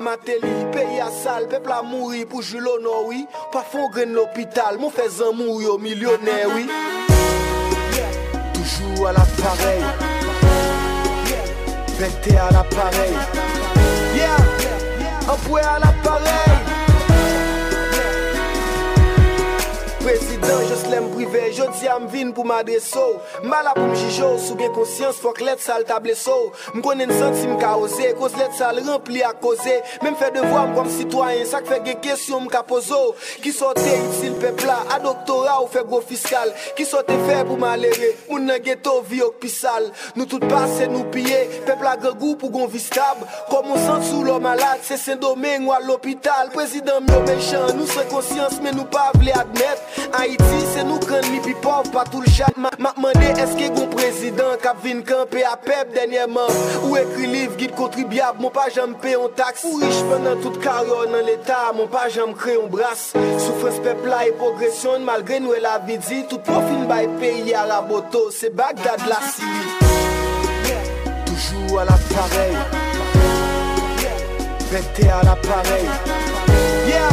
Mateli, peyi a sal, pepl a mouri pou julo nou, oui. Pa fon gren l'opital, moun fe zan mouri au milyonè, oui. Toujou à l'appareil. Pété à l'appareil. Yeah, empoué à tan, jous lem prive, jodi am vin pou m'adreso Mba la pou m'jijo, sou gen konsyans, fok let sal table so M'konen santi m'ka oze, koz let sal rempli ak koze Mem fe devwa m'kom sitwayen, sak fe gen kesyon m'ka pozo. Ki sote itil pepla, a doktora ou fe gro fiskal. Ki sote fe pou m'alere, moun nan geto vi ok pisal. Nou tout pase nou piye, pepla gregou pou gon viskab. Kom moun sant sou lo malade, se sen domen ou al l'opital. Prezident myo mechan, nou se konsyans men nou pa vle admet. An yi Haïti, c'est nous quand ni pi pauvre, pas tout le chat. M'a demandé est-ce qu'il y a un président qui a venu camper à PEP dernièrement? Ou écrit livre guide contribuable, mon pas jamais payer en taxe. Ou riche pendant toute carrière dans l'état, mon pas jamais créé un brasse. Souffrance peuple là et progression, malgré nous la vie dit, tout profil by pays à la moto, c'est Bagdad la Syrie. Toujours à l'appareil, à l'appareil. Yeah,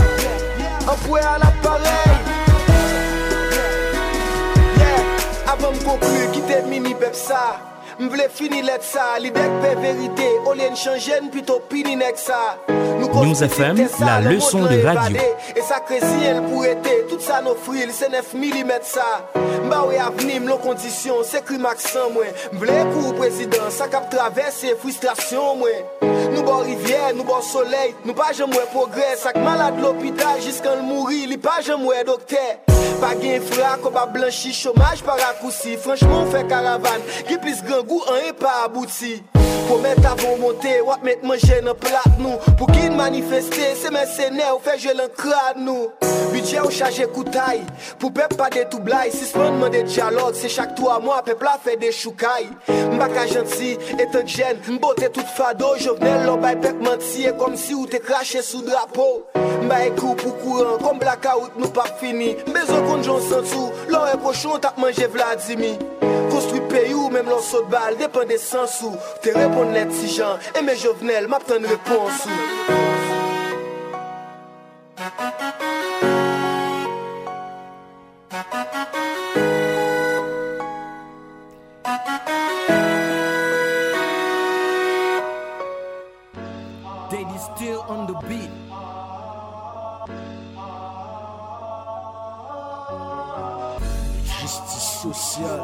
à Avan m konklu ki te mini pep sa. M'vle fini let ça, l'idée que vérité, au lieu de changer, plutôt pini nek ça. News FM, la leçon de radio. Et ça elle pour été, tout ça nos frilles, c'est 9 mm ça. Mba ouais avenir, nos conditions, c'est crime accent moi. M'vle pour président, ça cap traverser frustration moi. Nous bon rivière, nous bon soleil, nous pas jamais progrès. Sac malade l'hôpital jusqu'à le mourir, li pas jamais docteur. Pas gain fra, qu'on va blanchi, chômage par raccourci. Franchement, on fait caravane, qui plus gou an e pa abouti. Promet avon monte, wap met manje nan plat nou Pou ki manifeste, se men sene ou feje lan krad nou Budget ou chaje koutay, pou pep pa de tou blay Sisman man de diyalog, se chak 3 mwa pep la fe de choukay Mbaka janti, etan jen, mbote tout fado Jovenel lò bay pep manti, e kom si ou te krashe sou drapo Mba e kou pou kouran, kom blaka out nou pa fini. Mbezo kon jon sentou, lò e pochon tap manje vladimi ou même l'on saute balle, dépend des sens ou. T'es répondre net si gens, et mes jovenels, m'attend une réponse. Justice sociale,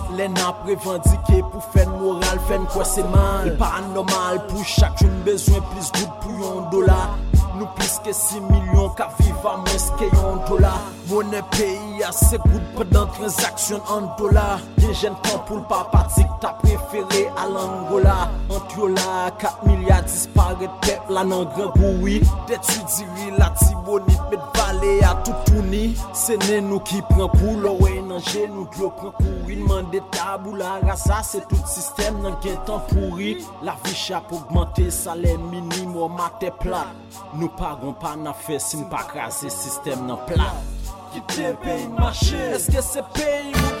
Lè nan prevandike pou fèn moral, fèn kwa seman E pa anormal pou chak joun bezwen plis gout pou yon dola Nou plis ke 6 milyon ka viva mwen ske yon dola Mounen peyi ase gout padan transaksyon an dola Gen jen tan pou l'pa patik ta preferi al Angola Ant yola 4 milyar disparet pep la nan gran goui Detu diri la tibonit met val ale a toutouni Se nen nou ki pren pou lo wey nan jen nou glo pren kouri Nman de tabou la rasa se tout sistem nan gen tan pouri La vi chap augmente salè minim ou matè plat. Nou paron pa nan fe sim pa krasi sistem nan plat. Ki te peyi mache, eske se peyi ou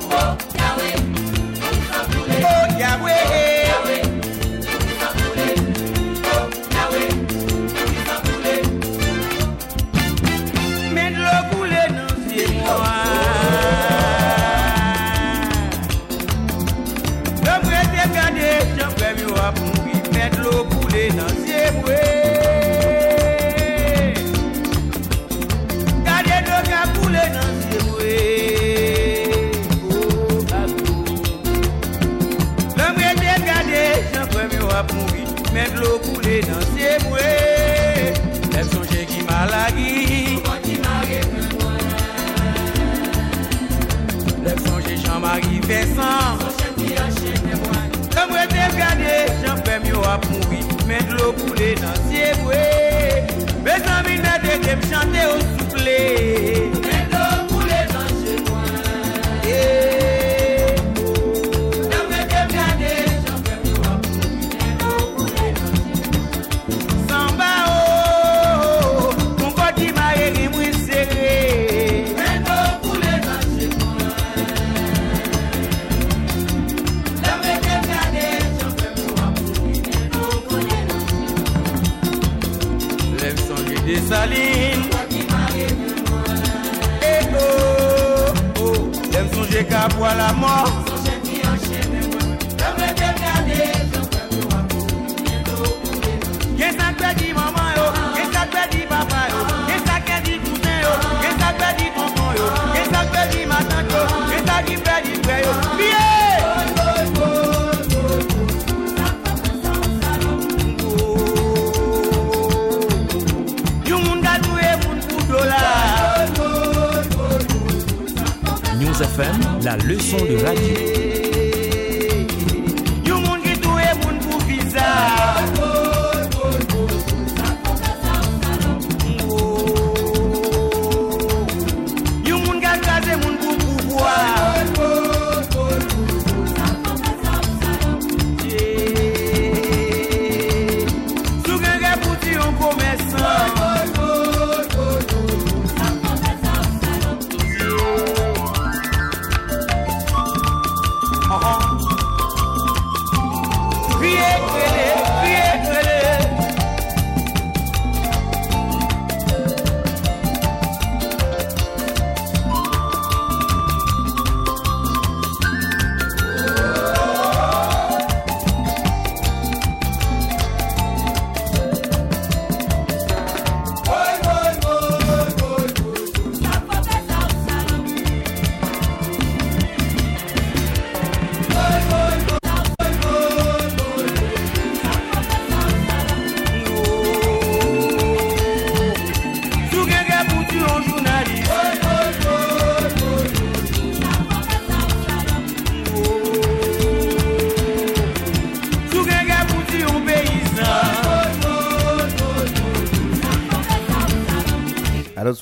Vincent Lèm wè te gade, jan fèm yo ap moui Men dlo koule nan siye la mort la leçon de radio.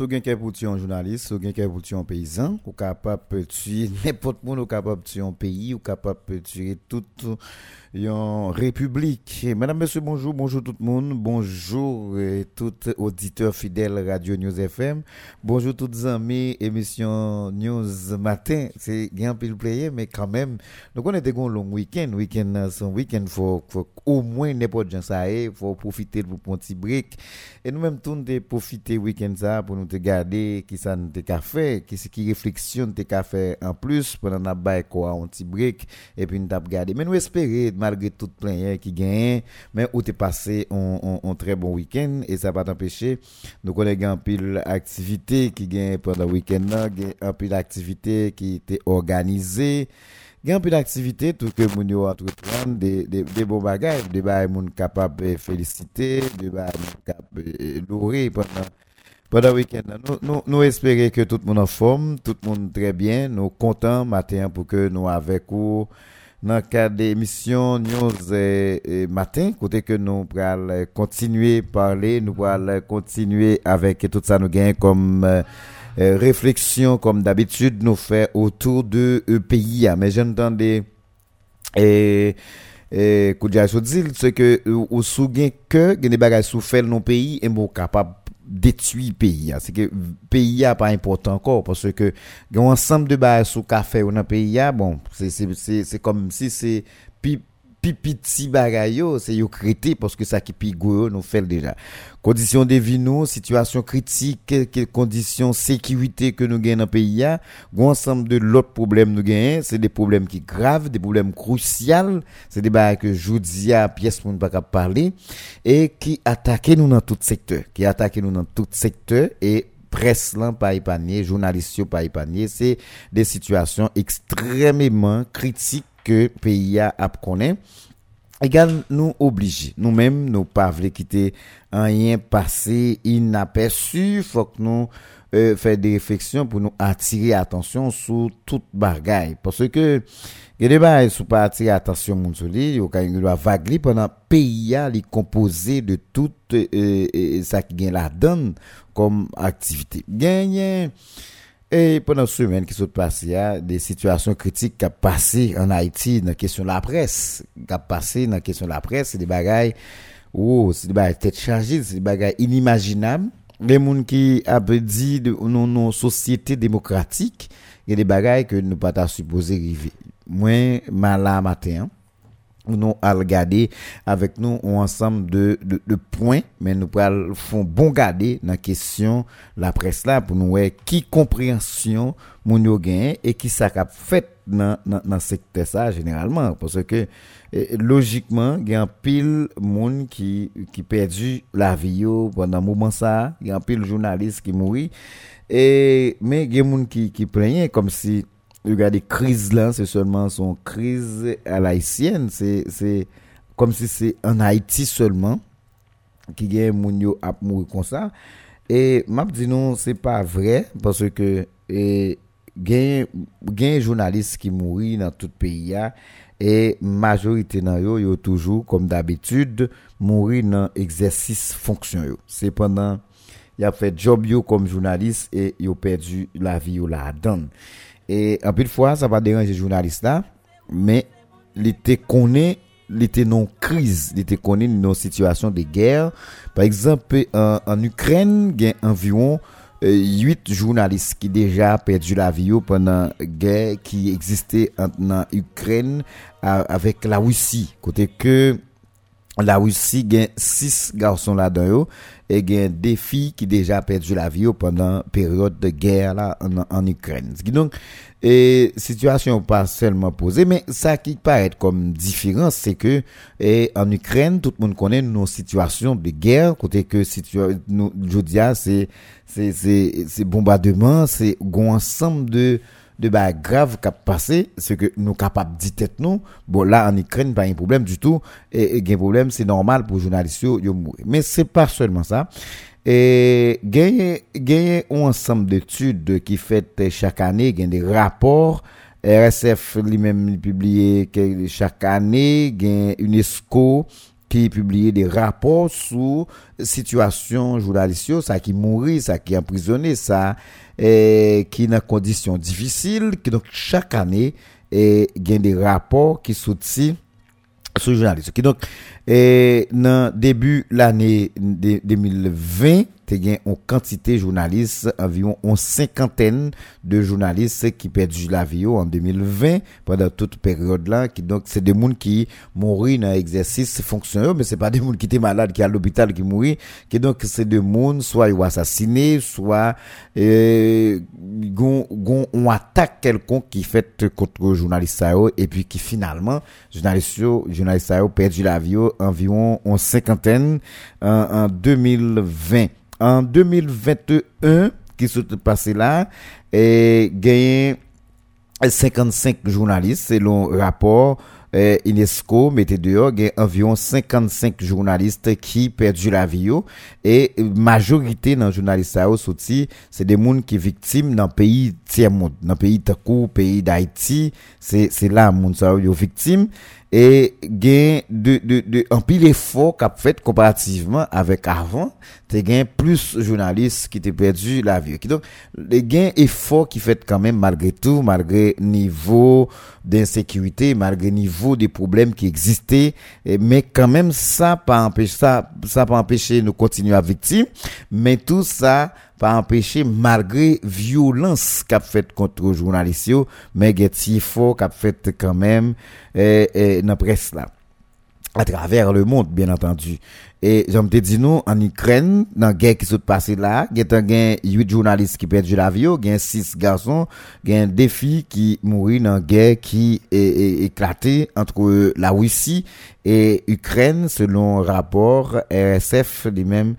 Gen kè pou ti yon journaliste, sou gen kè pou ti yon paysan, ou kapap pe tuye n'importe moun, ou kapap tuye yon pays, ou kapap pe tuye tout yon république. Madame, monsieur, bonjour, bonjour tout le monde, bonjour euh, tout auditeur fidèle Radio News FM, bonjour toutes amis, émission News Matin, c'est bien pile player, mais quand même, nous on était un long week-end, week-end, euh, son week-end, faut, faut au moins n'importe gens ça est, faut profiter pour un petit break, et nous même tout de profiter week-end ça pour nous te garder qui ça nous te fait, qui qui réflexion te fait en plus pendant n'a bail quoi un petit break et puis nous t'a regardé. Mais nous espérer malgré tout plein qui gagne, mais où t'es passé un, très bon week-end et ça va t'empêcher nous collègues en pile activité qui gagne pendant le week-end un pile d'activité qui était organisée un peu d'activité, tout que moun yo entreprendre des, des, bons bagages, des bagages moun capable féliciter, des bagages moun capable louer pendant pendant le week-end. Nous, nous, espérons que tout le monde en forme, tout le monde très bien. Nous contents matin pour que nous avec vous dans le cadre d'émission News euh, euh, matin, côté que nous pourrons continuer à parler, nous pourrons continuer avec tout ça nous gagne comme euh, euh, réflexion comme d'habitude nous fait autour de euh, pays. ah. Mais j'entendais et et Koudia so dit c'est que ou- ou sou gen que bagages dans pays et bon capable détruit pays. hein. C'est que pays a pas important encore parce que un ensemble de bails sous café ou dans pays bon, c'est c'est c'est comme si c'est pi petit bagay yo, c'est yo crété parce que ça qui pi gros nous fait déjà. Conditions de vie nous, situation critique, que conditions sécurité que nous gagnons dans le pays ensemble de l'autre problèmes nous gagnons, c'est des problèmes qui graves, des problèmes cruciaux, c'est des bails que je dis à pièce pour ne pas parler et qui attaquent nous dans tout secteur, qui attaquent nous dans tout secteur et presse là pas épargné, journalistes yo pas c'est des situations extrêmement critiques que pays a connaître. Égal, nous obligés, nous-mêmes, nous pas quitter rien passé inaperçu, faut que nous euh, faire des réflexions pour nous attirer attention sur toute bagaille parce que il a des bagailles sous pas attirer attention moun sur li, yo ka doit vague li pendant pays a composé de tout euh, euh, qui gagne la donne comme activité. Gagne et pendant ce semaine qui s'est passé, il y a des situations critiques qui ont passé en Haïti dans la question de la presse. Qui a passé dans la question de la presse, c'est des bagailles, oh, c'est des bagailles tête chargée, c'est des bagailles inimaginables. Les gens qui ont dit de nos, sociétés démocratiques, il y a des bagailles que nous pas supposé arriver. Moi, malin matin, hein, nous à regarder avec nous un ensemble de, de, points mais nous pourrons font bon garder dans la question la presse là pour nous voir qui compréhension yo gain et qui ça fait dans dans secteur ça généralement parce que logiquement il y a un pile monde qui qui perdu la vie pendant moment ça il y a un pile journaliste qui mourit et mais il y a monde qui qui plaignait comme si regardez crise là c'est seulement son crise à l'haïtienne c'est comme si c'est en Haïti seulement qui gagne moun yo ap mourir comme ça et m'a dit non c'est pas vrai parce que et gagne gagne journaliste qui mourir dans tout pays a et majorité nan yo yo toujours comme d'habitude mourir dans exercice fonction yo. C'est pendant il a fait job yo comme journaliste et a perdu la vie yo la donne E apil fwa, sa pa deranje jounalist la, men li te konen, li te non kriz, li te konen non situasyon de ger. Par exemple, an Ukren gen anviron euh, 8 jounalist ki deja perdi la viyo penan ger ki egziste an Ukren avek la Wisi. Kote ke... la Russie gen 6 garçons là-dedans et gen des filles qui déjà perdu la vie pendant période de guerre là en, Ukraine. Donc situation pas seulement posée mais ça qui paraît comme différence c'est que en Ukraine tout le monde connaît nos situations de guerre côté que nous je ah, c'est c'est bombardement c'est un ensemble de de bah grave qui passé ce que nous capables dit tête nous bon là en Ukraine pas un problème du tout et, et un problème c'est normal pour journalistes yo mourir. Mais c'est pas seulement ça. Et gagner gagner un ensemble d'études qui fait chaque année gagne des rapports RSF lui-même publié que chaque année gagne UNESCO qui publie des rapports sur situation journalistique ça qui mourit ça qui emprisonné ça et qui dans conditions difficiles qui donc chaque année et gagne des rapports qui sortent sur journaliste. Qui donc, début l'année de- 2020, tu as une quantité de journalistes, environ une cinquantaine de journalistes qui perdu la vie en 2020 pendant toute période là. Qui donc, c'est des gens qui mourent dans l'exercice fonctionnel, mais c'est pas des gens qui étaient malades, qui à l'hôpital, qui mourent. Qui donc, c'est des gens soit ils ont assassiné, soit euh, gon gon on attaque quelqu'un qui fait contre journaliste ça yo, et puis qui finalement journaliste yo- journaliste ça yo perdu la vie yo environ en cinquantaine en, en 2020 en 2021 qui s'est passé là et gagné 55 journalistes selon rapport euh, UNESCO mettait dehors environ 55 journalistes qui perdu la vie et majorité dans journalistes ça sorti c'est des gens qui victimes dans pays tiers monde dans pays takou pays d'Haïti. C'est c'est là moun ça yo victime et gain de de de un pile effort qu'a fait comparativement avec avant t'es gain plus journalistes qui t'ont perdu la vie. Donc les gains effort qui fait quand même malgré tout malgré niveau d'insécurité malgré niveau des problèmes qui existaient et- mais quand même ça pas empêcher ça ça pas empêcher nous continuer à victime. Mais tout ça pas empêcher malgré violence qu'a fait contre journalistes mais qu'a fait quand même et, et dans la presse là à travers le monde, bien entendu. Et j'aime te dire nous, en Ukraine, dans la guerre qui s'est passée là, il y a un 8 journalistes qui perdent la vie, il y a 6 garçons, il y a des filles qui mourent dans la guerre qui est, éclatée entre la Russie et Ukraine, selon rapport RSF lui-même,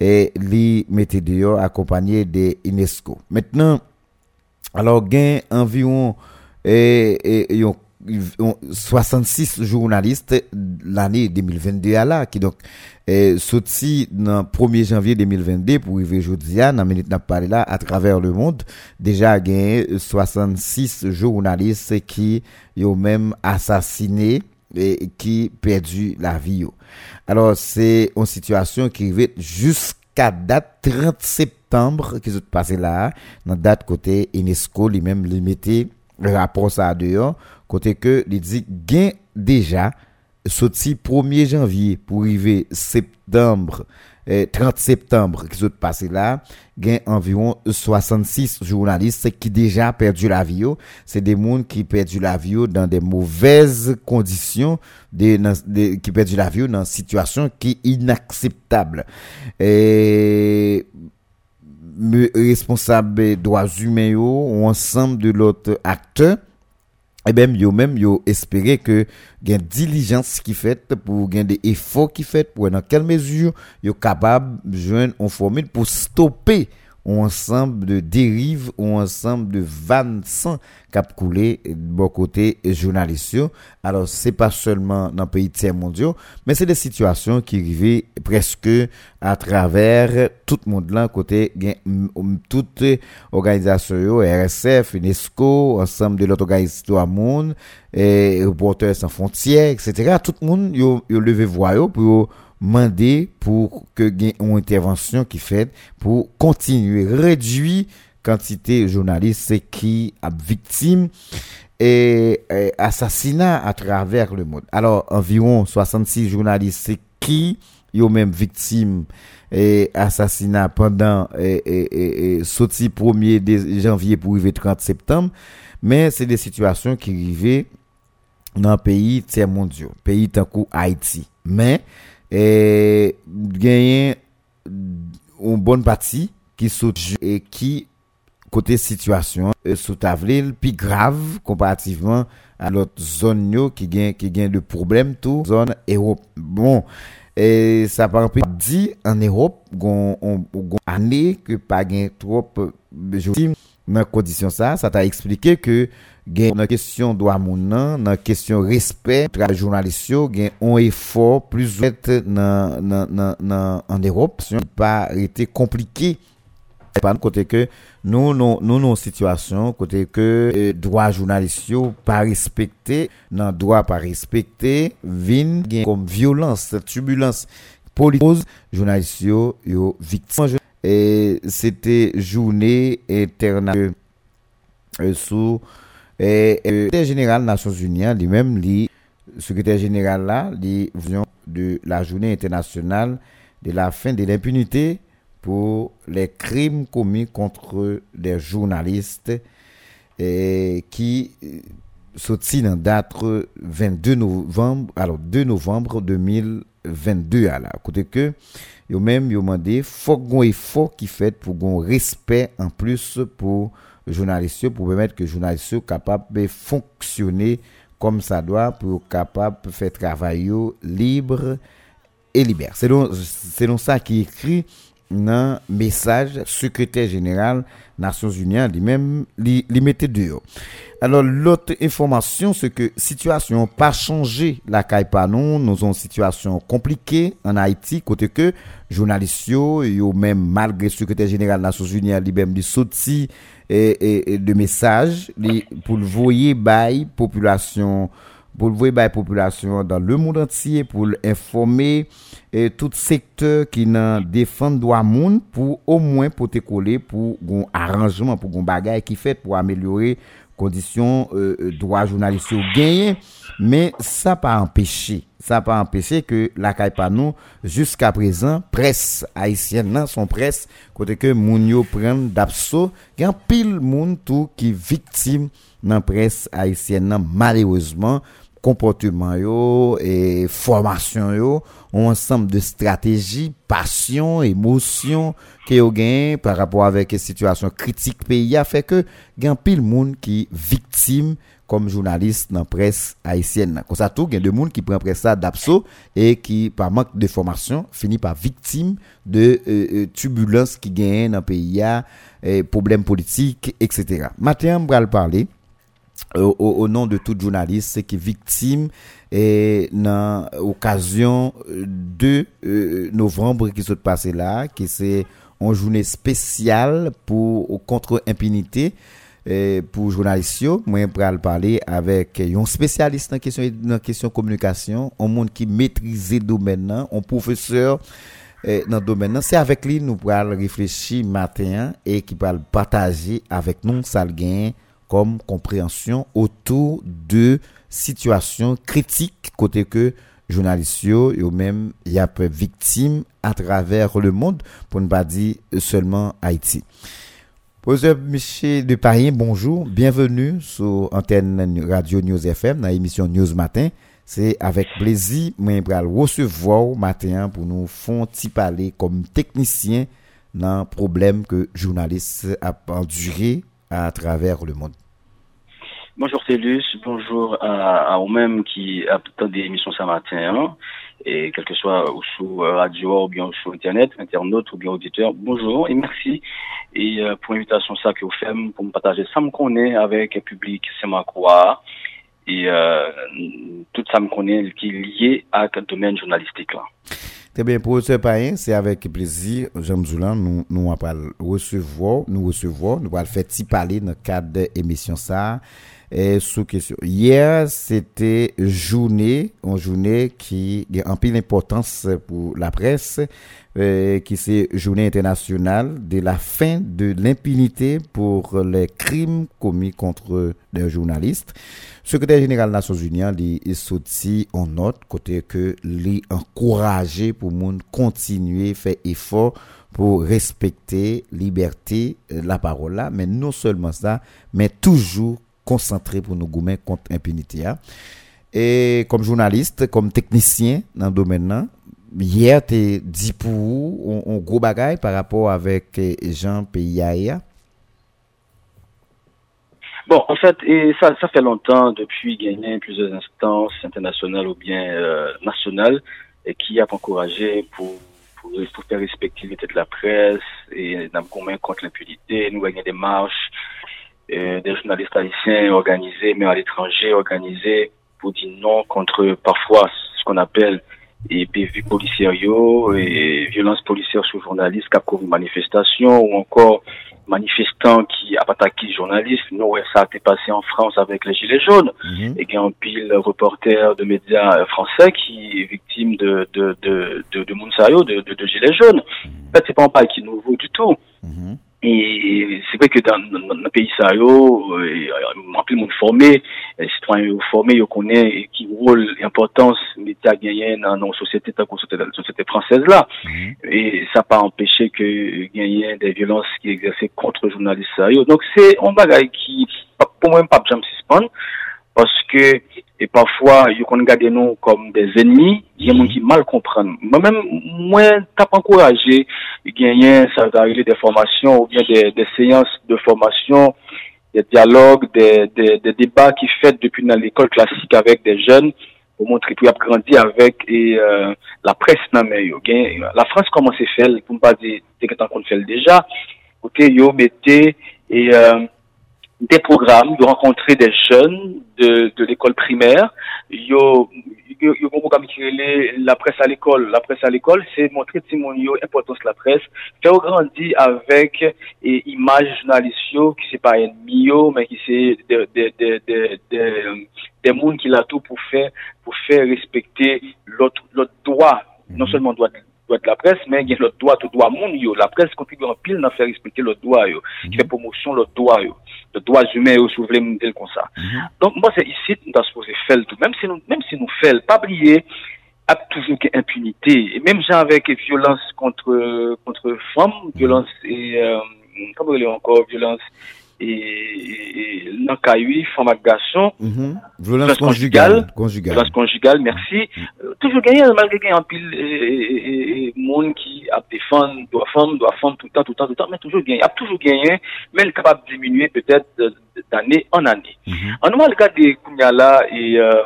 et les mettait dehors accompagné des UNESCO. Maintenant, alors, gain environ et, et, yon- yon 66 journalistes l'année 2022 à là, qui donc est sorti dans 1er janvier 2022 pour arriver aujourd'hui, dans minute n'a parlé là, à travers le monde, déjà gain 66 journalistes qui ont même assassiné et qui perdu la vie. Alors, c'est une situation qui arrive jusqu'à date 30 septembre qui s'est passé là, dans date côté UNESCO, lui-même limité rapport ça dehors, côté que il dit gain déjà sorti 1er janvier pour arriver septembre 30 septembre qui s'est passé là, gain environ 66 journalistes qui déjà perdu la vie. C'est des gens qui perdu la vie dans des mauvaises conditions, qui perdu la vie dans une situation qui est inacceptable. Et me- responsable des droits humains ou ensemble de l'autre acteur et même yo même yo espérer que gain diligence qui fait pour gain des efforts qui fait pour dans quelle mesure yo capable joindre une formule pour stopper un ensemble de dérives ou ensemble de vannes sans cap couler de bon côté journalistes alors c'est pas seulement dans pays tiers mondiaux mais c'est des situations qui arrivent presque à travers tout le monde là côté toute organisation RSF, UNESCO, ensemble de l'autre organisation monde et Reporters sans frontières, etc. Tout le monde yo, yo levé voix pour demander pour que gen une intervention qui fait pour continuer réduire quantité journalistes qui a victime et, et assassinat à travers le monde. Alors environ 66 journalistes qui yo même victimes et assassinat pendant et, et, et, et sorti 1er de janvier pour arriver 30 septembre mais c'est des situations qui arrivaient dans pays tiers mondiaux pays tant Haïti mais et gagner une bonne partie qui soutient et qui côté situation e sous Tavlil plus grave comparativement à l'autre zone yo, qui gagne qui gagne de problèmes tout zone Europe. Bon et ça par exemple dit en Europe gon année que pas gagne trop je dans condition ça ça t'a expliqué que dans question droit moun dans question respect tra journaliste gen un effort plus en Europe pas été compliqué. Pas côté que nous nous nous nos situation côté que euh, droit journaliste pas respecté non droit pas respecté vin comme violence turbulence politique journaliste yo victime et c'était journée internationale euh, sous et euh, secrétaire général Nations Unies hein, lui-même lui secrétaire général là de la journée internationale de la fin de l'impunité pour les crimes commis contre des journalistes qui euh, sorti dans date 22 novembre alors 2 novembre 2022 à côté que yo même yo demandé faut gon effort qui fait pour gon respect en plus pour journalistes pour permettre que journalistes yo capable de fonctionner comme ça doit pour capable de faire travail libre et libère. C'est donc, c'est donc ça qui est écrit message secrétaire général Nations Unies lui-même li, li mettait dehors. Alors l'autre information c'est que situation pas changé la caille pas non, nous avons une situation compliquée en Haïti côté que journalistes yo, yo même malgré secrétaire général Nations Unies lui-même li sorti et, et, et de messages li- pour le voyer bail population pour le la population dans le monde entier, pour informer et tout secteur qui n'en défend droit monde pour au moins pour coller pour un arrangement pour un bagage qui fait pour améliorer conditions euh, euh, droit journalistes gagner mais ça pas empêché ça pas empêché que la nous jusqu'à présent presse haïtienne son presse côté que moun yo prennent d'abso gen pile moun tout qui victime dans presse haïtienne malheureusement comportement yo et formation yo un ensemble de stratégies passion émotion que yo gain par rapport avec situation critique pays a fait que gain pile monde qui victime comme journaliste dans presse haïtienne comme ça tout gain de monde qui prend presse ça d'abso et qui par manque de formation finit par victime de e, euh, turbulence qui gagne dans pays a e, problèmes politiques etc. Maintenant on va parler Au, au, nom de tout journaliste qui est victime et dans occasion de euh, novembre qui se passe là, qui c'est une journée spéciale pour contre impunité et pour journalistes. Moi, je vais parler avec un spécialiste en question en question communication, un monde qui maîtrise le domaine, un professeur dans e, le domaine. C'est avec lui nous pourrons réfléchir matin et qui va partager avec nous ça kom komprehensyon otou de situasyon kritik kote ke jounalist yo yo menm yape viktim a traver le moun pou nou pa di seulement Haiti. Professeur Michel Deparien, bonjour, bienvenue sou antenne Radio News FM nan emisyon News Matin. Se avèk plezi mwen pral wosevwa ou maten pou nou fon ti pale kom teknisyen nan problem ke jounalist ap endure à travers le monde. Bonjour Célus, bonjour à, vous-même qui attendent des émissions ce matin. Hein et quel que soit sous radio ou bien sur internet, internaute ou bien auditeur, bonjour et merci et euh, pour l'invitation ça que vous faites pour me partager ça me connaît avec le public, c'est ma croix et euh, tout ça me connaît qui est lié à le domaine journalistique. Très bien, pour ce païen, c'est avec plaisir, Jean Zoulan, nous, nous allons recevoir, nous recevoir, nous allons faire parler dans le cadre de l'émission ça sous question. Hier, c'était journée, une journée qui a un peu d'importance pour la presse, euh, qui c'est journée internationale de la fin de l'impunité pour les crimes commis contre des journalistes. Secrétaire général des Nations Unies, il sorti en note côté que lui encourager pour monde continuer faire effort pour respecter liberté euh, la parole là mais non seulement ça mais toujours concentré pour nous gommer contre l'impunité. Hein. Et comme journaliste, comme technicien dans le domaine, hier, tu dit pour vous un gros bagaille par rapport avec eh, gens pays ailleurs? Bon, en fait, ça, fait longtemps depuis gagner plusieurs instances internationales ou bien euh, nationales et qui a encouragé pour, pour, faire respecter de la presse et nous contre l'impunité, nous gagner des marches des journalistes haïtiens organisés, mais à l'étranger, organisés pour dire non contre parfois ce qu'on appelle et PV policiers et violences policières sur journalistes qui ont manifestation ou encore manifestants qui a attaqué les journalistes. Nous, ça a été passé en France avec les Gilets jaunes. Mhm. Et il y a un pile reporter de médias français qui est victime de, de, de, de, de de, de, Gilets jaunes. En fait, c'est pas un pas qui est nouveau du tout. Mhm. Et c'est vrai que dans, le pays ça yo, en plus monde formé, les citoyens formés, ils connaissent qui rôle importance l'État gagné dans nos sociétés, dans la société française là. Mhm. Et ça n'a pas empêché que gagné des violences qui exercées contre journalistes ça Donc c'est un bagage qui, pour moi, pas jamais suspendre parce que E pafwa, yo kon gade nou kom des enmi, gen moun ki mal kompran. Mwen men, mwen tap ankoraje genyen sa darile de formasyon ou bien de, de seyans de formasyon, de diyalog, de debat ki fet depi nan l'ekol klasik avek de jen, pou montre pou ap grandi avek e euh, la pres nan men yo. Gen, la Frans koman se fel, pou mba de, de ketan kon fel deja, kote yo mette e... Euh, des programmes, ils ont des jeunes de, de l'école primaire, yo, yo, yo ont programme qui est la presse à l'école. La presse à l'école, c'est montrer Timonio importance de la presse, faire grandir avec et image journalistique qui c'est pas ennemi, mais qui c'est des des des des des des mondes qui l'a tout pour faire pour faire respecter l'autre l'autre droit, non mhm. seulement droit de la presse, mais il y a l'autre droit, tout droit monde yo. La presse contribue en pile dans faire respecter l'autre droit yo, qui fait promotion l'autre droit yo, le droit humain yo, si vous voulez comme ça. Donc moi c'est ici nous sommes supposé faire le tout, même si nous même si nous faisons, pas oublier a toujours impunité. Et même genre avec violence contre contre femmes, violence et euh, comment a encore violence et, à garçon, Mhm. Violence conjugale. Violence conjugale, merci. Euh, toujours gagner, malgré qu'il y a un pile et, monde qui a défendre, doit femme, doit femme tout le temps, tout le temps, tout le temps, mais toujours gagner. A toujours gagné, mais est capable de diminuer peut-être d'année en année. En nous, le cas des Kounyala et euh,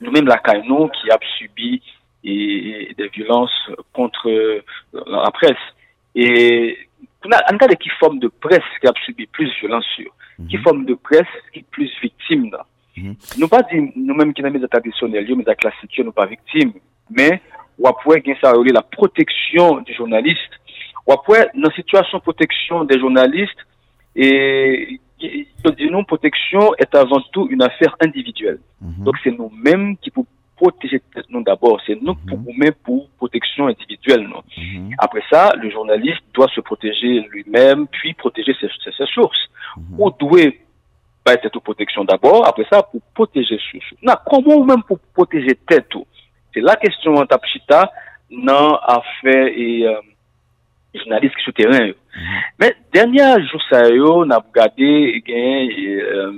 nous-mêmes la CAINO qui a subi et, des violences contre euh, la presse. Et on a un cas de qui forme de presse qui a subi plus de violence sur, qui forme de presse qui est plus victime là. Nous pas nous-mêmes qui sommes des traditionnels, mais des classiques, nous pas victimes, mais ou après gain ça la protection du journaliste. Ou après dans situation de protection des journalistes et dis non protection est avant tout une affaire individuelle. Donc c'est nous-mêmes qui pour protéger tête nous d'abord. C'est nous pour mhm. nous-mêmes pour protection individuelle. Non. Mm -hmm. Après ça, le journaliste doit se protéger lui-même, puis protéger ses, ses, ses sources. Mm -hmm. On doit être tout protection d'abord, après ça, pour protéger ses sources. Non, comment même pour protéger tête C'est la question en tapchita, non, à faire et, euh, journaliste qui sur terrain. Mm -hmm. Mais dernier jour, ça, on a regardé, eh euh,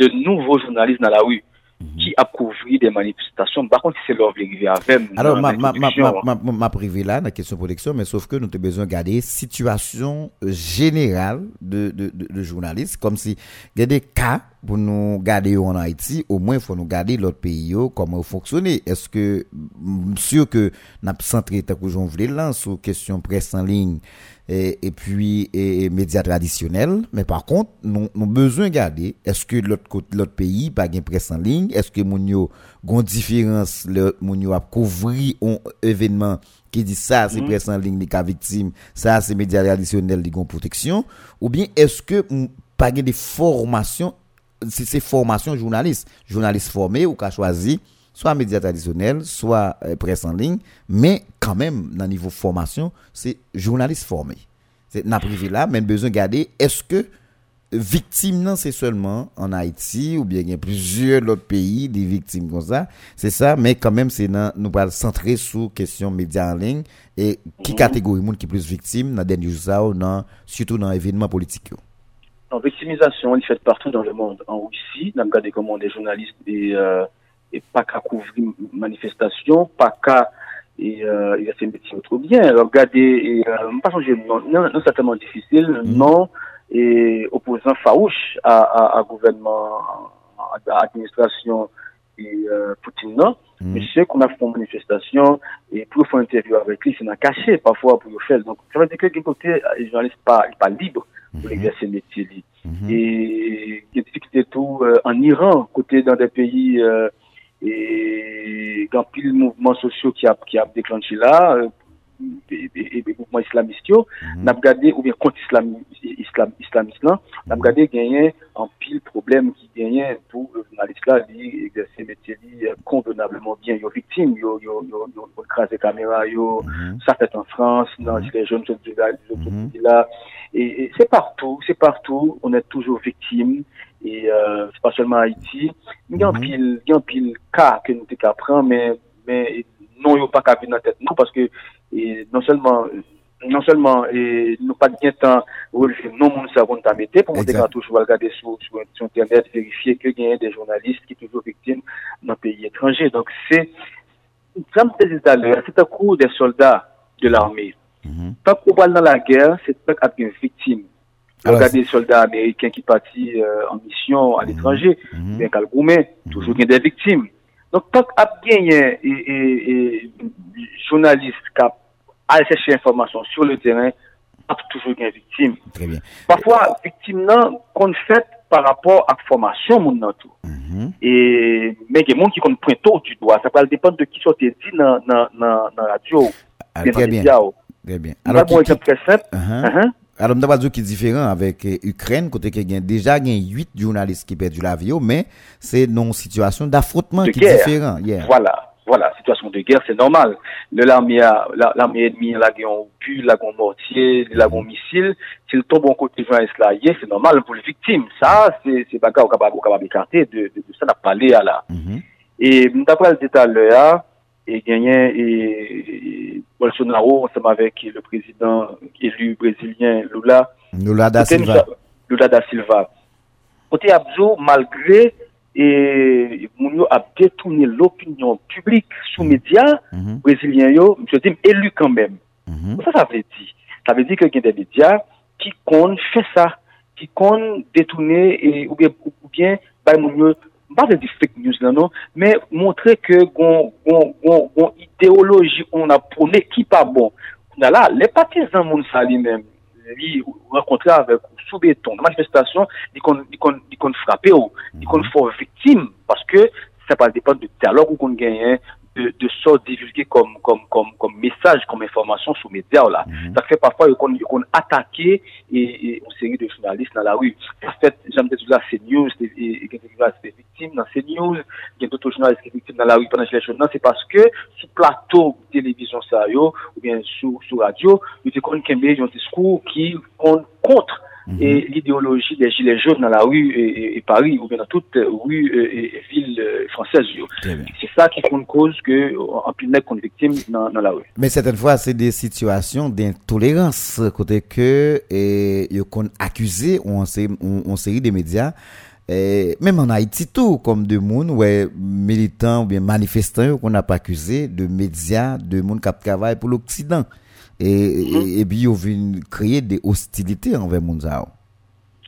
de nouveaux journalistes dans la rue. ki ap kouvri de manifestasyon, bakon ki se lor vle rive avem. Alors, ma prive la, na kesyon proteksyon, men sauf ke nou te bezon gade situasyon general de jounalist, kom si gade ka pou nou gade yo an Haiti, ou mwen fwa nou gade lot peyi yo, koman ou fonksyone. Eske, msyo ke nap sentre takou joun vle lan sou kesyon pres en ligne, et, et puis et, et médias traditionnels, mais par contre, nous nous besoin de garder, est-ce que l'autre côté l'autre pays pas gain presse en ligne, est-ce que moun yo gon différence le moun yo a couvrir un événement qui dit ça c'est presse en ligne les cas victime, ça c'est médias traditionnels qui gon protection? Ou bien est-ce que mm, pas des formations c'est c'est formation journaliste, journaliste formé ou qu'a choisi soit médias traditionnels, soit euh, presse en ligne, mais quand même, dans le niveau formation, c'est journaliste formé. C'est n'a privé là, mais besoin de garder, est-ce que victime, non, c'est seulement en Haïti, ou bien il y a plusieurs autres pays, des victimes comme ça, c'est ça, mais quand même, c'est dans, nous allons centrer sur question médias en ligne, et qui mhm. catégorie monde qui est plus victime dans des news dans, surtout dans événements politiques. En non, victimisation, elle est faite partout dans le monde. En Russie, on a regardé comment des journalistes et euh et pas qu'à couvrir manifestation, pas qu'à et euh, il a fait métier trop bien. Regardez, et, euh, pas changer nom, non, non certainement difficile, non, et opposant farouche à, à, à gouvernement, à, à administration et euh, Poutine, non. Monsieur qu'on a fait une manifestation et pour faire une interview avec lui, c'est dans caché parfois pour le faire. Donc, ça veut dire que d'un côté, les journalistes pas, pas libres pour exercer le métier. lui. Et il y a des difficultés tout euh, en Iran, côté dans des pays euh, et dans pile mouvements sociaux qui a qui a déclenché là, et, et, et, mouvements islamistes, yo, n'a regardé ou bien contre islam, islam, islamiste là, n'a regardé gagner en pile problème qui gagnait pour le journaliste là, lui exercer métier lui, euh, convenablement bien, yo victime, yo yo yo yo, écrasé caméra, yo ça fait en France, dans les jeunes sont là, là, et, et c'est partout, c'est partout, on est toujours victime. Et euh, c'est pas seulement Haïti. Il y a un pile, il y a un pile cas que nous prendre, mais mais non, il n'y a pas qu'à venir dans tête, non, parce que et, non seulement non seulement et nous pas de temps relever non mon savon t'a metté pour monter quand toujours regarder sur, sur, sur internet vérifier que y a des journalistes qui sont toujours victimes dans le pays étranger. Donc c'est comme je disais tout à l'heure c'est un coup des soldats de l'armée. Tant qu'on va dans la guerre c'est pas qu'à une victime Regardez les soldats américains qui partent euh, en mission à mhm. l'étranger, mm -hmm. bien roumain, mhm. toujours il y a des victimes. Donc, tant qu'il y a et, et, et journalistes qui allent chercher information sur le terrain, ap toujou gen viktim. Parfwa, viktim nan kon fèt par rapport ak formasyon moun nan tou. Mm -hmm. E men gen moun ki kon printou du doa. Sa pral depan de ki sote di nan, nan, nan, nan radio. Al, ah, très bien. Très bien. Alors, Là, qui, bon, qui... Très simple. Uh -huh. Uh -huh. Pas dire qui est différent avec euh, Ukraine, côté que gen déjà gen 8 journalistes qui perdent la vie, oh, mais c'est non situation d'affrontement De qui est différent. Yeah. Voilà, voilà, situation de guerre, c'est normal. L'armée a- la- l'armée ennemie, la ont pu, la ont mortier, la ont missile. S'il tombe en côté journaliste là, yeah, c'est normal pour les victimes. Ça, c'est, c'est bagarre au capable, écarter de, de, de ça, n'a pas parlé à la. Mhm. Et d'après le détail là, et gagné et e, Bolsonaro ensemble avec le président élu brésilien Lula. Lula da Silva. Lula da Silva. Côté Abzo, malgré et Mounio a détourné l'opinion publique sous médias mm -hmm. brésiliens, yo, je dis élu quand même. Mm -hmm. Ça, ça veut dire. Ça veut dire que y a des médias qui comptent faire ça, qui comptent détourner et, ou bien, ou bien bah, Mounio ba de di fake news nan nou, men montre ke gon, gon, gon, gon ideoloji on apone ki pa bon. Nan la, le patizan moun sa li men, li renkontre avèk ou soube ton, nan manifestasyon, mhm. li kon, kon, kon frape ou, li kon fò viktim, paske sa pa depan de talog ou kon genyen, de de sorte divulguer comme comme comme comme message comme information sur médias là. Ça fait parfois qu'on qu'on attaquer et, et une série de journalistes dans la rue. En fait, j'aime dire là c'est news et et et quelques journalistes c'est victime dans ces news, il y a d'autres journalistes qui sont victimes dans la rue pendant les. Non, c'est parce que sur plateau télévision yo ou bien sur sur radio, qu'il y a un discours qui compte contre et l'idéologie des gilets jaunes dans la rue et, Paris ou bien dans toute rue euh, et, et ville euh, française. C'est ça qui compte cause que en plus qu'on est victime dans, dans la rue. Mais certaines fois, c'est des situations d'intolérance, côté que, et, qu'on accusé, ou en série, des médias, et même en Haïti tout, comme de monde, ouais, militants ou bien manifestants, qu'on n'a pas accusé de médias, de monde qui travaille pour l'Occident. E, e, e bi yo vin kreye de hostilite anve moun za ou.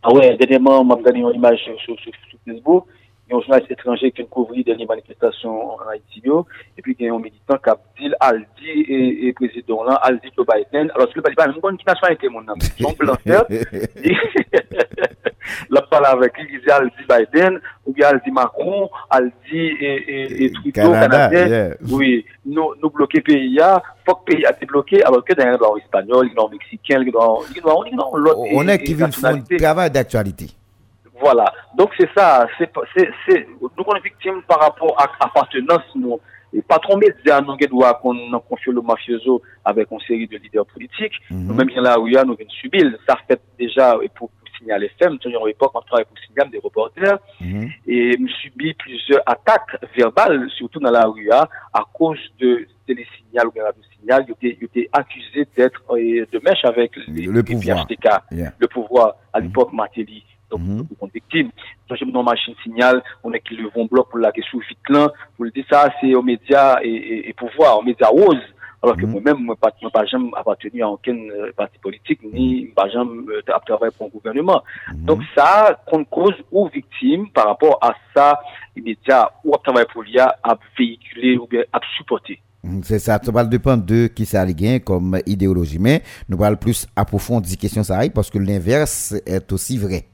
Ah a wè, denèman, mam gane yon imaj sou Facebook, yon jounalist etranje ki yon kouvri denye manifestasyon an Haiti yo, epi gen yon militant kap dil Aldi e prezidon lan, Aldi Joe Biden, alòs ki yon pa di pa, moun kon ki nasyon ete moun nan, son blan fèl, Là, parle avec lui, il dit Aldi Biden, ou bien Aldi Macron, Aldi et, et, et Trudeau, Canada, Canadien. yeah. Oui, nous, nous bloquer pays, là, faut que pays a été bloqué, alors que dans le espagnol, dans le mexicain, dans dans dans l'autre. On est qui vient faire un travail d'actualité. Voilà. Donc c'est ça. C'est c'est nous sommes victimes par rapport à appartenance nous. Et pas trop médias nous doit qu'on confie le mafioso avec une série de leaders politiques. Mhm. Nous même bien là où il y a nous venons subir. Ça fait déjà et pour, pour signaler FM, l'époque on travaille pour signaler des reporters Mhm. et nous subi plusieurs attaques verbales, surtout dans la rue, hein, à cause de télésignal ou bien radio signal, étaient accusés d'être euh, de mèche avec les, Le les pouvoir. PHTK, Yeah. le pouvoir à l'époque Matéli. Donc, Mhm. victimes. Donc, j'ai dans machine signal, on est qui le vont bloc pour la question vite là, pour le dire ça, c'est aux médias et, et, et pouvoir, aux médias roses. Alors que Mhm. moi-même, moi, pas, moi, pas jamais appartenu à aucun euh, parti politique, ni pas jamais euh, travaillé pour un gouvernement. Donc ça, qu'on cause ou victime par rapport à ça, les médias ou à travail pour l'IA à véhiculer ou bien à supporter. C'est ça, ça va dépendre de qui ça comme idéologie. Mais nous parlons plus approfondir question ça parce que l'inverse est aussi vrai.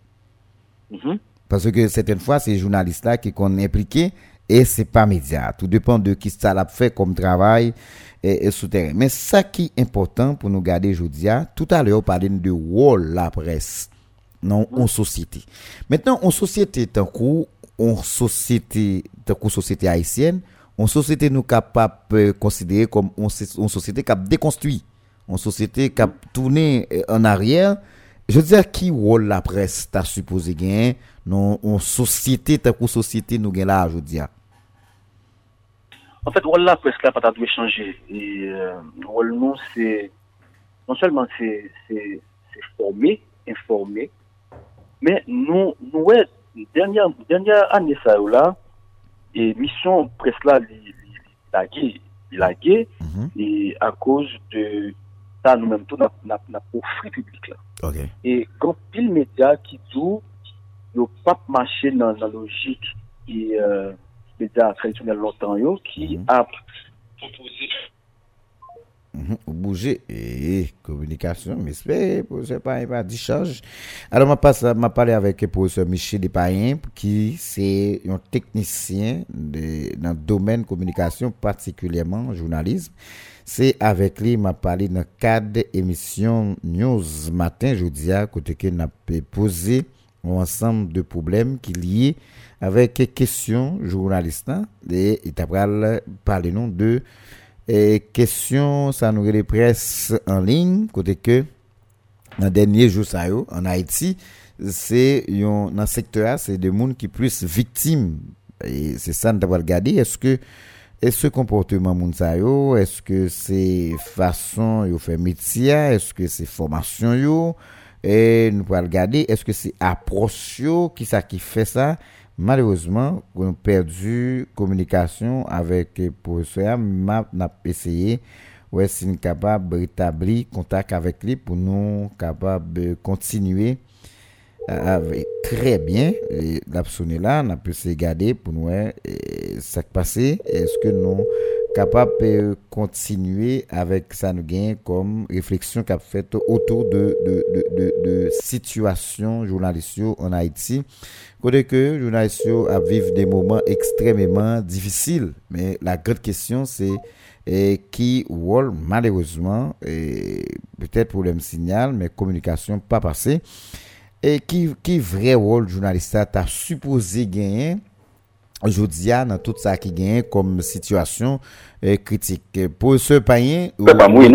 Mhm. Parce que certaines fois, ces journalistes-là qui sont impliqués et c'est pas média. Tout dépend de qui ça l'a fait comme travail et, et souterrain. Mais ça qui est important pour nous garder aujourd'hui, tout à l'heure, on parlait de rôle la presse non en société. Maintenant, en société, tant coup, en société, tant coup société haïtienne, en société nous capable de considérer comme une société qui a déconstruit, une société qui a tourné euh, en arrière. Je veux dire, qui rôle la presse t'a supposé gagner, non, en société, tant coup société nous gagne là, je veux dire. En fait, rôle la presse là, pas dû changer. Et euh, nous, c'est non seulement c'est c'est c'est former, informer, mais nous nous ouais, dernière dernière année ça là, et mission presse là, li- li- li- la gué, la gué, Mhm. et à cause de ça nous-mêmes tout n'a profit public là. OK. Et quand pile média qui dit yo pas marché dans la logique et euh, média traditionnel longtemps yo qui Mhm. a proposé Mhm, Ou bouger et communication, mais c'est c'est pas pas discharge. Alors m'a passe m'a parlé avec le professeur Michel Despayen qui c'est un technicien de, dans le domaine communication particulièrement journalisme. C'est avec lui m'a parlé dans le cadre de émission News matin jeudi à côté que n'a posé un ensemble de problèmes qui liés avec les questions journalistes hein, et il parlé non de et question, ça nous presse en ligne, côté que, dans le dernier jour, ça en Haïti, c'est, dans ce secteur, c'est des gens qui plus victimes. Et c'est ça, nous devons regarder. Est-ce que, est-ce ce comportement est-ce que c'est façon yo fait métier, est-ce que c'est formation et nous pouvons regarder, est-ce que c'est approche yo, qui ça qui fait ça, malheureusement, on a perdu communication avec le professeur. M'a n'a essayé. Ouais si nous capable de rétablir contact avec lui pour nous capable de continuer euh, avec très bien. La là on a pu se regarder pour nous ça qui passé est-ce que nous capable de continuer avec ça nous gagne comme réflexion qu'a fait autour de de de de, de situation journalistique en Haïti. Côté que journalistes vivre des moments extrêmement difficiles, mais la grande question c'est et qui rôle malheureusement et peut-être problème signal mais communication pas passé et qui qui vrai rôle journaliste t'a supposé gagner? Joudia nan tout sa ki genye kom situasyon eh, kritik. Po se payen, ou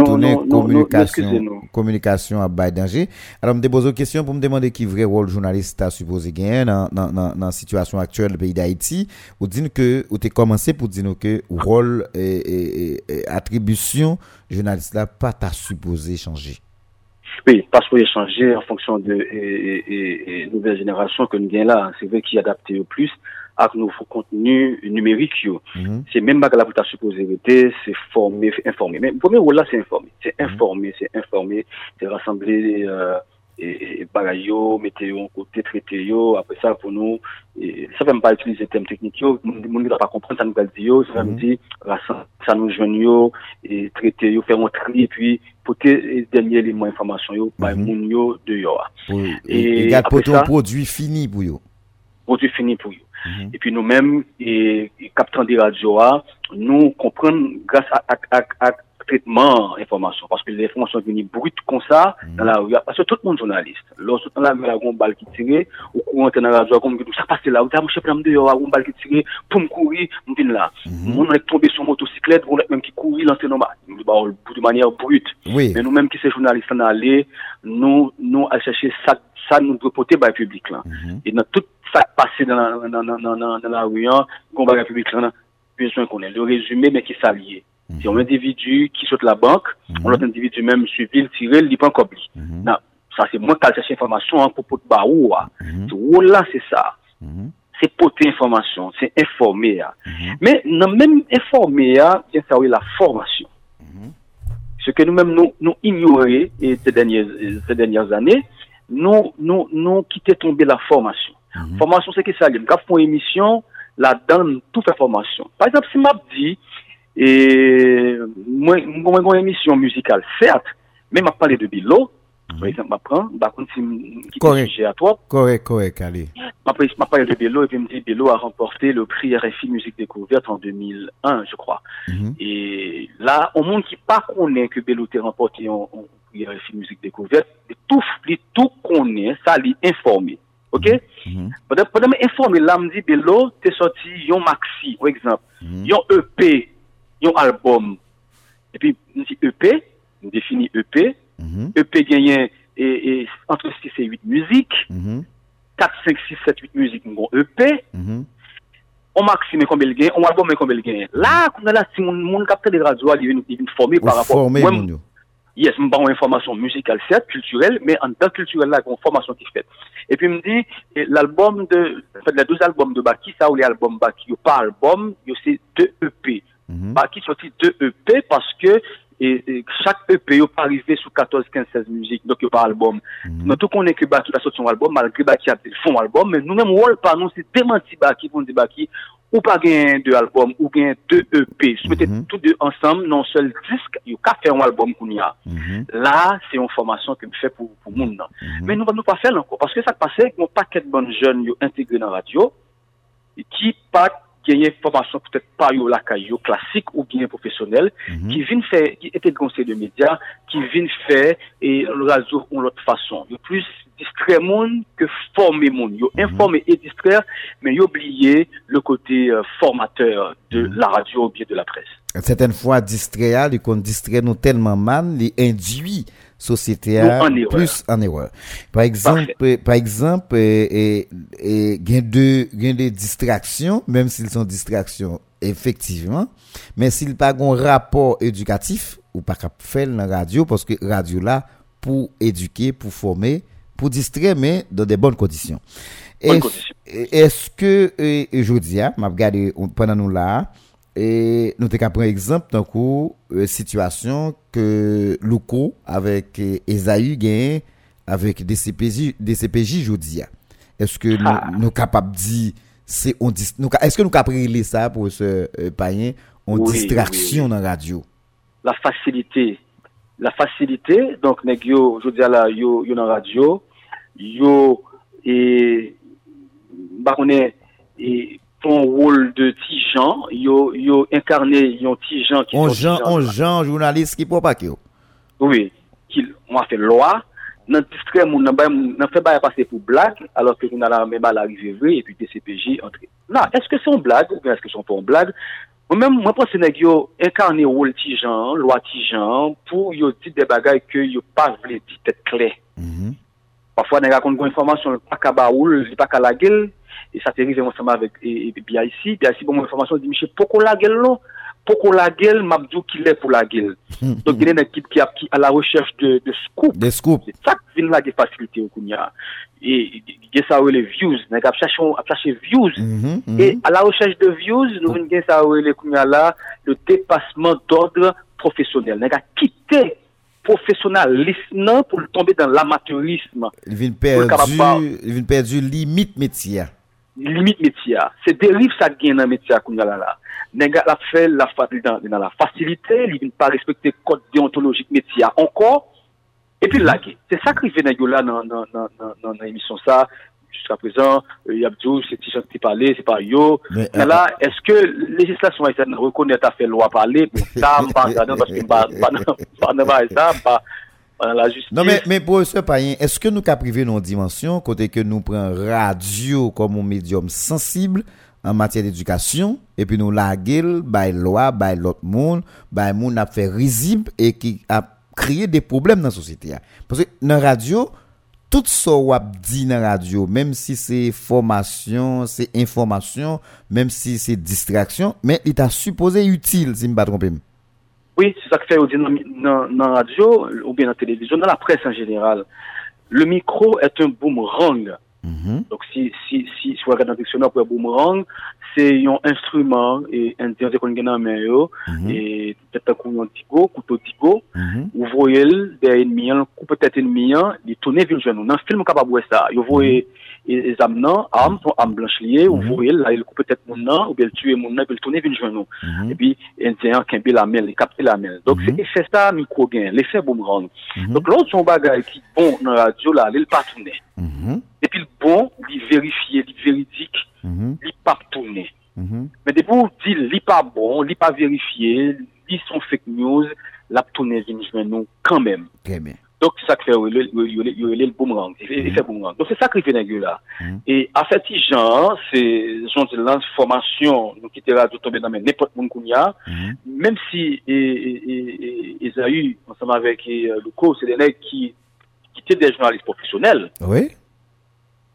tonen komunikasyon a bay denje. Alors mde bozo kesyon pou mdemande ki vre wol jounaliste ta supose genye nan, nan, nan, nan situasyon aktuel peyi da Haiti. Ou din ke, ou te komanse pou din ou ke wol eh, eh, atribusyon jounaliste la pa ta supose chanje. Oui, parce qu'il a changé en fonction de nouvelle génération que nous gagnons là. C'est vrai qu'il adapté au plus. À nos contenu numérique. yo. Mhm. C'est même pas que la pour ta supposé être, c'est former, informer. Mais le premier rôle là, c'est informer. C'est informer, c'est informer, c'est rassembler euh, et, et bagaille yo, mettre yo en côté, traiter yo. Après ça, pour nous, ça va même pas utiliser le terme technique yo. Moun moun ne va pas comprendre, ça nous va dire yo. Ça nous yo, et traiter yo, faire un tri, et puis, porter les derniers éléments d'information yo, Mhm. moun yo de yo. pour Et et, garde après pour ton ça- produit fini pour yo Mhm. Et puis nous-mêmes, et, et capteurs des radios, nous comprenons grâce à, à, à, à traitement information. Parce que l'information est venue brute comme ça, dans la rue. Parce que tout le monde est journaliste. Lorsque dans la rue, il y a une balle qui tire, ou courant dans la radio, comme ça passe là, ou chef de dehors, une balle qui tire, pour me courir, je viens là. Mon est tombé sur motocyclette, on est même qui courir, lancer nos balles. De manière brute. oui Mais nous-mêmes qui sommes journalistes, on allé, nous, nous, à chercher ça, ça nous doit porter par le public, là. Mhm. Et dans tout sak pase nan la ouyan, komba republik lan, bezwen konen. Le rezume men ki sa liye. Mhm. Si yon individu ki sote la bank, yon lot individu men msuivi, l tire, li pan kobli. Mhm. Nan, sa se mwen kal chache informasyon an pou pot ba ou mhm. a. Ou la se sa. Se pote informasyon, se informe ya. Men nan men informe ya, gen sa ou la formasyon. Se ke nou men nou ignoré se denye zanè, nou kite tombe la formasyon. Mm -hmm. Formasyon se ki sa li. Mka foun emisyon, la dan tout fè formasyon. Par exemple, si map di, e, mwen kon emisyon musikal, cert, men map pale de bilo, mhm. Par exemple, m'apprend, bah, quand qui correct. à toi. Correct, correct, allez. M'apprend de Bello, et puis me dit, Bello a remporté le prix RFI Musique Découverte en 2001, je crois. Mm -hmm. Et là, au monde qui pas connaît que Bello t'a remporté en, en, prix RFI Musique Découverte, tout, tout connaît, ça l'est informé. Ok? Mhm. Pwede mwen informe la mdi belo te soti yon maxi, ou ekzamp, mhm. yon EP, yon album. Epi mwen di EP, mwen defini EP, mhm. EP genyen entre 6 et 8 müzik, 4, 5, 6, 7, 8 müzik mwen gon EP, on maxi men konbel genyen, on album men konbel genyen. La, koun ala si moun kapte de radyo al yon formé par rapport. Formé moun yo. Yes, je une information musicale, certes, culturelle, mais en tant que culturelle, là, il y a une formation qui est faite. Et puis, il me dit, l'album de, en fait, les deux albums de Baki, ça, ou les albums Baki, il pas album, il y deux EP. Mhm. Baki sorti deux EP parce que, et, et chaque EP, il pas arrivé sous 14, 15, 16 musiques, donc il pas album. Mhm. Nous, tout connaît que Baki a sorti son album, malgré Baki a fait son album, mais nous-mêmes, rôle par nous, c'est démenti Baki, pour nous dire Baki, ou pa gen 2 albom, ou gen 2 EP, sou mette mm -hmm. tout 2 ansam, non sel disk, yo ka fè an albom koun ya. Mm -hmm. La, se yon formasyon ke m fè pou, pou moun nan. Mm -hmm. Men nou pa nou pa fè lanko, paske sa k'pase, yon paket bon jen yo integre nan radyo, ki pat gagner formation peut-être pas yo la caillou classique ou bien professionnel, Mhm. qui viennent faire, était conseil de médias, qui viennent faire et le réseau ou l'autre façon. Yo plus distraire monde que former monde. Yo informer et distraire, mais yo oublier le côté euh, formateur de la radio ou bien de la presse. Certaines fois, distrait, il qu'on distrait nous tellement mal, il induit société erreur. plus en erreur. Par exemple, par exemple, et, et, gain de, gain de distractions, même s'ils sont distractions, effectivement, mais s'ils pas un rapport éducatif, ou pas qu'à faire la radio, parce que radio là, pour éduquer, pour former, pour distraire, mais dans des bonnes conditions. Est-ce-. Est-ce que, euh, je dis, m'a regardé on- pendant nous là, E nou te ka pren ekzamp tan kou e, situasyon ke Loukou avèk e, Ezaü gen avèk DCPJ, DCPJ jodi ya. Eske nou, ah. nou kapap di, se on dis, nou ka, eske nou ka prele sa pou se euh, payen, on oui, distraksyon oui, oui. nan radyo? La fasilite, la fasilite, donk neg yo, jodi ya la, yo, yo nan radyo, yo, e, bakone, e, ton rôle de Tijan, yo, yo incarné yon Tijan. On Jean, on Jean, journaliste ki pou pa ki yo. Oui, ki mwa fe loa, nan distre moun nan, nan fe baye pase pou blag, alor ke jounal an men bal arrive vre, epi TCPJ entre. Nan, eske son blag, ou bien eske son pon blag, mwen pon se neg yo inkarne rôle Tijan, loa Tijan, pou yo dit de bagay ke yo pa vle dit et kle. Mm -hmm. Pafwa neg akon kon informasyon, pa ka ba oul, pa ka la gel, E sa te rive mwen seman vek BIC. BIC bon mwen informasyon di miche poko la gel non. Poko la gel, mabdou ki le pou la gel. Don genen ekip ki ap ki a la rechèche de scoop. De scoop. Se tak vin la ge fasilite ou koun ya. E gen sa ou le views. Nek ap chache views. E a la rechèche de views, nou gen sa ou le koun ya la, le depasman d'ordre profesyonel. Nek a kite profesyonalisme non, pou l'tombe dan l'amateurisme. Il vin perdu limite métier. limit métier. C'est dérive ça gagne dans métier qu'on a là. Nègre la fait la dans, dans la facilité, il ne pas respecter code déontologique métier encore. Et puis là, c'est ça qui vient là dans dans dans dans l'émission ça jusqu'à présent, euh, Yabdou, c'est Tichon qui parlait, c'est pas yo. là, est-ce que législation haïtienne reconnaît à fait loi parler pour ça, non, parce que pas pas pas pas, pas, pas, pas. Non, mais, mais professeur Payen, est-ce que nous avons privé nos dimensions, côté que nous prenons radio comme un médium sensible en matière d'éducation, et puis nous la gueule, by loi, by l'autre monde, by monde a fait risible et qui a créé des problèmes dans la société. Parce que dans la radio, tout ce qu'on dit dans la radio, même si c'est formation, c'est information, même si c'est distraction, mais il t'a supposé utile, si je ne me pas tromper. Oui, c'est ça que fait dans, dans, dans la radio ou bien dans la télévision, dans la presse en général. Le micro est un boomerang. Mhm. Donc, si, si, si, si vous regardez dans le dictionnaire pour un boomerang, c'est un instrument et un qu'on gagne en main, yo, Mhm. et peut-être un coup couteau digo, Mhm. vous voyez des ennemis, un coup peut-être ennemi, il tourne vers le genou. Dans le film, capable de voir ça. Vous voyez E, e zam nan, am, am blanche liye, ou mhm. vorel, la il koupe tet moun nan, ou bel tue moun nan, bel toune vin jwen nou. Mhm. E pi, indian kenbe la men, li kapte la men. Dok se mhm. efè sa mikro gen, l'efè boomerang. Dok lòt son bagay ki bon nan radyo la, li l'patoune. E pi l'bon, li verifiye, li veridik, li patoune. Men depou di li pa bon, li pa verifiye, li son fake news, l'aptoune vin jwen nou kanmen. Kanmen. Donc, ça fait le, boomerang, l'effet boomerang. Donc, c'est ça qui fait nègre là. Mhm. Et, à fait, gens, c'est, genre de l'information, nous qui radio tomber dans n'importe monde qu'on y a, Mhm. même si, Esaü, ensemble avec euh, Luco, c'est des nègres qui, qui étaient des journalistes professionnels. Oui.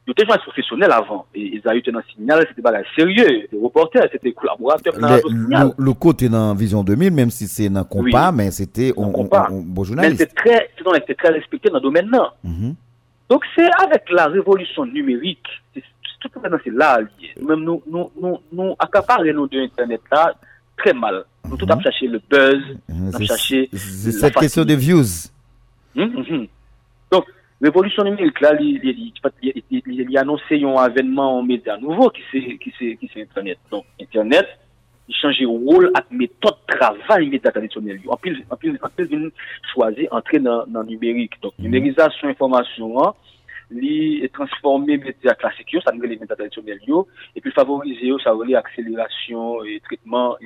Ils étaient professionnels avant. Et Esaü était dans le signal, c'était pas sérieux. C'était reporter, c'était collaborateur dans Le, le côté dans Vision 2000, même si c'est dans compas, mais c'était un. Mais bon journaliste. très, c'était très respecté dans le domaine là. Mhm. Donc c'est avec la révolution numérique, tout maintenant c'est là lié. Même nous, nous, nous, nous accaparer nous de Internet là très mal. Nous tout Mhm. à chercher le buzz, Mhm. on a C'est cette question de views. Donc Revolusyon numerik la, li, li, li, li anonsè yon avènman an medya nouvo ki se, ki, se, ki se internet. Don, internet, mhm. li chanje rol ak metode travay medya tradisyonel yo. Anpil, anpil, anpil vin chwazi antre nan, nan numerik. Don, numerizasyon informasyon an, li transforme medya klasik yo, sa nou le medya tradisyonel yo, epi favorize yo sa wole akselerasyon, tretman,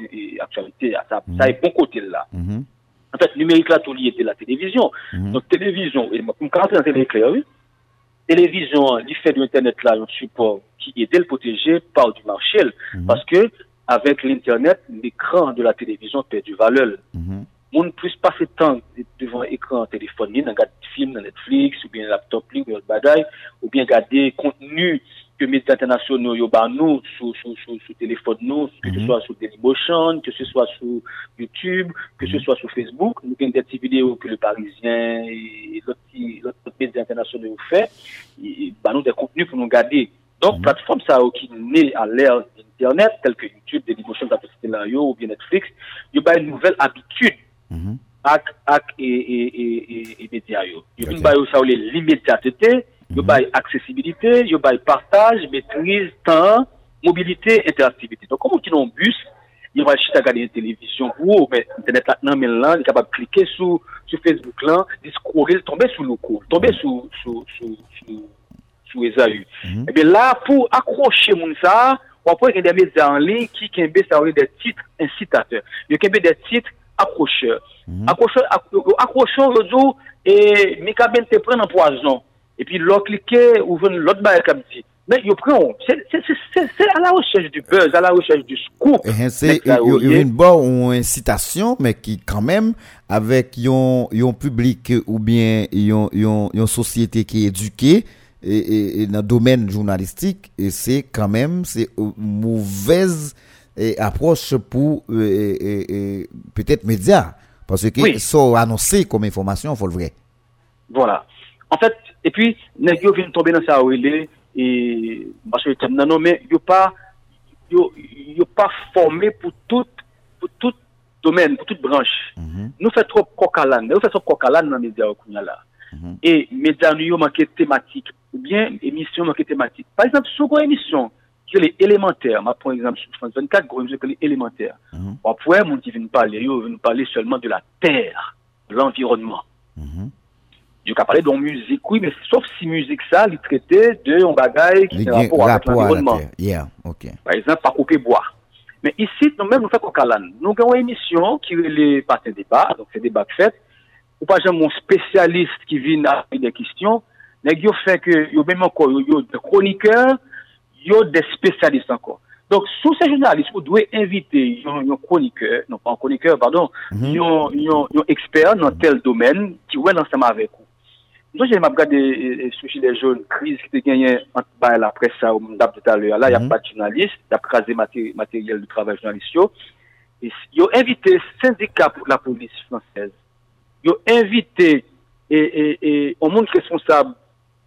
aktualite, sa e bon kote la. Mm -hmm. Mhm. En fait, numérique là, tout lié était la télévision. Mhm. Donc, télévision, et quand on est clair, oui. Télévision, fait de Internet là un support qui aide le protéger par du marché. Parce que, avec l'Internet, l'écran de la télévision perd du valeur. Mhm. Moun plus passer temps devant écran téléphone, ni dans regarder film dans Netflix, ou bien laptop, ou bien autre bagaille, ou bien regarder contenu que les médias internationaux yo ban nous sur sur sur sur téléphone nous que ce mhm. soit sur Dailymotion que ce soit sur YouTube que ce mhm. soit sur Facebook nous avons des petites vidéos que le Parisien et l'autre médias internationaux fait ban nous des contenus pour nous garder. Donc mhm. plateforme ça qui naît à l'ère internet telle que YouTube Dailymotion ou bien Netflix yo ban une nouvelle habitude ak ak et et et et médias yo. Yo ban ça l'immédiateté Yo bay aksesibilite, yo bay partaj, metriz, tan, mobilite, interaktivite. Don komon ki nan bus, yo bay chita gade yon televizyon ou, men internet la nan men lan, yon kapab klike sou, sou Facebook lan, diskoril, tombe sou loko, tombe sou, sou, sou, sou, sou ezayu. Mm -hmm. Ebe eh la, pou akroche moun sa, wapwen gen deme zan li, ki kenbe sa wè de titre incitateur. Yo kenbe de titre akrocheur. Mm -hmm. Akrocheur, akrocheur, yo do, e, mika ben te pren an poazon. Et puis, l'autre cliquer, ou venir l'autre bail comme si. Mais, il prend. C'est, à la recherche du buzz, à la recherche du scoop. Eh, hein, c'est une bonne incitation mais qui quand même avec yon public ou bien yon société qui est éduquée et, et, et dans le domaine journalistique et c'est quand même c'est une mauvaise eh, approche pour eh, peut-être médias parce que Oui. ça annoncé comme information faut le vrai Voilà. En fait, E pi, neg yo vin tombe nan sa ouile, e, baswe tem nan nou, men yo pa, yo, yo pa formé pou tout, pou tout domen, pou tout branche. Mm -hmm. Nou fè trop kokalan, nou fè trop kokalan nan media wakounya la. Mm -hmm. E media nou yo manke tematik, ou bien emisyon manke tematik. Par exemple, sou kon emisyon, ki le elementer, ma pon exemple, sou France 24, gros emisyon ki le elementer. Mm -hmm. Wapwe, moun ki vin pale, yo vin pale seulement de la terre, l'environnement. Mhm. yo ka pale don müzik, oui, men sauf si müzik sa li trete de yon bagay ki se rapor ak l'environnement. Yeah, ok. Par exemple, pa koupe boa. Men isi, nou men nou fè kokalan. Nou gen wè emisyon ki wè le paten debat, donc se debat fèt, ou pa jen moun spesyalist ki vin a yon kistyon, neg yo fè ke yo men anko, yo de kronikeur, yo de spesyalist anko. Donc, sous ces journalistes, vous devez inviter un chroniqueur, non pas un chroniqueur, pardon, un mm -hmm. expert dans tel domaine qui est ensemble avec vous. Moi, j'ai regardé euh, sur Gilets jaunes, crise qui a gagné entre bah, la presse, ça, on a tout à l'heure. Là, il n'y a pas de journaliste, il y a crasé maté- matériel de travail journaliste. yo. Et Ils ont invité syndicat pour la police française. Ils ont invité et, et, et, un monde responsable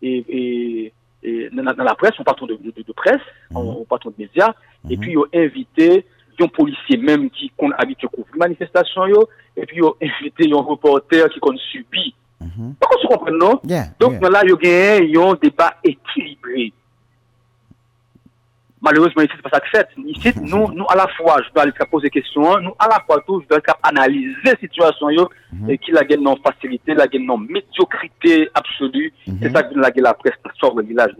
et, et, et dans, la- la presse, on patron de, de, de presse, on, on patron de médias, et puis ils ont invité un policier même qui qu'on habite couvrir manifestation yo, et puis ils ont invité un reporter qui qu'on subit. Mwen kon se kompren nou? Yeah, Donc yeah. nan la yo gen yon deba ekilibre. malheureusement ici c'est pas ça que fait ici nous nous à la fois je dois aller poser des questions nous à la fois tout je dois analyser la situation yo mhm. et qui la gagne non facilité la gagne non médiocrité absolue. Mhm. C'est ça que la gagne la presse sort le village.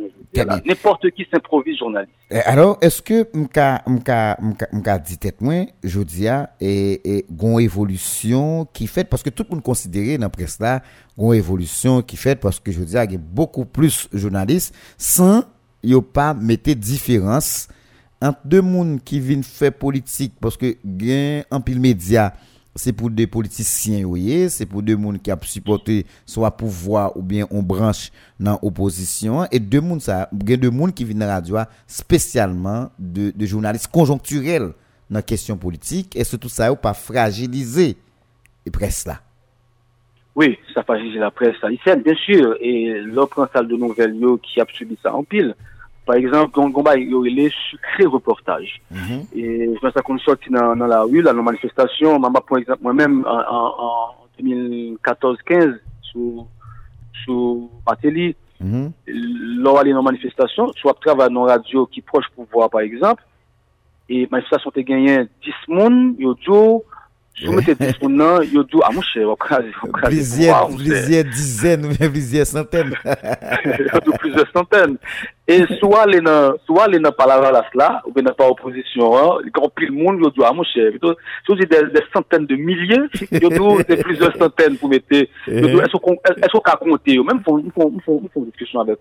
N'importe qui s'improvise journaliste. Alors est-ce que m'ka m'ka m'ka m'ka dit tête moins jodia et et, gon évolution qui fait parce que tout le monde considère, dans la presse là gon évolution qui fait parce que je dis, il y a beaucoup plus journalistes sans yo pas mettre différence entre deux monde qui viennent faire politique parce que gain en pile média c'est pour des politiciens c'est pour deux monde qui a supporté soit pouvoir ou bien on branche dans opposition et deux monde ça gain deux monde qui viennent radio spécialement de, de journalistes conjoncturels dans question politique et surtout ça ou pas fragiliser les presse là Oui, ça fragilise la presse haïtienne, bien sûr, et l'autre de nouvelles qui a subi ça en pile. Par exemple, yon gomba yon ele sukre reportaj. E jman sa kon sorti nan la ou, la nan manifestasyon, mamba pou exemple, mwen men, an 2014-15, sou Mateli, lor ale nan manifestasyon, sou ap trava nan radyo ki proj pou vwa, par exemple, e manifestasyon te genyen 10 moun, yo djo, sou mette 10 moun nan, yo djo, ah Plusieurs, dizaines, plusieurs centaines. de plusieurs centaines. Et soit les nan, soit les palavras là, ou bien pas opposition, hein, quand plus le monde, yo dit, ah, plutôt, dites des, des centaines de milliers, c'est plusieurs centaines pour mettre, yo dit, est-ce qu'on, est-ce qu'on compter, ou même, discussion avec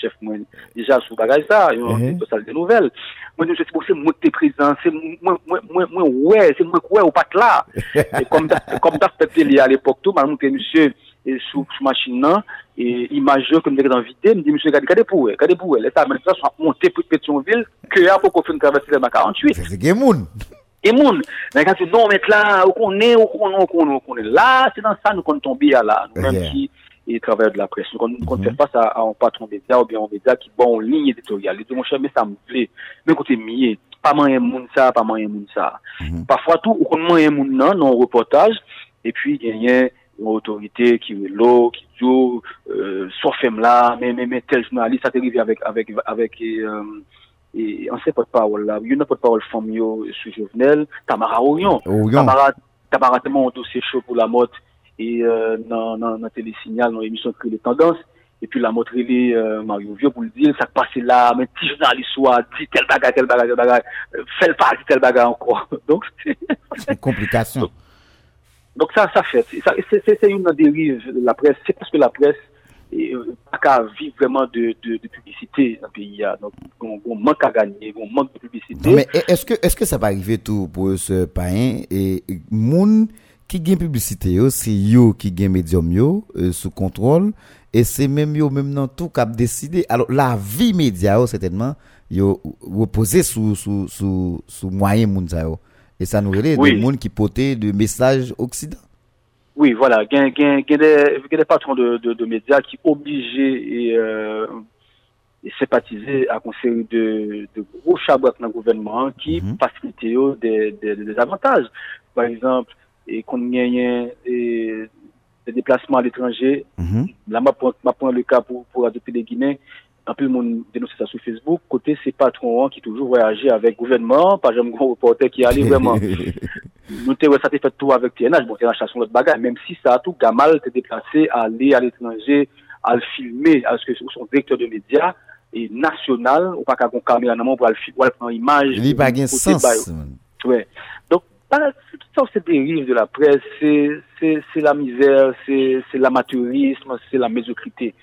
chef, moi, déjà, sous bagage ça, yo, c'est ça, des nouvelles. Moi, je dis, bon, c'est moi qui t'es présent, c'est moi, moi, moi, moi, ouais, c'est moi, ouais, ou t'as fait télé à l'époque, tout, madame, que monsieur, et sous, sous machine, là, et imageux que me dans vidéo, me dit, monsieur, regardez, regardez pour, regardez pour, l'état, maintenant, soit monté pour Pétionville, que y a traversée de ma 48. C'est c'est Gemoun. Et moun, gars disent, non, où qu'on est, où qu'on est. Là, c'est dans ça, nous qu'on tombe à là. Nous, même Yeah. Et travailleurs de la presse. Nous, qu'on qu'on fait face à, à un patron média ou bien un média qui, bon, en ligne éditoriale. Dit, mon cher, mais ça me plaît. Mais côté mié, pas moyen moun ça, pas moyen moun ça. Parfois, tout, ou qu'on moyen moun nan, non, reportage, et puis, il y a une autorité qui est là, qui dit, euh, soit femme là, mais, mais, mais tel journaliste, ça t'arrive avec, avec, avec, euh, et ancien porte-parole là, il y a une porte-parole femme yo sur Jovenel, Tamara Orion. Orion. Tamara, Tamara tellement un dossier chaud pour la mode et euh, dans dans dans télésignal dans l'émission de les tendances et puis la montre les euh, Mario Vieux pour le dire ça passe là mais petit journaliste soit dit tel bagage tel bagage tel bagage euh, fait le pas dit tel bagage encore donc c'est- C'est complication. donc ça ça fait c'est une dérive de la presse c'est parce que la presse et euh, pas qu'à vivre vraiment de, de, de publicité dans le pays là. donc on, on manque à gagner on manque de publicité Non, mais est-ce que est-ce que ça va arriver tout pour ce païen? Et et moun qui gagne publicité c'est yo qui gagne médium yo euh, sous contrôle et c'est même yo même dans tout cap décider. Alors la vie média yo, certainement yo reposer sous sous sous sous moyen moun yo. Et ça nous relève Oui. des moun qui portaient de messages occident. Oui, voilà. Il y a, des, patrons de, de, de médias qui obligés et, euh, et sympathiser à série de, de gros chabots dans le gouvernement qui des, des, des avantages. Par exemple, et qu'on gagne des déplacements à l'étranger. Mhm. Là, je prends, le cas pour, pour adopter les Guinéens. Un peu, mon dénonce ça sur Facebook. Côté, ces patrons qui toujours voyagé avec le gouvernement. Par exemple, un gros reporter qui allait vraiment nous te ça t'est fait tout avec TNH, bon TNH ça l'autre bagage, même si ça a tout Gamal t'es déplacé à aller à l'étranger, à le filmer, à ce que son directeur de médias et national, ou pas qu'à une caméra pour le filmer, pour prendre image. Il pas gain côté sens. bail. man. Ouais. Donc, bah, c'est ça, c'est dérive de la presse, c'est, la misère, c'est, l'amateurisme, c'est la médiocrité.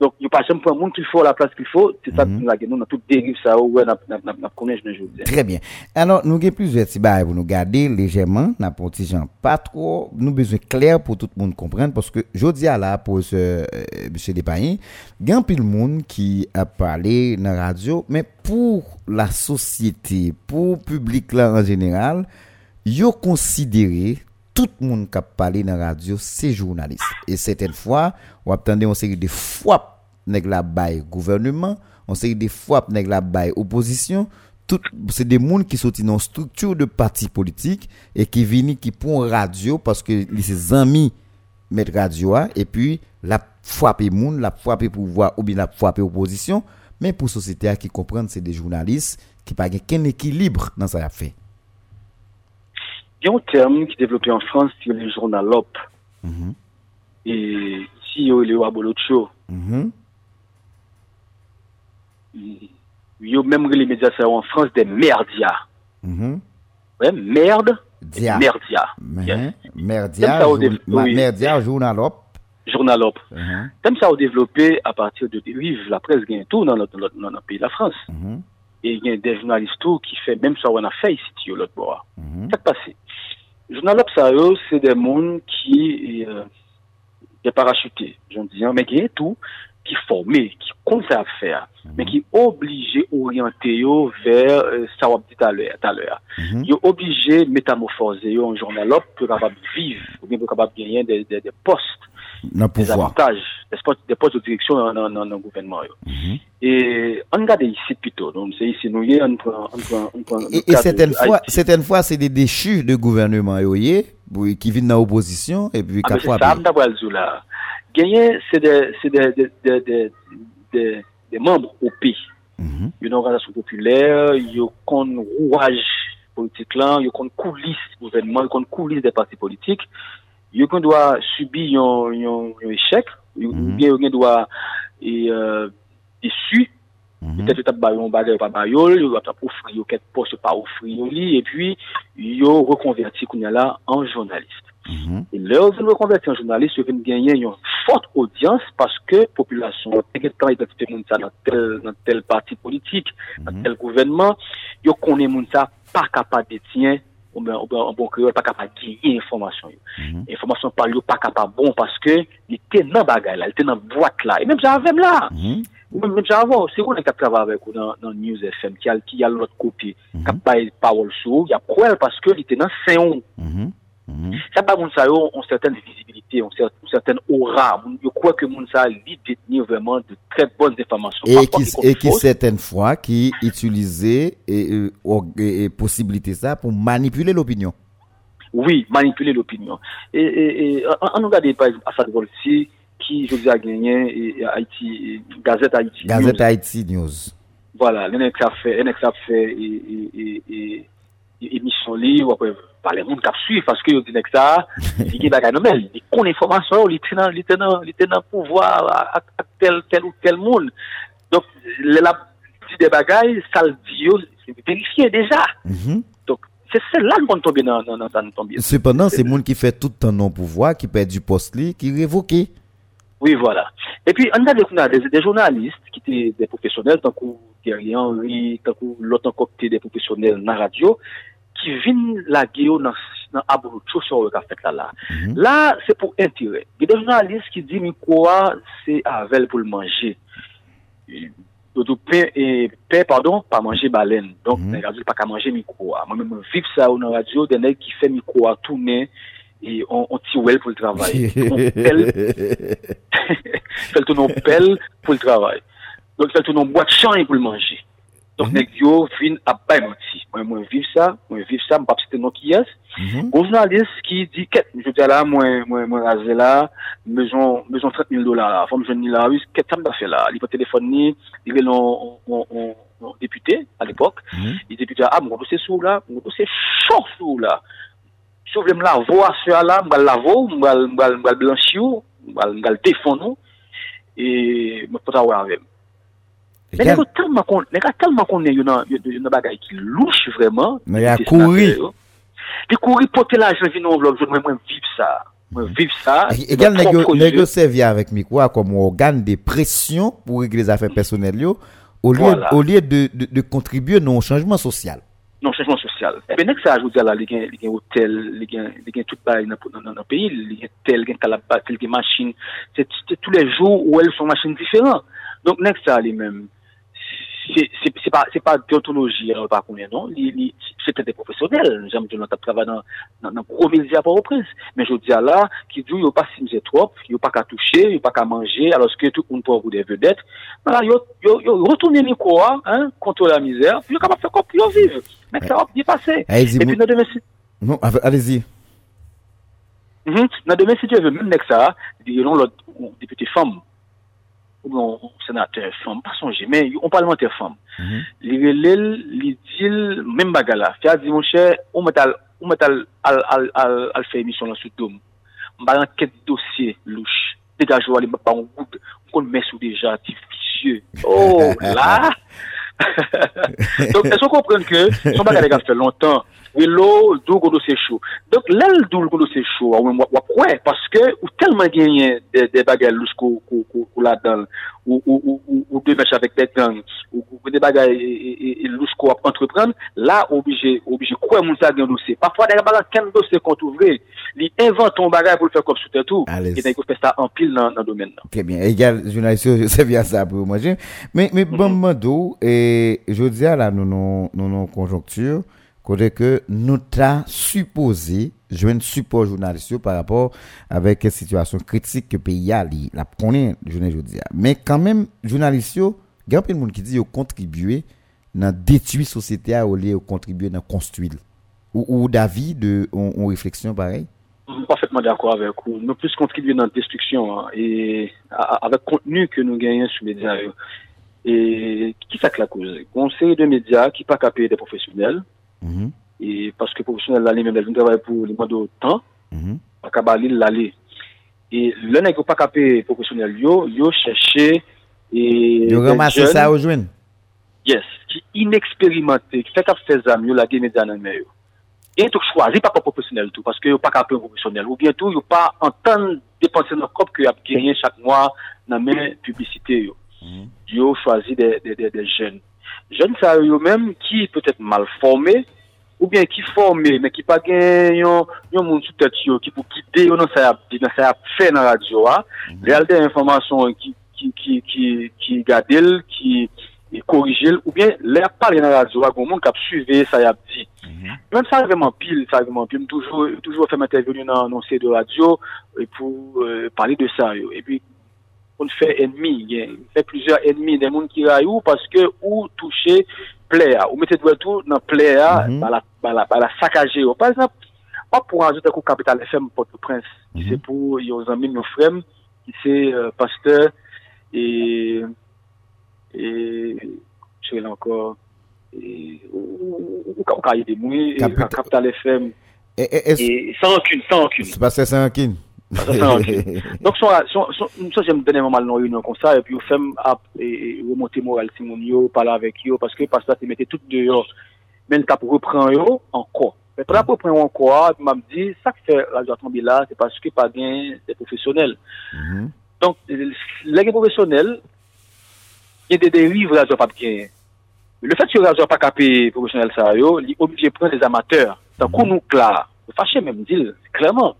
Donc, il n'y a pas jamais pour un monde qu'il faut la place qu'il faut, c'est ça que nous, la- nous, on a toute dérive ça, ouais, je ne veux dire. Très bien. Alors, nous avons plusieurs petits pour nous garder légèrement. Petit gens pas trop. Nous avons besoin clair pour tout le monde comprendre parce que je dis à là pour ce euh, monsieur Despaïens, il y a un peu de monde qui a parlé dans la radio, mais pour la société, pour yo considéré tout le monde qui a parlé dans la radio, c'est journaliste. Et certaines fois, on attendait une série de fois nèg la bail gouvernement, on série de fois nèg la bail opposition, tout c'est des monde qui sorti dans structure de parti politique et qui viennent qui pour radio parce que ses amis mettre radio et puis la frapper monde, la frapper pouvoir ou bien la frapper opposition, mais pour société qui comprendre c'est des journalistes qui pas aucun équilibre dans ça fait. Il y a un terme qui est développé en France, c'est le journalope. Mhm. Et ici, il y a le Wabolocho. Mhm. Il y a même les médias en France des merdias. Mhm. Ouais, merde, Dia. merdia. Mhm. Yes. Merdia, Comme jour- oui. merdia, journalope. Journalope. Mhm. Comme ça, on développé à partir de dérives, la presse gagne tout dans notre, notre, dans notre pays, la France. Mhm. Et il y a des journalistes tout qui fait même ça, on a fait ici, au l'autre bord. Mhm. Qu'est-ce qui passé? Ça, eux, c'est des mondes qui, euh, des parachutés, j'en dis, hein, mais qui est tout, qui formés, qui comptent à faire, mais qui obligés orienter eux vers, euh, ça, on dit tout à l'heure. Mhm. Ils sont obligés de métamorphoser eux en journalope pour capable de vivre, ou bien pour capable de gagner des, des, des postes, Des pouvoir. avantages, des postes, de direction dans, le gouvernement. yo. Mhm. Et on regarde ici plutôt, donc c'est ici, nous, prend, on prend, on prend le Et, de- certaines de fois, c'est des déchus de gouvernement yo, qui viennent dans l'opposition et puis Ah, c'est c'est des, c'est membres au pays. Mhm. Une organisation populaire, il y a qu'on rouage politique là, il y a qu'on coulisses gouvernement, il y a qu'on coulisses des partis yo kon do a subi yon, yon, yon echec, yo mm -hmm. gen do a e, uh, esu, Mm -hmm. Peut-être que tu as baillé un bagage pas baillé, tu as offert quelques postes pas offert et puis tu reconverti là en journaliste. Mm -hmm. Et là, vous reconverti en journaliste, vous gagner une forte audience parce que la population, t'inquiète quand identifie moun ça dans tel, dans tel parti politique, mm -hmm. dans mhm. tel gouvernement, yo connaît moun ça pas capable de tenir ou ben, ou ben, ou bon kreol pa kapab diye informasyon yo. Mm -hmm. Informasyon pal yo pa kapab bon, paske li te nan bagay la, li te nan boat la, e menm javem la. Mm -hmm. Menm javem, se konen kap travay avek ou nan, nan News FM, ki al, ki al lot kopi, mm -hmm. kap bay parol sou, ya kwel paske li te nan seyon. Mhm. Ça pas moun sa yo certaine visibilité, ont certaine aura. Je crois que moun sa li détenir vraiment de très bonnes informations. Et qui, et certaines fois qui utilisait et, euh, et, et possibilité ça pour manipuler l'opinion. Oui, manipuler l'opinion. Et, et, et on, on regarde par exemple Assad Volsi, qui, je dis, a gagné, et, Haïti, Gazette Haïti. Gazette News. Haïti News. Voilà, l'NX a fait, NX a fait, et émission li, ou après, par les monde qui suivent, parce que, yo, NX a, il y a bagay nan men, il connaît information, il était dans, il était dans, il était dans pouvoir, à, tel, tel ou tel monde. Donc, le la, dit des bagailles, ça le dit, c'est vérifié déjà. Mhm. Donc, c'est celle-là qu'on tombe dans, dans, dans, dans. Cependant, c'est monde qui fait tout le temps non-pouvoir, qui perd du poste, qui révoqué. Oui, voilà. Et puis, on a des, des, des journalistes qui étaient des professionnels, tant que Thierry Henry, tant que l'autre étaient des professionnels dans la radio, ki vin la geyo nan, nan abou chosyo wè ka fèt la la. Mm -hmm. La, se pou intire. Gè de jounalist ki di mi kwa se avel pou l manje. Dodo pe, e, pe, pardon, pa manje balen. Donk, mm -hmm. nan radyo pa ka manje mi kwa. Mwen mwen vip sa ou nan radyo, denè ki fè mi kwa toune e on, on ti wèl pou l travay. Fèl tou nou pel pou l travay. Donk, fèl tou nou boat chan pou l manje. Donk mm -hmm. nek yo vin ap bay manti. Mwen mwen viv sa, mwen viv sa, mwen pap siten nan ki yas. Mm -hmm. Gon jounalist ki di ket, mwen joute la, mwen mwen mwen raze la, mwen joun 30 000 dola la. Fon mwen joun ni la, wis ket sa mwen da fe la. Li pa telefon ni, li ve lon depute al epok. Mm -hmm. Li depute la, ah, mwen kontose sou la, mwen kontose chok sou la. Sou vle mwen la vo a sou la, mwen bal la vo, mwen bal blanchi ou, mwen bal defon ou, e mwen pota wè avèm. Men nega telman kon, nega telman kon yon nan bagay ki louche vreman. Men ya kouri. Di kouri pote la jen vin nou vlog, mwen mwen viv sa. Mwen viv sa. Egal negyo se vya avèk mikwa kom organ de presyon pou regle zafè personel yo, ou liye de kontribuye nou chanjman sosyal. Non chanjman sosyal. Ebe nek sa ajoudi ala li gen hotel, li gen tout bay nan peyi, li gen tel, li gen kalabat, li gen machin. Se tout le jou ou el son machin diferan. Donc, pas c'est pas déontologie, alors pas combien non, Li- li- c'était des professionnels. J'aime dire, notre travail dans dans dans gros médias par reprise. Mais je dis là, qui dit, il a pas si trop, il a pas qu'à toucher, il a pas qu'à manger, alors que tout le monde peut avoir des vedettes. Voilà, yo yo yo le quoi, hein, contre la de comme yo vivre. Mais ça va bien passer. Allez-y, Et puis, mou- dans demain, si, Non. Mhm. dans demain, si tu veux, même avec ça, il y a l'autre député femme, ou bon sénateur femme, pas songer, mais on parlementaire femme. Mm-hmm. Li relèl, li dil, même bagala. Fia di, mon cher, ou metal, ou metal al, al, al, al fè émission lan sou dom. Mba lan ket dosye louche. Dégage ou alè mba pa ou goud, kon mè sou deja, ti vicieux. Oh, la! Donc, est-ce qu'on comprenne que, son bagala gaffe longtemps, Relo, dou kono se chou. Donk lèl dou kono se chou, wap wè, paske ou telman genyen de bagay lous kou la dan, ou devèche avèk de gang, ou de bagay e, e, e, lous kou ap entrepren, la obije kouè moun sa gen dosè. Pafwa, dè bagay ken dosè kontouvre, li inventon bagay pou l'fè kop sou tè tou, ki nan yon fè sa anpil nan domen nan. Kè bien, e gal, jounaliste, yo se vya sa pou mwen jè. Mè, mè, bon mè dou, e, jò diya la nou nou konjonktur, côté que nous t'a supposé, je un support journaliste par rapport avec la situation critique que pays a, li- la connaît, je ne dis. Mais quand même, journaliste, il y a plein de monde qui dit qu'ils contribué dans détruire société à au lieu contribuer dans construire. Ou, ou d'avis de, en, en réflexion pareil? parfaitement d'accord avec vous. Nous plus contribuer dans la destruction hein, et avec contenu que nous gagnons sur les médias. Et qui ça que la cause? Conseil de médias qui pas capé des professionnels Mm -hmm. E paske profesyonel lale men belvin travaye pou li mwado tan, akaba li lale. E lè nè ki pa kape profesyonel yo, yo chèche... E yo ramase sa ou jwen? Yes, ki ineksperimente, ki fèk ap fè zam yo lage medyan nan mè yo. E yon tok chwazi pa pa profesyonel tou, paske yo pa kape profesyonel. Ou bientou yo pa antan depanse nan kop ki ap genyen chak mwa nan men publicite yo. Mm -hmm. Yo chwazi de, de, de, de jen. Jen sa yo menm ki peut-être mal formé, ou bien ki forme, men ki pa gen yon, yon moun sou tèt yo, ki pou kite yo nan sa yap, nan sa yap fè nan radyo a, mm -hmm. realde informasyon ki, ki, ki, ki, ki gade l, ki korije l, ou bien lè ap pale nan radyo a, goun moun kap suive sa yap di. Mm -hmm. Men sa vreman pil, sa vreman pil, m toujou, toujou fèm intervenu nan anonsè euh, de radyo, pou euh, pale de sa yo, e pi, on fè enmi, gen, fè plusieurs enmi, den moun ki ray ou, paske ou touche, ple ya, ou mette dwe tou nan ple ya, mm -hmm. ba la, la, la sakaje yo. Par exemple, wap pou anjoute kou Kapital FM Port-au-Prince, mm -hmm. ki se pou yon zanmi nou frem, ki se euh, pasteur, e, e, chwe la ankor, e, ou ka yon demoui, Capital FM, e, sans ankun, sans ankun. Se pasteur sans ankun. Un kin. Ça, c'est un kin. Donc, son, son, son, ça, j'aime donner un mal dans une réunion comme ça, et puis, on fait ap, et, et remonter moral Simon yo, parler avec yo, parce que, parce que, tu mettais tout dehors. Mais, le cap reprend yo, encore. Mais, pour la reprendre encore, il m'a dit, ça que fait Radio tomber là, c'est parce que pas bien des professionnels. Mhm. Donc, les professionnels, il y a des dérives Radio pas bien. Le fait que Radio pas capé professionnel ça yo, il est obligé de prendre des amateurs. Donc, Mhm. nous, là, fâché même, dit clairement.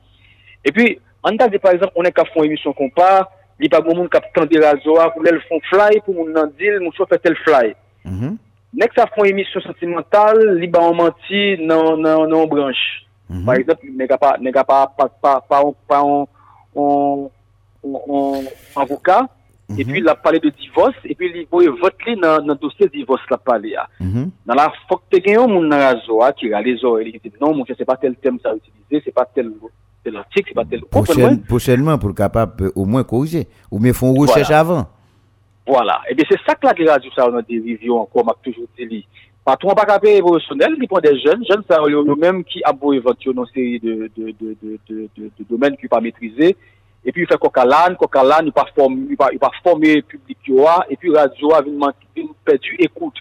Et puis, An ta de par exemple, on e ka fon emisyon kompa, li pa goun moun kap tande razo a, pou lèl fon fly, pou moun nan dil, moun chou fè tel fly. Mm -hmm. Nek sa fon emisyon sentimental, li ba an manti nan, nan, nan branche. Mm -hmm. Par exemple, ne ka pa, ne ka pa, pa, pa, pa, pa, an avoka, Mm -hmm. E pi la pale de divos, e pi li boye vot li nan, nan dosye divos la pale ya. Mm -hmm. Nan la fok te genyon moun nan razo a, ki ra le zo, e li ki te non moun, se pa tel tem sa utilize, se pa tel tel article, c'est pas tel Prochaine- prochainement pour capable au moins corriger ou bien font recherche Voilà. avant. Voilà. Et bien, c'est ça que la radio, ça, on a des reviews encore, m'a toujours dit. Patron pas capé évolutionnel, il prend des jeunes, jeunes, ça, eux même qui a beau éventuellement une série de, de, de, de, de, domaines qu'il pas maîtriser. Et puis, il fait à l'âne, il pas former, il pas, il pas former le public, qui et puis, radio, a vient vient perdu écoute.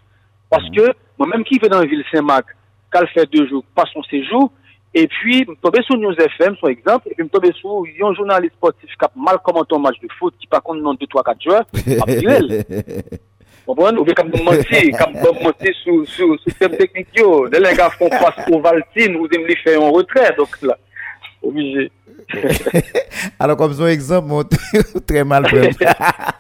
Parce que, moi-même qui fait dans la ville Saint-Marc, qu'elle fait deux jours, passe son séjour, et puis, me tomber sur News FM, son exemple, et puis me tomber sur un journaliste sportif qui a mal commenté un match de foot, qui par contre, non, deux, trois, quatre joueurs, a viré. Comprenez? Ou bien comme vous mentez, comme vous mentez sous, sous, sous thème technique. Dès les gars font face au Valtine, vous aimez les faire en retrait, donc là, obligé. Alors comme son exemple, mon très mal pris.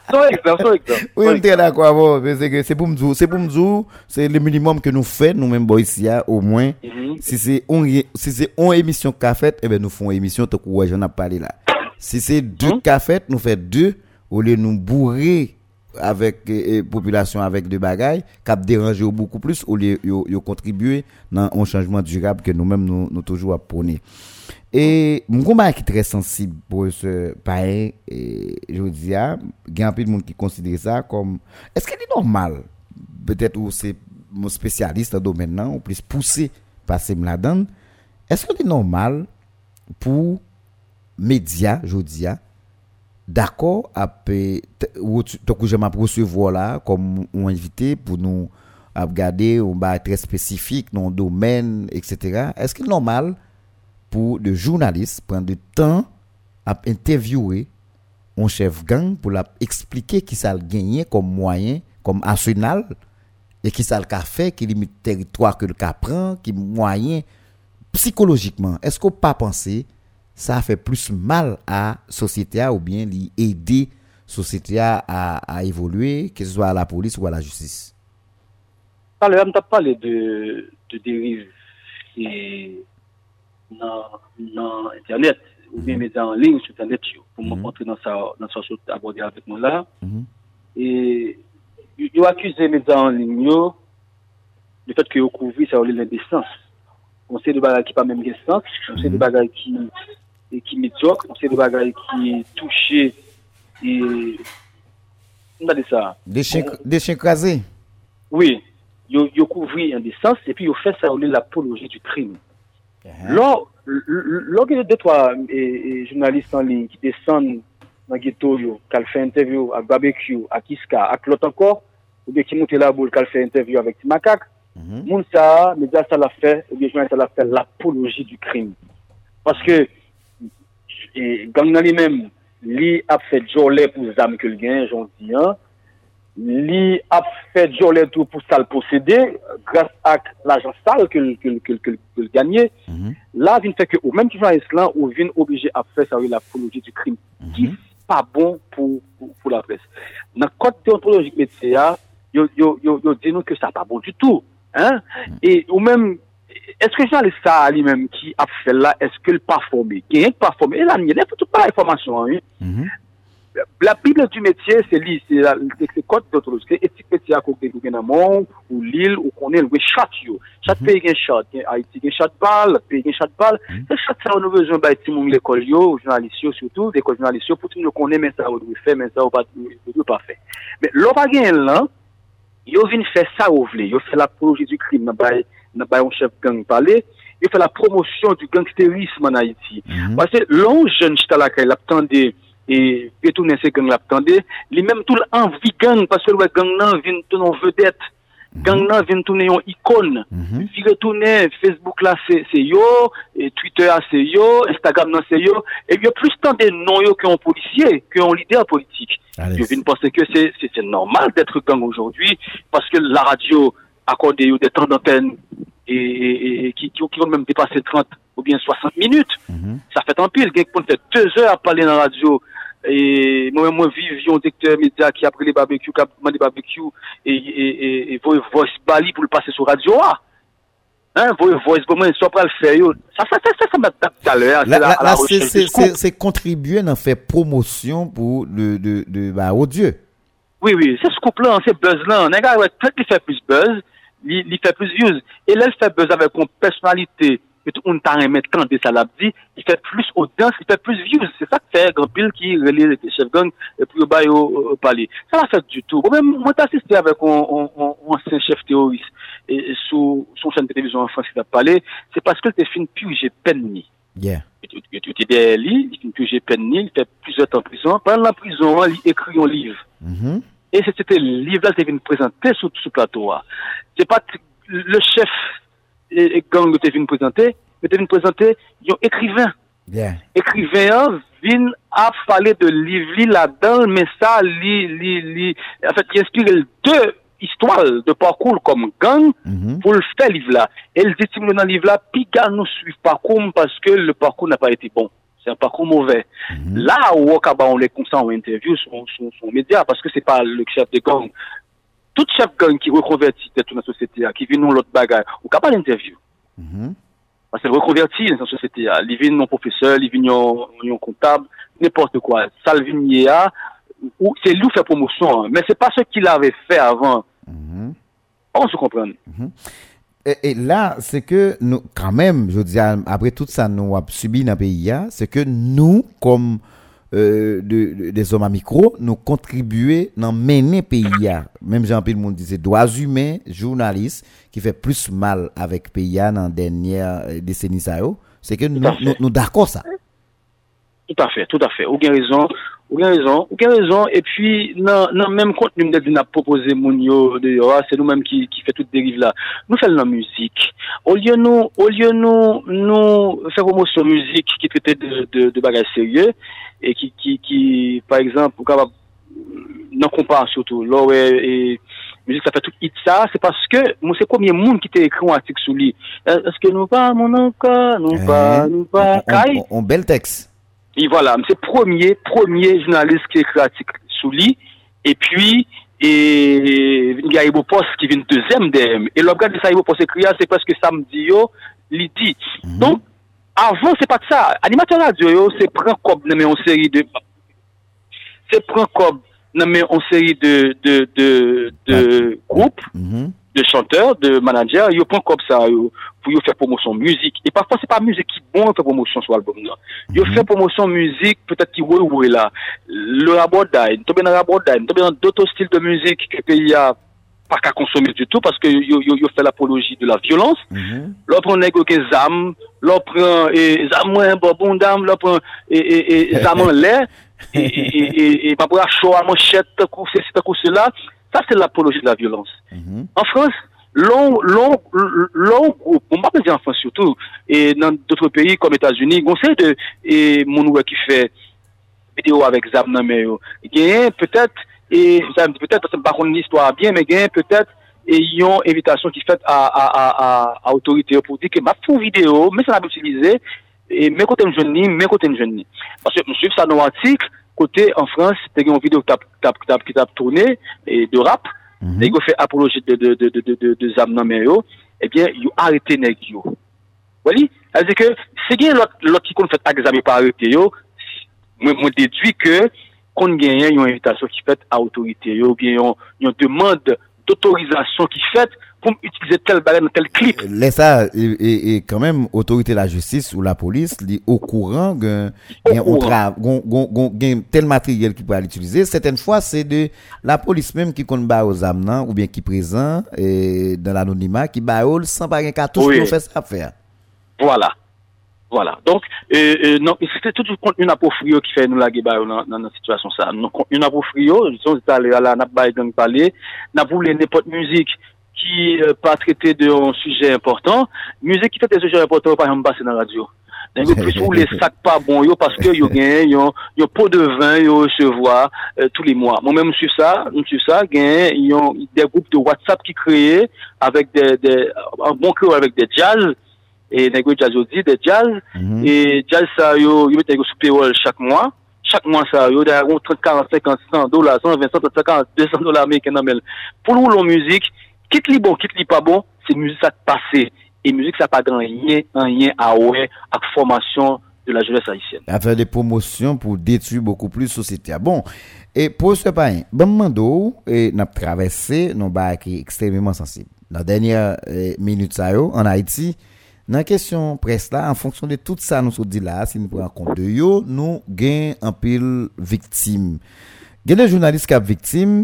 Son exemple, son exemple. Oui, je suis très d'accord. bon, mais c'est que c'est pour me dire, c'est pour me dire, c'est le minimum que nous faisons, nous-mêmes, ici, au moins. Mhm. Si c'est on, si c'est on émission qu'a fait, eh ben, nous faisons émission, tant que j'en ai parlé là. Si c'est deux qu'a fait, nous faisons deux, au lieu de nous bourrer avec euh, euh, population avec des bagailles, cap déranger beaucoup plus, au lieu de contribuer dans un changement durable que nous-mêmes, nous, nous toujours apprenons. Et mon combat qui est très sensible pour ce pareil, et je vous dis, ah, il y a un peu de monde qui considère ça comme. Est-ce qu'il est normal c'est mon spécialiste dans le domaine, là, ou par ces là-dedans. Est-ce qu'il est normal je vous dis, ah, d'accord, ou tu que je m'approche recevoir là, comme un invité pour nous regarder un bar très spécifique dans le domaine, etc. Est-ce est normal pour le journaliste prendre du temps à interviewer un chef gang pour la expliquer qui ça gagné comme moyen, comme arsenal, et qui ça le fait, qui limite territoire que le cas prend, qui moyen psychologiquement. Est-ce qu'on pas pensé ça fait plus mal à société ou bien aider société à, évoluer, que ce soit à la police ou à la justice? Alors, on t'a parlé de, de et nan, nan internet, ou bien medya an ling sou internet yo, pou mwen kontre mhm. nan sa, sa sot abode avèk mwen la. Mhm. E yo akuse medya an ling yo, de fèt ki yo kouvri sa ou lè l'indesans. On se de bagay ki pa mèm resans, on se de bagay ki, ki midzok, on se de bagay ki touche, e, mwen de sa. Dechen krasè? Oui, yo, yo kouvri indesans, epi yo fè sa ou lè l'apologie du krimi. Uh-huh. Trois et, et journalistes en ligne qui descendent dans ghetto yo, qu'elle fait interview à barbecue, à Kiska, à l'autre encore, ou bien qui monte la boule qu'elle fait interview avec Tim Macaque, Mhm. moun médias ça l'a fait, ou bien journalistes ça l'a fait l'apologie du crime. Parce que et gang nan li même li a fait jolet pour zam gain, j'en dis hein. li ap fè diolè tou pou sal posèdè, grâs ak l'ajan sal ke l'ganyè, mhm. la vin fè ke ou mèm ki jan islan, ou vin obligè ap fè sa wè l'apologie du krim, ki mhm. pa bon pou la pres. Nan kote deontologik metè ya, yo di nou ke sa pa bon du tout. Mhm. Et ou mèm, eske jan lè sa li mèm ki ap fè la, eske l'pa formè, ki yon pa formè, e la mè, lè pou tout pa la informasyon. la Bible du métier, c'est li, c'est kote d'autres, c'est etik métier akou gen amon, ou l'il, ou konen, ou chat yo. Chat pe gen chat, gen Haiti gen chat bal, pe gen chat bal, se chat sa ou nou bezon ba eti moun l'ekol yo, ou jounalist yo surtout, l'ekol jounalist yo, pou ti nou konen men sa ou dwi fe, men sa ou pa fe. Men lopa gen lan, yo vin fe sa ou vle, yo fe la proje du krim, nan bay, nan bay on chef gang pale, yo fe la promosyon du gangsterisme an Haiti. Mhm. Pase, lon jen chita la kay, la ptande, et retourner ces gang l'attendait, li même tout l'envie gang parce que le gang nan vient tourner en vedette. Gang nan vient tourner en icône. Mhm. Vi retourner Facebook là c'est yo, et Twitter là c'est yo, Instagram là c'est yo, et il y a plus tant de noms yo qu'un policier, qu'un leader politique. Je viens penser que c'est c'est normal d'être gang aujourd'hui parce que la radio accorde des temps d'antenne et, et, et qui, qui, vont même dépasser 30 ou bien 60 minutes. Mhm. Ça fait un pile. Quelqu'un peut faire deux heures à parler dans la radio. Et moi-même, moi, vivions directeur média qui a pris les barbecues, qui a demandé barbecues, et, et, et, et, voice bali pour le passer sur radio. Ah. Hein, voice moi, soit pas le faire. Ça, ça, ça, ça, ça m'a tout à l'heure. Là, c'est c'est- c'est contribuer à faire promotion pour le, de, de, bah, au Dieu. Oui, oui, c'est scoop là, c'est buzz là. Un gars, ouais, peut-être qu'il fait plus buzz, il, il fait plus views. Et là, il fait buzz avec une personnalité, que tout le monde t'a remis quand ça l'a dit, il fait plus audience, il fait plus views. C'est ça que fait grand pile qui relie les chefs gang et puis au bail au, palais. Ça l'a fait du tout. Moi, même, moi, t'as assisté avec un, un, un, un ancien chef terroriste et, et sous son chaîne de télévision en France qui a parlé, c'est parce que t'es fin purgé peine ni. Yeah. Tu es derrière lui, il fin purgé peine ni, il fait plusieurs temps en prison. Pendant la prison, il écrit un livre. Mhm. Et c'était le livre-là qui venu présenter sur ce plateau. là. C'est pas le chef et, et gang qui venu présenter, mais venu présenter un écrivain. Yeah. Écrivain vient à parler de livre li là-dedans, mais ça, li, li, li, en fait, il inspire deux histoires de parcours comme gang Mhm. pour le faire livre-là. Et il dit, Tim, dans le livre-là, puis gars nous suivent parcours parce que le parcours n'a pas été bon. C'est un parcours mauvais. Là où Wakaba, on les consent en interview son, son, son média, parce que c'est pas le chef de gang. Tout chef gang qui reconvertit dans la société, là, qui vient dans l'autre bagarre, ou pas l'interview. Mhm. Parce qu'elle reconvertit dans la société, là. Il vient non professeur, il vient non comptable, n'importe quoi. Salvini là, ou c'est lui qui fait promotion, hein. mais c'est pas ce qu'il avait fait avant. Mhm. On se comprend. Et, et là, c'est que nous, quand même, je veux dire, après tout ça, nous avons subi dans le pays, hein, c'est que nous, comme euh, de- de- des hommes à micro, nous contribuer dans mener pays. Même Jean-Pierre Monde disait droits humains, journalistes, qui fait plus mal avec pays dans la dernière euh, décennie. C'est que nous, nous, nous d'accord ça. Tout à fait, tout à fait. Aucune raison, aucune raison, aucune raison. Et puis, dans le même contenu, nous avons proposé Mounio, d'ailleurs, c'est nous-mêmes qui, qui fait toute dérive là. Nous faisons la musique. Au lieu nous, au lieu nous, nous faire promotion musique qui traitait de, de, de bagages sérieux et qui, qui, qui, par exemple, pour capable, non compare surtout, là, et, musique, ça fait tout hit ça, c'est parce que, moi, c'est combien de monde qui t'a écrit un article sous lui? Est-ce que nous pas, mon encore, nous pas, Hein? nous pas, on- on- on bel texte. Et voilà, c'est premier, premier journaliste qui écrit article sous lui. Et puis, et, il y a Ibo Post qui vient deuxième DM. Et gars de ça, Ibo Post écrit, c'est parce que samedi, il dit. Donc, avant, c'est pas de ça. Animateur radio, c'est prend comme, mais en série de, c'est prend comme, mais en série de, de, de, de groupes. Mhm. De chanteurs, de managers, ils prennent comme ça yo, pour faire promotion musique. Et parfois, c'est pas musique qui bon faire promotion sur l'album. là. Ils fait promotion musique, peut-être qui ouais ouais là. Le rabodaï, nous tombons dans le rabodaï, nous tombons dans d'autres styles de musique que le pays a pas qu'à consommer du tout parce que yo, yo, yo fait l'apologie de la violence. L'autre prend nègre que zam, l'autre prend et zam ouais, bon dame, l'autre prend et et et en l'air et et et pas pour chaud à manchette c'est c'est cela. Ça c'est l'apologie de la violence. En France, long, long, long groupe, on pas dire en France surtout, et dans d'autres pays comme États-Unis, on sait de, et mon ouais qui fait vidéo avec Zab nan men yo. Gen peut-être, et ça peut-être, parce que par contre l'histoire bien, mais gen peut-être, et yon invitation qui fait à, à, à, à, à autorité pour dire que ma fou vidéo, mais ça n'a pas utilisé, et mes côtés me jeune ni, mes côtés me jeune ni. Parce que je suis ça dans l'article, Kote an Frans, te gen yon video ki tap tourne, e, de rap, mhm. ne yon fè apoloje de zam nan men yo, ebyen yon arete neg yo. Wali? Aze ke, se gen lot ki kon fèt ak zam yo pa arete yo, mwen dedwi ke kon gen yon invitasyon ki fèt a otorite yo, gen yon demande d'autorizasyon ki fèt, pour utiliser tel bagage dans tel clip. Laisse ça, et, et, et quand même, autorité de la justice ou la police, li, au courant, gagne tel matériel qui peut l'utiliser. Certaines fois, c'est de la police même qui compte barre aux amenants ou bien qui présent et, dans l'anonymat, qui barre sans pas un cartouche oui. pour faire ça faire. Voilà. Voilà. Donc, euh, euh, non, c'était tout une apofrio qui fait nous la guébaille dans, dans dans notre situation ça. Nous, contenu apofrio, disons, c'est allé à la, n'a pas parler, n'a voulu n'importe musique, qui euh, pas traiter d'un sujet important, musique qui fait des sujets importants, par exemple, passer dans la radio. Donc, plus ou les sacs pas bons, yo, parce que yo gagne, yo, yo pot de vin, yo recevoir, euh, tous les mois. Moi-même, je suis ça, je suis ça, gagne, yo, des groupes de WhatsApp qui créent avec des, des, un bon cœur avec des jazz, et nègre jazz yo dit, des jazz, et jazz ça yo, yo mette yo sous payroll chaque mois. Chaque mois ça yo, derrière 30, 40, 50, 100 dollars, 120, 130, 140, 200 dollars américains dans le- Pour nous, la musique, Kit li bon, kit li pa bon, se müzik sa t'pase. E müzik sa pa gran yen, an yen a ouen ak formasyon de la jeunesse haïtienne. A fè de promosyon pou detu beaucoup plus sosité. Ah bon, e pou se pa yon, ban mando e nap travesse nou ba ki ekstremement sensib. Nan denye eh, minute sa yo, an Haïti, nan kesyon pres la, an fonksyon de tout sa nou sou di la, si nou pou an kont de yo, nou gen an pil viktim. Gen de jounalist kap viktim,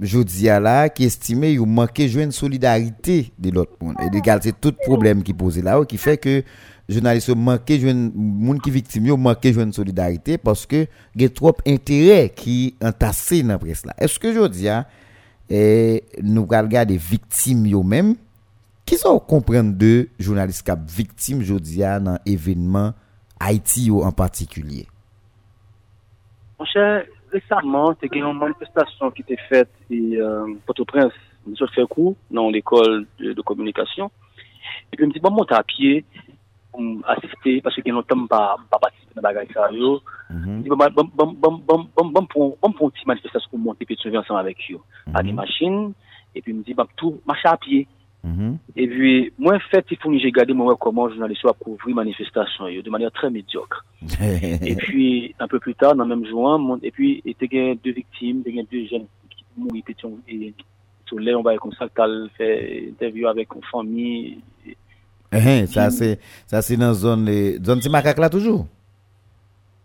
jodi a la, ki estime yo manke jwen solidarite de lot moun. E de gal se tout problem ki pose la ou, ki fe ke jounaliste yo manke jwen, moun ki viktim yo manke jwen solidarite, paske gen trop interè ki entase nan pres la. Eske jodi a, e, nou gal gade viktim yo menm, ki sa ou kompren de jounaliste kap viktim jodi a nan evenman Haiti yo an patikulye? Monshe, récemment, il y a une manifestation qui était faite et euh, Port-au-Prince, cours dans l'école de, de communication. Et puis, je me bon, monte à pied pour assister parce que longtemps pas pas participé dans la yo. Je dis, bon, bon, bon, bon, bon, bon, bon, petite manifestation pour monter puis sauver ensemble avec eux. À des machines et puis je me bon, tout marcher à pied. Mhm. Et puis, moi, en fait, il faut que j'ai gardé moi comment journaliste a couvrir manifestation de manière très médiocre. Et puis, un peu plus tard, dans le même jour, et puis, il y a deux victimes, il y a deux jeunes qui mourent, et l'air, on va comme ça, tu as fait interview avec une famille. Eh, ça c'est ça c'est dans zone les zone Timacac là toujours?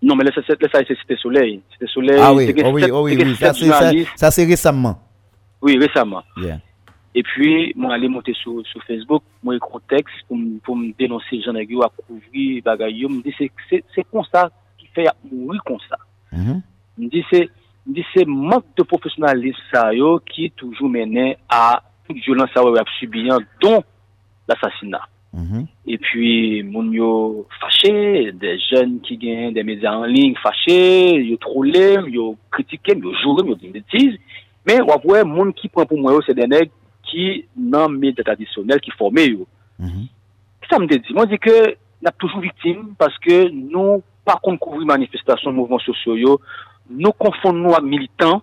Non, mais là, Cité Soleil. Cité Soleil. Ah oui, oh oui, oh oui, oui, ça c'est récemment. Oui, récemment. Yeah. Et puis, moi, aller monter sur, sur Facebook, moi, écrit un texte pour, me- pour me dénoncer Jean Aguillot à couvrir bagaille. Me dit, c'est, c'est, c'est comme ça qui fait mourir comme ça. Mhm. me dit c'est me dit c'est manque de professionnalisme ça yo qui toujours mené à toute violence ça a subi hein, dont l'assassinat Mhm. et puis moun yo fâché des jeunes qui gagnent des médias en ligne fâchés yo trollé yo critiqué yo joué yo dit bêtises mais on voit moun qui prend pour moi c'est des nègres ki nan media tradisyonel ki forme yo. Mm -hmm. Sa mde di, mwen di ke nap toujou vitim paske nou pa konkouvri manifestasyon mouvment sosyo yo, nou konfon nou ak militant,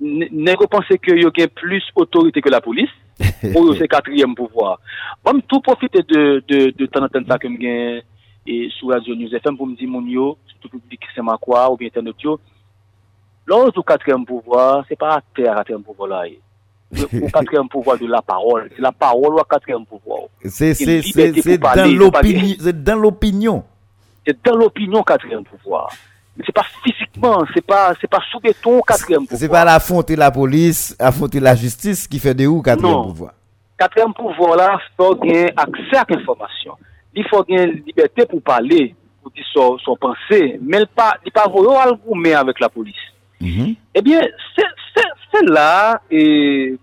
ne repense ke yo gen plus otorite ke la polis, ou yo se katriyem pouvoar. Bon, mwen tou profite de, de, de tan anten sa kem gen e, sou Radio News FM pou mdi moun yo, sou tout publik seman kwa ou bien internet yo, lor ou katriyem pouvoar, se pa a ter a katriyem pouvoar la e. au quatrième pouvoir de la parole. C'est la parole ou le quatrième pouvoir. C'est dans l'opinion, c'est dans l'opinion. Quatrième pouvoir. Mais c'est pas physiquement, c'est pas, c'est pas sous béton quatrième pouvoir. C'est pas l'affronter la police, affronter la justice qui fait de ou quatrième Non. pouvoir? quatrième pouvoir là, faut gagner accès à l'information. Il faut gagner liberté pour parler, pour dire son, son pensée, mais il pas, il pas argument avec la police. Mhm. Eh bien, c'est, Sen la, e,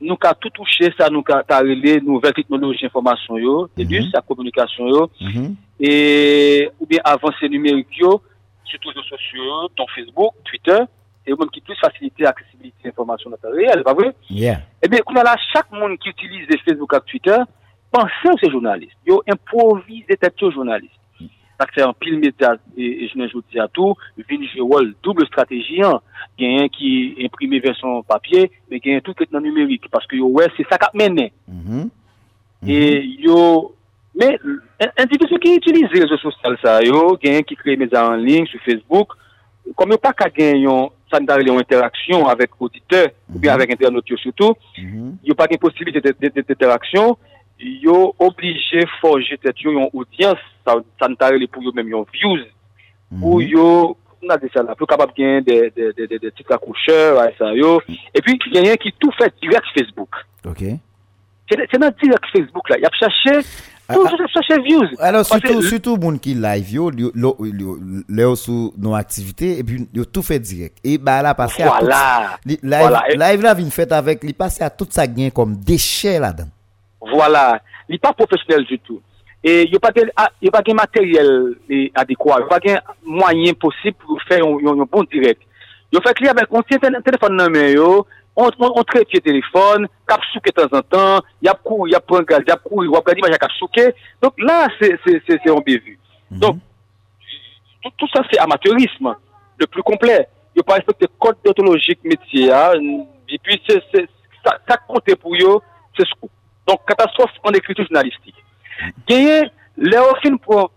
nou ka tout touche mhm. sa nou ka tarele nouvel teknoloji informasyon yo, mm -hmm. edu sa komunikasyon yo, mm -hmm. e, ou bien avanse numerik yo, soutou yo sosyo, ton Facebook, Twitter, e ou menm ki plus fasilite akresibilite informasyon nan ta reyel, pa vwe? Yeah. Eh Ebe, kou na la, chak moun ki utilize Facebook ak Twitter, panse ou se jounalist, yo improvize tet yo jounalist. tak se an pil medya e jounen jouti atou, vini jwe wol double strategi an, gen yon ki imprime versyon papye, men gen yon tout ket nan numerik, paske yo wè se sakap menen. Mm mm-hmm. -hmm. E yo, men, individou ki itilize rezo sosyal sa yo, gen yon ki kreye medya an ling sou Facebook, kom yo pa ka gen yon sanitare yon interaksyon avèk auditeur, mm -hmm. ou bien mm-hmm. avèk internet mm-hmm. yo soutou, mm -hmm. yo pa gen posibilite d'interaksyon, yo oblige forje tet yo yon audyans, sanitare li pou yo menm yon views, mhm. pou yo, nan de sa la, pou kapap gen de, de, de, de tit akoucheur, a sa yo, epi gen yon ki tou fè direk Facebook. Ok. Se nan direk Facebook la, yap chache, ah, toujou yap ah. chache views. Alors, sütou moun ki live yo, le yo sou nou aktivite, epi yo tou fè direk. E ba la, pase a tout, live la vin fèt avèk, li pase a tout sa gen kom deche la dan. Voilà. Li pa profesyonel du tout. E yo pa gen materyel adekwa. Yo pa gen mwanyen posib pou fè yon bon direk. Yo fè kli avè konti telefon nan men yo, on tretye telefon, kap souke tan zan tan, yap kou, yap pran gaz, yap kou, wap gadi man yakap souke. Donk la, se yon bevu. Mhm. Donk, tout sa se amateurisme, le plus complet. Yo pa respecte kote deontologik metye, epi se sa konte pou yo, se skou. Donc, catastrophe en écriture journalistique. Gagné, Léophine prend,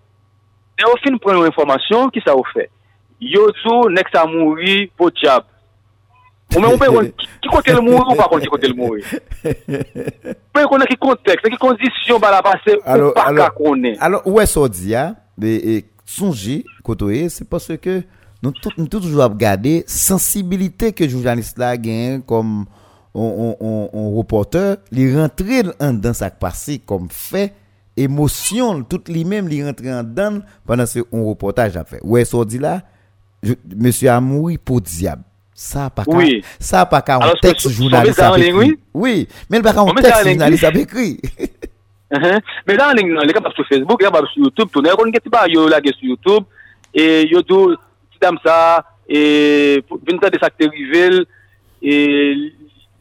Léophine prend une information, qui ça vous fait? Yozo, nex a mouri, po diable. Ou men ou pe kon, ki kote l mouri ou pa kon ki kote l mouri? Pe konen ki konteks, ki kondisyon ba la pase ou pa ka konen. Alors, ou e so di ya, e sonji kotoye, se paske nou tout toujou ap gade sensibilite ke jounalist la gen kom... Comme... on reporter, li rentre an dan sak pase kom fe, emosyon, tout li men li rentre an dan panan se on reportaj a fe. Ouè so di la, Monsie a moui pou diab. Sa pa ka, oui. sa pa ka an tekst jounalist ap ekri. Oui, men pa ka an tekst jounalist ap ekri. Men la an ling nan, le kap ap sou Facebook, le kap ap sou Youtube, tou ne kon gen ti ba yo lage sou Youtube, e yo do, ti dam sa, e, vin ta de sakte rivel, e,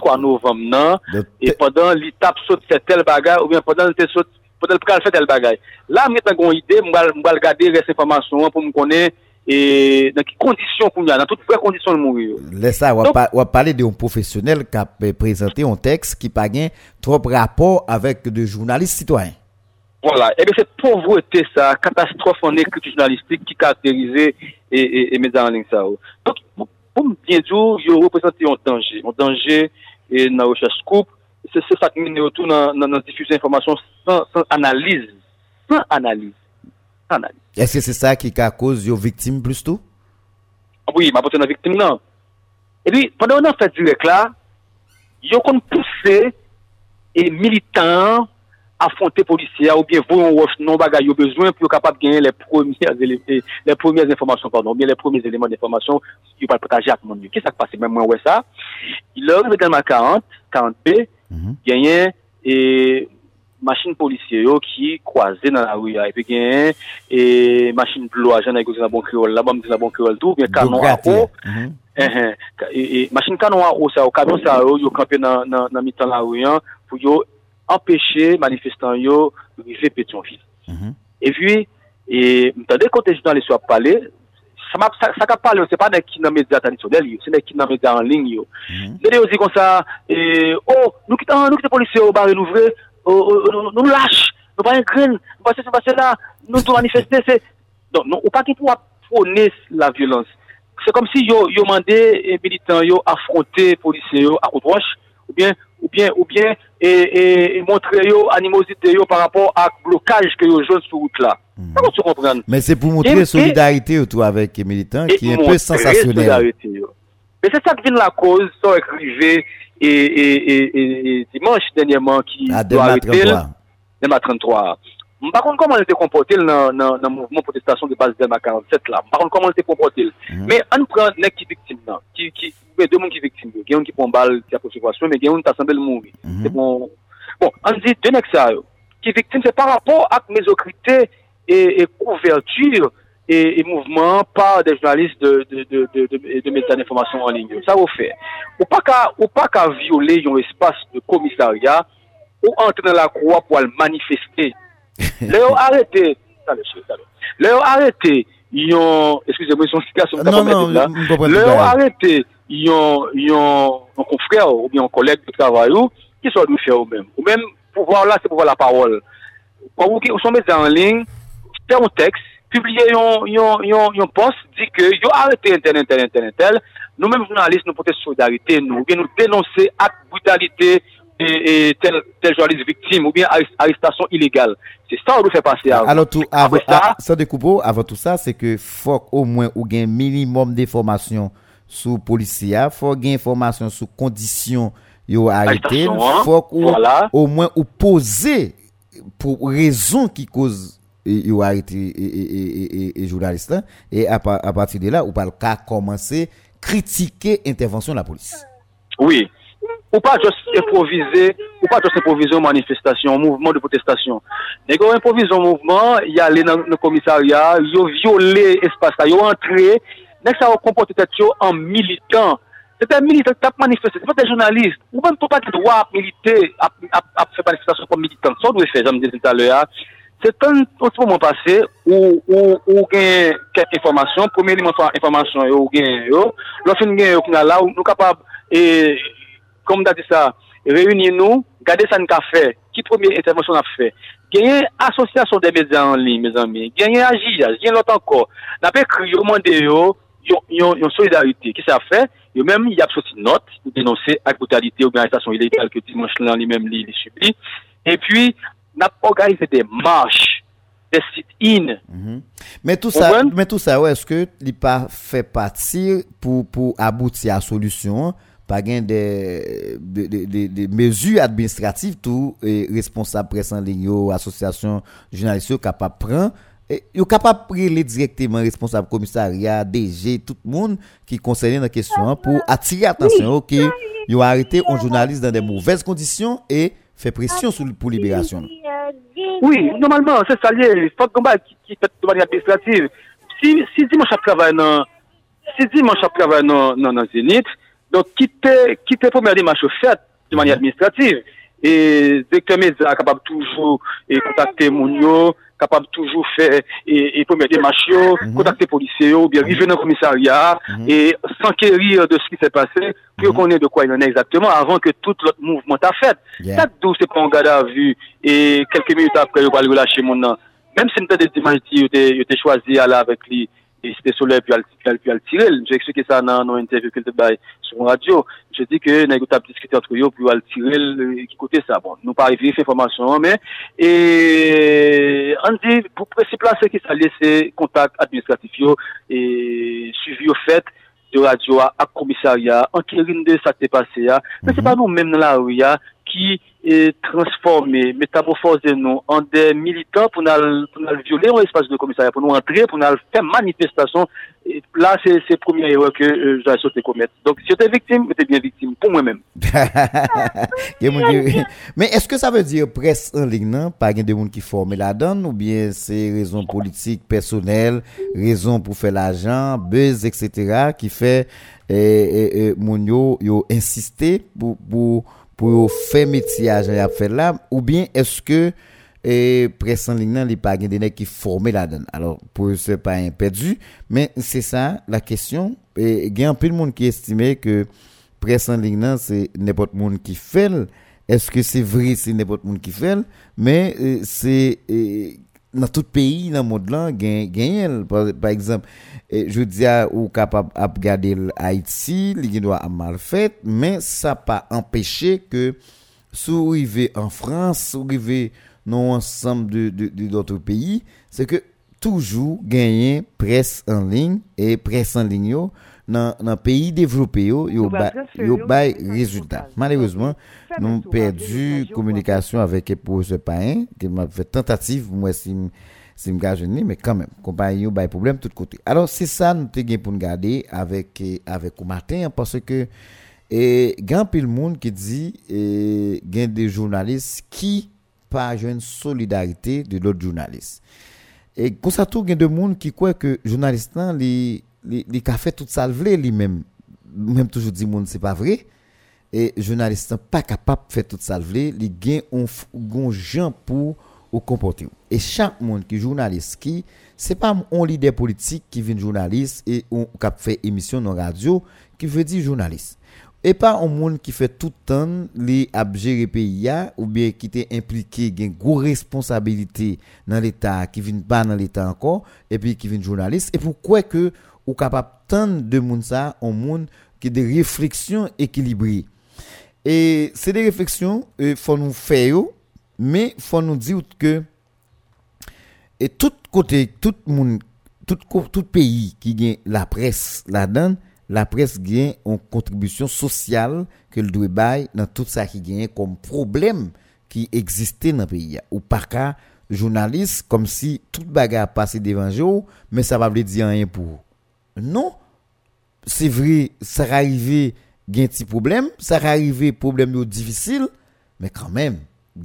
23 novembre, non? Et pendant l'étape saute, fait tel bagage, ou bien pendant l'étape saute, pendant le fait tel bagage. Là, une idée, je vais regarder les informations pour me connaître, et dans quelles conditions qu'on a, dans toutes les conditions de mourir. Laisse ça, on va parler d'un professionnel qui a présenté un texte qui n'a pas trop rapport avec des journalistes citoyens. Voilà. Et bien, cette pauvreté, ça, catastrophe en écriture journalistique qui caractérisait et, et, en ligne ça. Oh. Donc, pour me bien dire, je représente un danger, un danger e nan recherche koup, se se sak mene yo tou nan, nan, nan diffuse informasyon san, san analize. San analize. San analize. Eske se sa ki ka koz yo viktim plus tou? Ah oui, ma pote nan viktim nan. E li, pandan yo nan fè direk la, yo kon pousse e militant affronter policiers ou bien voir un roche non bagay yo besoin pour capable gagner les premières eh, les premières informations pardon bien les premiers éléments d'information qui va partager avec monde. Qu'est-ce qui passe? Même moi ouais ça. Il arrive dans ma 40 40 B gagné et machine policier yo qui croisé dans la rue et puis gagné et eh, machine bleu agent avec dans bon créole là bon dans bon créole tout bien canon à eau. et eh, machine canon à eau ça au camion ça yo campé dans dans dans mi-temps la rue pour yo empêcher manifestants yo, rive Pétionville. Mhm. Et puis, et, m'tendez côté journaliste a parlé, ça m'a, ça, ça qu'a parlé, c'est pas des qui dans les médias traditionnels, yo, c'est des qui dans les médias en ligne, yo. Mhm. Dede yo di kon sa, e, oh, nou ki tan, nou ki te polisye ou bari louvre, oh, oh, nou, nou lâche, nou pa yon gren, nou pa se se passe la, nou tou manifeste, se, don, nou, ou pa ki pou ap prône la violence. C'est comme si yo, yo mandé militants yo affronter policiers yo à roche, ou bien, ou bien, ou bien, et, montrer yo animosité yo par rapport à blocage que yo joue sur route là. Tu comprendre? Mais c'est pour montrer et- solidarité autour avec les militants qui est un peu sensationnel. Mais c'est ça qui vient de la cause, ça écrivé et, et, dimanche dernièrement qui À doit arrêter 33. Delma 33. Mpa kon koman lte kompote l nan, nan, nan mouvment protestasyon de base del makaran, set la. Mpa kon koman lte kompote l. Mm. Men an pran nek ki viktim nan. Ki, ki, mwen de moun ki viktim yo. Gen yon ki pon bal, ki aposifasyon, men gen yon tasanbe l mouni. Mm. Se bon, bon, an zi, de nek sa yo. Ki viktim se par rapport ak mezokrite e, e kouverture e, e mouvment par de jounaliste de, de, de, de metan informasyon an linyo. Sa ou fe. Ou pa ka, ou pa ka viole yon espase de komisarya ou entre nan la kwa pou al manifeste Léo arrêté. Léo arrêté. Ils ont, excusez-moi, ils sont situation Non, non, ça. arrêté. Ils ont, ils ont un confrère ou bien un collègue de travail ou qui soit nous faire eux-mêmes. Ou même, pouvoir là, c'est pouvoir la parole. Quand vous sont en ligne, faire un texte, publier un, un, un, un post, dit que, yo arrêté un tel, tel, tel, un tel. Nous-mêmes, journalistes, nous portons solidarité, nous, ou bien et, et tel, tel journaliste victime, ou bien arrest- arrestation illégale. C'est ça qu'on nous fait passer avant. Alors, tout, avant, ça- ah, sans découper, avant tout ça, c'est que faut au moins ou gain minimum d'informations sur policier, faut gain information sur conditions yo arrêté, hein. faut Voilà. au moins ou poser pour raison qui cause yo arrêté et, journaliste là, et à, à partir de là, ou pas le cas commencer critiquer intervention de la police. Oui. Ou pa jos improvize, ou pa jos improvize ou manifestasyon, ou mouvment de protestasyon. Nèk yo improvize ou mouvment, yo ale nan komisarya, yo viole espasa, yo antre, nèk sa yo kompote tet yo an militant. Tete an militant tap manifeste, tete an jounalist. Ou ban pou pa ki dwa ap milite, ap fe manifestasyon kon militant. Son dwe fe, janm de zin talè ya. Se tan, an ti pou mwen pase, ou gen ket informasyon, pou meni mwen fwa informasyon yo, ou gen yo, lò fin gen yo kina la, ou nou kapab, e... comme on a dit ça, réunissez-nous, gardez ça nous fait, qui première intervention a fait. Gagnez association des médias en ligne, mes amis. Gagnez agir, gagnez l'autre encore. N'a pas écrit, yo mandé yo, yon solidarité. Qu'est-ce que ça fait? Yo même, il y a sorti une note, pour dénoncer la brutalité, organisation illégale que dimanche là, lui-même, lui, subit. Et puis, n'a pas organisé des marches des sit-in. Mm -hmm. Mais tout ça, Open? mais tout ça, ouais, est-ce que il pas fait partir pour, pour aboutir à la solution? pa gen de, de, de, de mezu administrativ tou e responsab presan lin yo, asosyasyon jounalist yo kapap pran, e, yo kapap prele direktyman responsab komisarya, DG, tout moun ki konsene nan kesyon pou atire atensyon yo ki yo arete on jounalist dan de mouvez kondisyon e fe presyon sou pou liberasyon. Oui, normalman, se salye, fote gomba ki pet do mani administrativ, si di manch ap travay nan si di manch ap travay nan zenit, Donc, quitter, quitter première démarche faite de manière administrative, et directeur média capable toujours et contacter ah, Mounio, capable toujours faire et, et première démarche, mm -hmm. contacter policiers, ou bien arriver dans le commissariat mm -hmm. et s'enquérir de ce qui s'est passé pour mhm. qu'on ait de quoi il en est exactement avant que tout l'autre mouvement a fait. Yeah. Ça, d'où c'est qu'on garde à vue et quelques minutes après, on va le relâcher mon nom. Même si nous avons des images, il était choisi à là avec lui. et site soleil puis al puis al tirer j'ai expliqué ça dans dans interview que te bail sur radio. Je dis que nèg t'a discuté entre eux puis al tirer qui e, côté ça bon nous pas arrivé cette information mais et on dit pour principe là c'est que ça laisser contact administratif et suivi au fait de radio à, commissariat enquête de ça qui s'est passé là mais c'est mhm. pas nous mêmes dans la rue qui et transformer, métamorphoser nous en des militants pour nous, pour nous violer l'espace de commissariat, pour nous entrer, pour nous faire manifestation. Et là, c'est la première erreur que euh, j'ai sauté commettre. Donc, si j'étais victime, j'étais bien victime, pour moi-même. Mais est-ce que ça veut dire presse en ligne, non? Pas des gens qui forment la donne, ou bien c'est raison politique, personnelle, raison pour faire l'argent, buzz, etc., qui fait, et, et, et, mon yo, yo insister pour, pour pour faire métier à faire là, ou bien est-ce que, et presse en ligne, il pas des qui formé la donne. Alors, pour ce pas un perdu, mais c'est ça la question. Et il y a un peu de monde qui estimait que presse en ligne, c'est n'importe monde qui fait. Est-ce que c'est vrai, c'est n'importe monde qui fait? Mais euh, c'est euh, dans tout pays dans le monde là, gagne par exemple, eh, je dis à ou capable à regarder Haïti, il doit mal fait, mais ça pas empêché que sous arrivé en France, sous arrivé dans ensemble de de de- d'autres pays, c'est que toujours gagner presse en ligne et presse en ligne yo dans dans pays développés yo yo ba- yo message résultat. Malheureusement, nous tour perdu communication avec le professeur Pain, qui m'a fait tentative, moi, si si me gage mais quand même, compagnie, il y a problème de tous côtés. Alors, c'est ça, nous te pour nous garder avec, eh, avec matin, parce que, et, grand pile monde qui dit, et, gain des journalistes qui, pas une solidarité de l'autre journaliste. Et comme ça, tout, il y a des gens qui croient que journaliste, là, li ka fait tout ça lui-même. Même toujours dit, monde, c'est pas vrai. Et journaliste pas capable de faire tout ça gen on f- gon gens pour ou comporter. Et chaque monde qui journaliste qui, c'est pas un leader politique qui vient journaliste et on cap fait émission dans radio qui veut dire journaliste. Et pas un monde qui fait tout le temps les abgérer pays ou bien qui est impliqué, qui a une grosse responsabilité dans l'État, qui vient pas dans l'État encore, et puis qui vient journaliste. Et pourquoi que ou capable tant de monde ça, un monde qui a des réflexions équilibrées. Et c'est des réflexions, il euh, faut nous faire, Mais il faut nous dire que et tout côté, tout monde, tout, tout pays qui gagne la presse là-dedans, la presse gagne une contribution sociale que le doit bailler dans tout ça qui gagne comme problème qui existait dans le pays. Ou par cas, journaliste, comme si toute bagarre passait devant vous, mais ça va vous dire rien pour Non, c'est vrai, ça arrive, il y a un petit problème, ça arrive, problème difficile, mais quand même,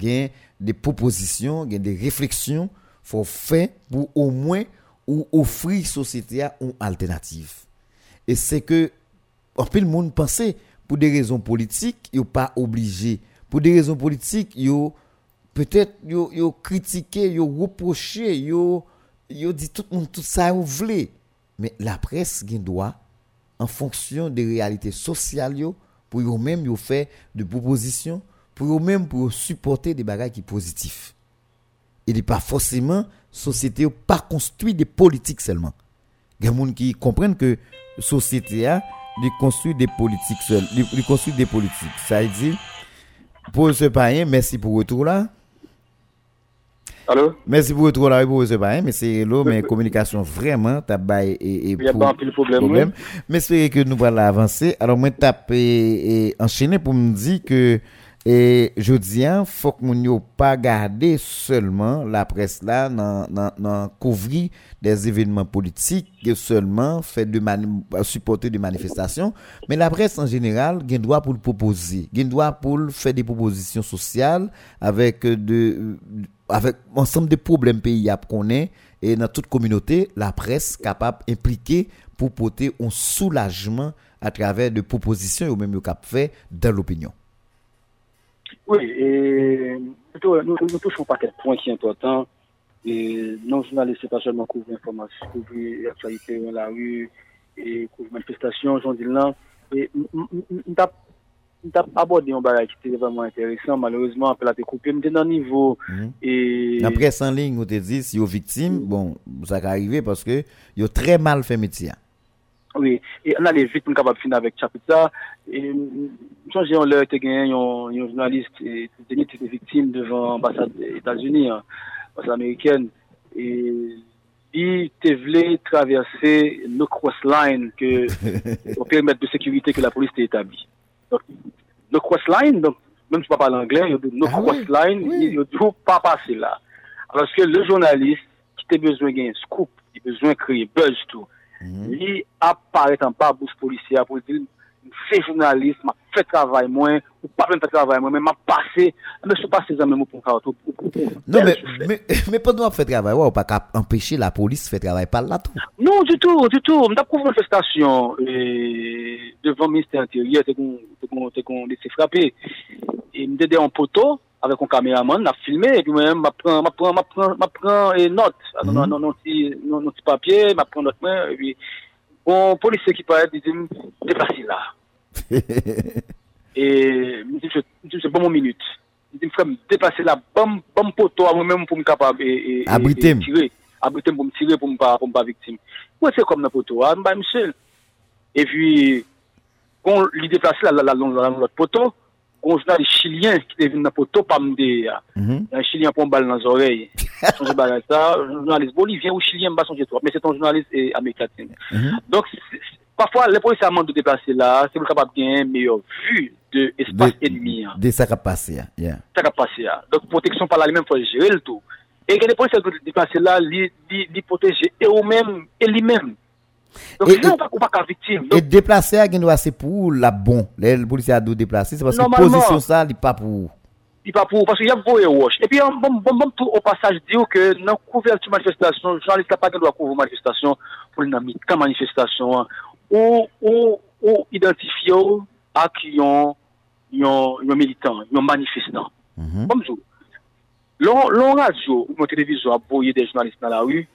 il des propositions des réflexions faut faire pour au moins ou offrir société une alternative. Et c'est que en peu le monde pensait pour des raisons politiques yo pas obligé. Pour des raisons politiques yo peut-être yo yo critiqué yo reproché yo yo dit tout le monde tout ça vous voulez mais la presse gen droit en fonction des réalités sociales yo, pour eux même yo faire de propositions pour eux même pour supporter des bagages qui positifs il n'est pas forcément société pas construit des politiques seulement il y a des gens qui comprennent que société a de construire des politiques seul de construire des politiques ça veut dire pour ce païen merci pour retour là Allô? Merci pour votre là pour ce pas mais c'est là mais communication vraiment t'as bail et, et Il y a pas un problème, problème. Mais c'est que nous allons avancer. Alors moi tape et, et enchaîner pour me dire que et je dis faut que yo pas garder seulement la presse là dans couvrir des événements politiques que seulement fait de supporter des manifestations. Mais la presse en général gen droit pour le proposer gen droit pour faire des propositions sociales avec de avec ensemble de problèmes pays à connaît et dans toute communauté la presse capable impliquée pour porter un soulagement à travers de propositions ou même cap fait dans l'opinion Oui, et plutôt, nous, nous touchons pas quel point qui est important. Et non journaliste, c'est pas seulement couvrir l'information, couvrir l'actualité dans la rue, et couvrir manifestation, j'en dis là. Et nous avons abordé un bagage qui était vraiment intéressant. Malheureusement, après la découpé, nous dans le niveau. Et La presse en ligne, on te dit, si vous victime, bon, ça va arriver parce que vous très mal fait métier. Oui, et on allait vite, est capable de finir avec chapitre Et changer en l'heure, tu gagné un journaliste, et Denis était victime devant l'ambassade des États-Unis, hein, l'ambassade américaine. Et il te voulait traverser le cross-line que, au périmètre de sécurité que la police t'a établi. Donc, le cross-line, donc, même si tu ne parles pas l'anglais, il y a no Ah oui, oui. il ne pas passer là. Alors que le journaliste, qui a besoin de scoop, il a besoin de créer buzz tout, Mhm. li ap paret an pa bous polisya pou di fè jounalist, ma fè travay mwen, ou pa mwen fè travay mwen, men ma pase, mwen sou pase zanmen mwen pou karotou. Non, men pou nou ap fè travay, ou pa ka empèche la polis fè travay pal la tou? Non, du tout, du tout. Mwen ap pou manifestasyon devan minister intérieur, te kon lese frape, mwen dede an poto, Avec un caméraman, n'a filmé, et puis moi-même, m'a prend, m'a prend, m'a prend, m'a prend et note, Ah, non, non, non, non, petit, non, non, papier, m'a prend note, et puis, bon, policier qui paraît, il dit, dépassez là. Et, je, dit, c'est bon mon minute. Il dit, frère, me dépasser la bonne, bonne poteau à moi-même pour me capable, et, et, Abriter. et tirer. Abriter pour me tirer, pour me pas, pour me pas victime. Ouais, c'est comme dans poteau, ah, bah, monsieur. Et puis, quand il déplace là, là, là, dans l'autre poteau, je des Chiliens qui est venu dans poteau, pas me dire, Mhm. un Chilien pour balle dans les oreilles. Son balle ça, un journaliste bolivien ou Chilien, me son toi. Mais c'est un journaliste eh, américain. Mhm. Donc, parfois, les policiers amènent de déplacer là, c'est pour capable de gagner une meilleure vue de l'espace De- ennemi. hein. De ça qui passé. hein. Yeah. Ça qui passé. Donc, protection par là, lui-même, faut gérer le tout. Et que les policiers qui déplacer là, lui protéger et eux-mêmes, et lui-même. Donc, et, sinon, ou pas qu'à victime. Donc, et déplacer, il doit c'est pour la bonne. Le policier a dû déplacer, c'est parce que position ça, il n'est pas pour. Il n'est pas pour, parce qu'il y a voyé wash. Et puis, bon, bon, bon, tout au passage, dire que dans la couverture manifestation, le journaliste n'a pas qu'à couvrir manifestation pour une amie, quand manifestation, ou, ou, ou identifier à qui ont, ont militant, ont manifestant. Mm -hmm. Bonjour. L'on radio ou mon télévision a boyé des journalistes dans la rue,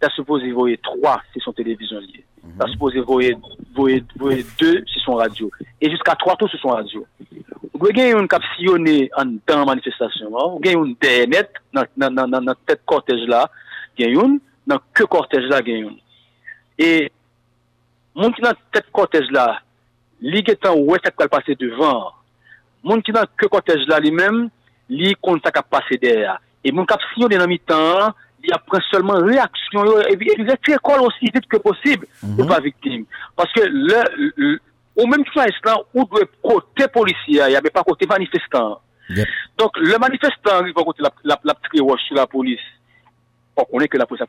ta supposé voyer 3 si son télévision liée. Mm -hmm. Ta supposé voyer, voyer, voyer 2 si son radio. Et jusqu'à 3 tours si son radio. Ou gen yon kap siyone an dan manifestasyon. Ou gen yon denet nan, nan, nan, nan tet kortej la gen yon, nan ke kortej la gen yon. E moun ki nan tet kortej la, li getan wè sak pal pase devan. Moun ki nan ke kortej la li men, li kon sak ap pase der. E moun kap siyone nan mi tan an, Et mon cap sillonné dans mi-temps, il apprend seulement réaction, et puis il est école aussi vite que possible pour pas victime. Parce que le, le ou même si là, ou doit côté policier, il n'y avait pas côté manifestant. Yep. Donc, le manifestant, il va côté la, la, la petite sur la police. On connaît que la police a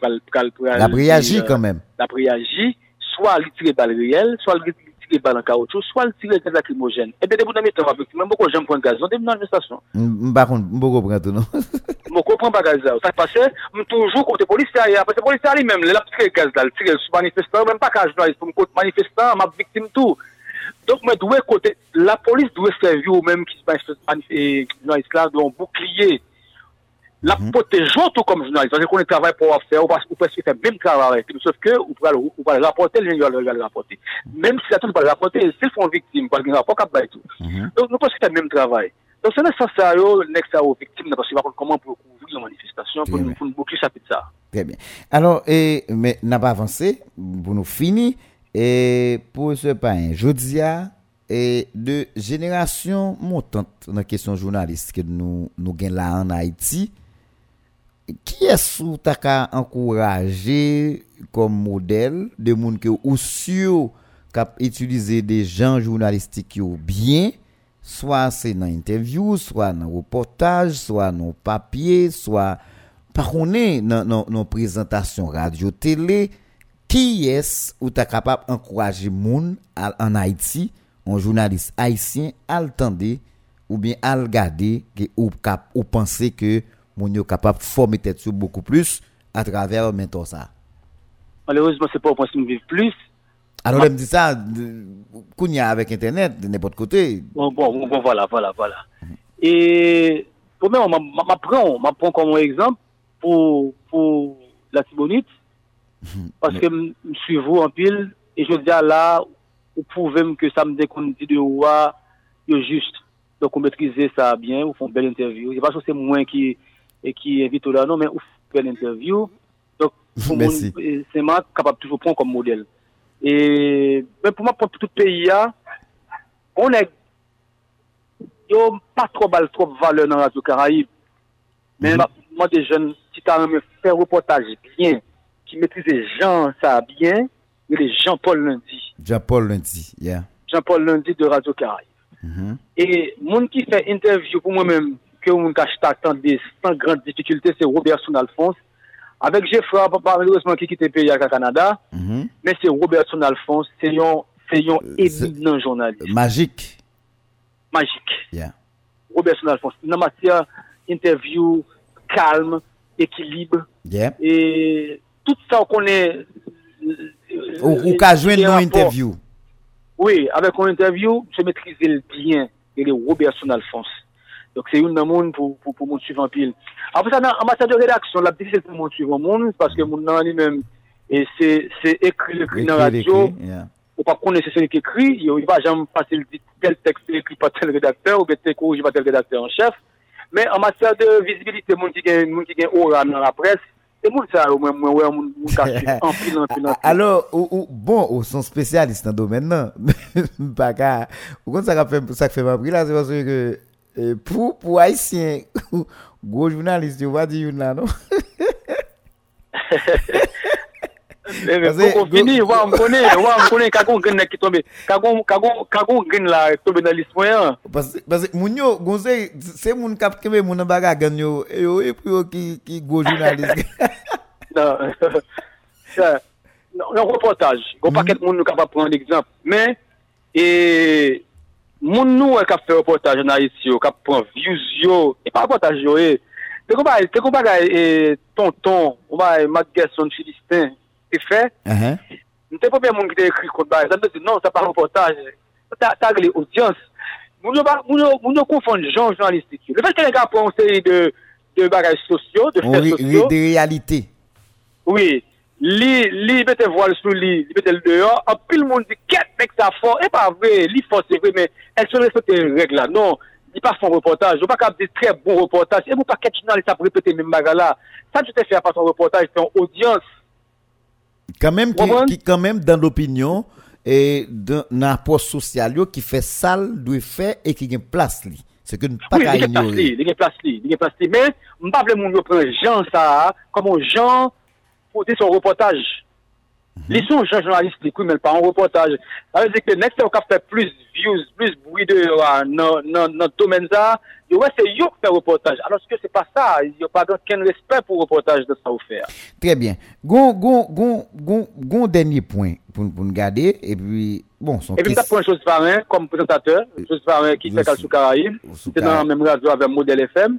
La réagit quand même. La réagit, soit il tire balle réelle, soit il tire balle en caoutchouc, soit il tire gaz lacrymogène. Et bien, début de temps, avec même beaucoup de gens prennent gaz, on est dans manifestation. Par contre, comprends tout, non? Comprends pas gaz là. Passe, toujours côté policier, parce que le policier lui-même, il a tiré gaz là, il tire sur même pas qu'à journaliste, pour me côté manifestant, ma victime tout. Donc, moi, dois côté, la police doit servir au même qui se manifeste, journaliste là, un bouclier. La protégeons tout comme journaliste, parce qu'on est travail pour faire, ou parce qu'on peut faire le même travail, sauf que, ou pas le rapporter, gens doivent le rapporter. Même si la tout pas le rapporter, s'ils font victime, parce qu'il n'y a pas qu'à tout. Donc, nous pensons que Don se nè sa sa yo, nèk sa yo viktim, nè pasi wakon koman pou kouvri yon manifestasyon, pou nou bouki sa pit sa. Trè bien. Alors, eh, n'a pa avansè, pou nou fini, eh, pou se pa yon jodia, eh, de jenerasyon montante nan kesyon jounalist ke nou, nou gen la an Haiti, ki es ou ta ka ankouraje kom model de moun ke ou syo kap etulize de jan jounalistik yo byen, soit c'est dans interview soit dans reportage soit dans papier soit par contre dans dans dans présentation radio télé qui est-ce ou tu capable encourager monde à- en Haïti un journaliste haïtien à le tendre ou bien à regarder ou cap ou penser que mon yo capable de former tête beaucoup plus à travers mentor ça? Malheureusement, c'est pas au point de vivre plus. Alors elle me dit ça de- kounya avec internet de n'importe côté Bon, bon, bon, voilà, voilà, voilà. Et, premièrement, ma- ma- m'apprends, m'apprends comme exemple pour, pour la Tibonite, parce que me suis vous en pile, et je dis à là, vous pouvez me que ça me dit qu'on dit de roi, juste. Donc, on maîtrisez ça bien, vous font une belle interview. C'est pas que c'est moi qui, et qui invite là, non, mais vous faites une belle interview. Donc, pour c'est moi capable de toujours prendre comme modèle. E, men pou mwen pou tout peyi ya, on e, yo pa tro bal tro vale nan Radio Karaib. Men mwen mm -hmm. de jen, si ta mwen fè reportaj bien, ki metrize Jean sa bien, mwen de Jean-Paul Lundi. Jean-Paul Lundi, yeah. Jean-Paul Lundi de Radio Karaib. Mm -hmm. E moun ki fè interview pou mwen men, ke moun kache ta tan de san gran difficulte, se Robert Soun Alphonse, Avec Geoffroy, papa, malheureusement, qui quitte le pays au Canada, Mhm. mais c'est Robert Alphonse, c'est un, c'est un Euh, éminent journaliste, magique magique. yeah Robertson Alphonse. Dans matière interview, calme, équilibre, yeah et tout ça qu'on est. ou ou ka joindre nos interview Oui, avec une interview, je maîtrisais le bien, et le Robertson Alphonse. Donc c'est une monde pour pour pour monde en pile. Après ça en matière de rédaction, la difficile pour monde suivre monde parce que monde nan lui-même et c'est c'est écrit écrit dans la radio yeah. ou pas connaître c'est qui écrit, il va jamais passer le tel texte est écrit par tel rédacteur ou bien tel corrigé par tel rédacteur en chef. Mais en matière de visibilité, moun qui gagne moun qui gagne aura dans la presse, c'est moun ça au moins moi ouais moun moun en pile en pile. Alors, ou, ou, bon, ou sont spécialistes dans le domaine, non? Pas qu'à, ou quand ça qu'a fait, ça fait ma pris là, c'est parce que, E pou pou Haitien, go jounalist yo va di yon la, non? Koko fini, wam konen, wam konen, kakon gen nek ki tombe, kakon gen la tombe nan lis mwen. Pase moun yo, gonsen, se moun kap keme moun an baga gen yo, e yo e pou yo ki go jounalist. Nan, non. non, nan reportaj, go paket mhm. moun nou kap ap pran l'exemple, men, e... moun nou e kap fè reportaj an a iti yo, kap pran views yo, e pa reportaj yo e, te kon bagay, te kon bagay e, tonton, ou bagay e, Matt Gerson, Filistin, te fè, nou te popè moun ki te ekri kon bagay, zan de se non, sa pa reportaj, ta tag li audyans, moun yo konfon jan jounalistik yo. Le fèk kè nè kap pran seri de bagay sosyo, de fè sosyo. Ou de realite. Oui, li, li bete voal sou li, li bete l deyon, apil moun di ket mek sa fon, e pa vre, li fon se vre, men, el se respete reg la, non, li pa fon reportaj, ou pa kap de tre bon reportaj, e mou pa ket chinan li sa prepete men baga la, sa tu te fè a pa son reportaj, se yon audyans. Kanmèm ki, ki kanmèm dan l'opinyon, e nan apos sosyal yo, ki fè sal, dwe fè, e ki gen plas li. Se ke nou pa ka ignore. Oui, li gen plas li, li. Gen plas li, men, mba vle moun yo pren jan sa, komon jan, Pour dire son reportage. Li son Jean journaliste, li kou, mais pas un reportage. Ça veut dire que next time, on fait plus views, plus bruit de, euh, dans, le domaine yo, yo qui fait reportage. Alors que c'est pas ça, il y a pas aucun respect pour reportage de ça ou faire. Très bien. Gon, gon, gon, gon, gon dernier point pour, pour nous garder, et puis, bon, son Et puis, ça question- prend chose Varin comme présentateur. Chose Varin qui fait Jos- Calcio Caraïbes. Sous C'est dans la même radio avec Modèle FM.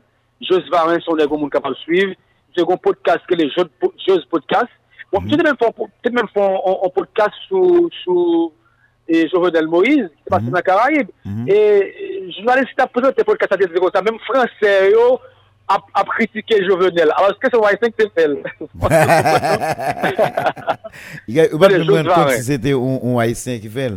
Varin sont des gros monde capable de suivre. J'ai un podcast que les Jos Jos Podcast. Bon, Mhm. peut-être même font, peut-être même font un, un podcast sous, sous, et Jovenel Moïse, qui passe Mhm. dans la Caraïbe. Mhm. Et, et, journaliste qui a présenté podcast à dire ça, même français, yo, a, a critiqué Jovenel. Alors, est-ce que c'est c'est fait? Il y a, comme varées. si c'était un, un haïtien qui fait.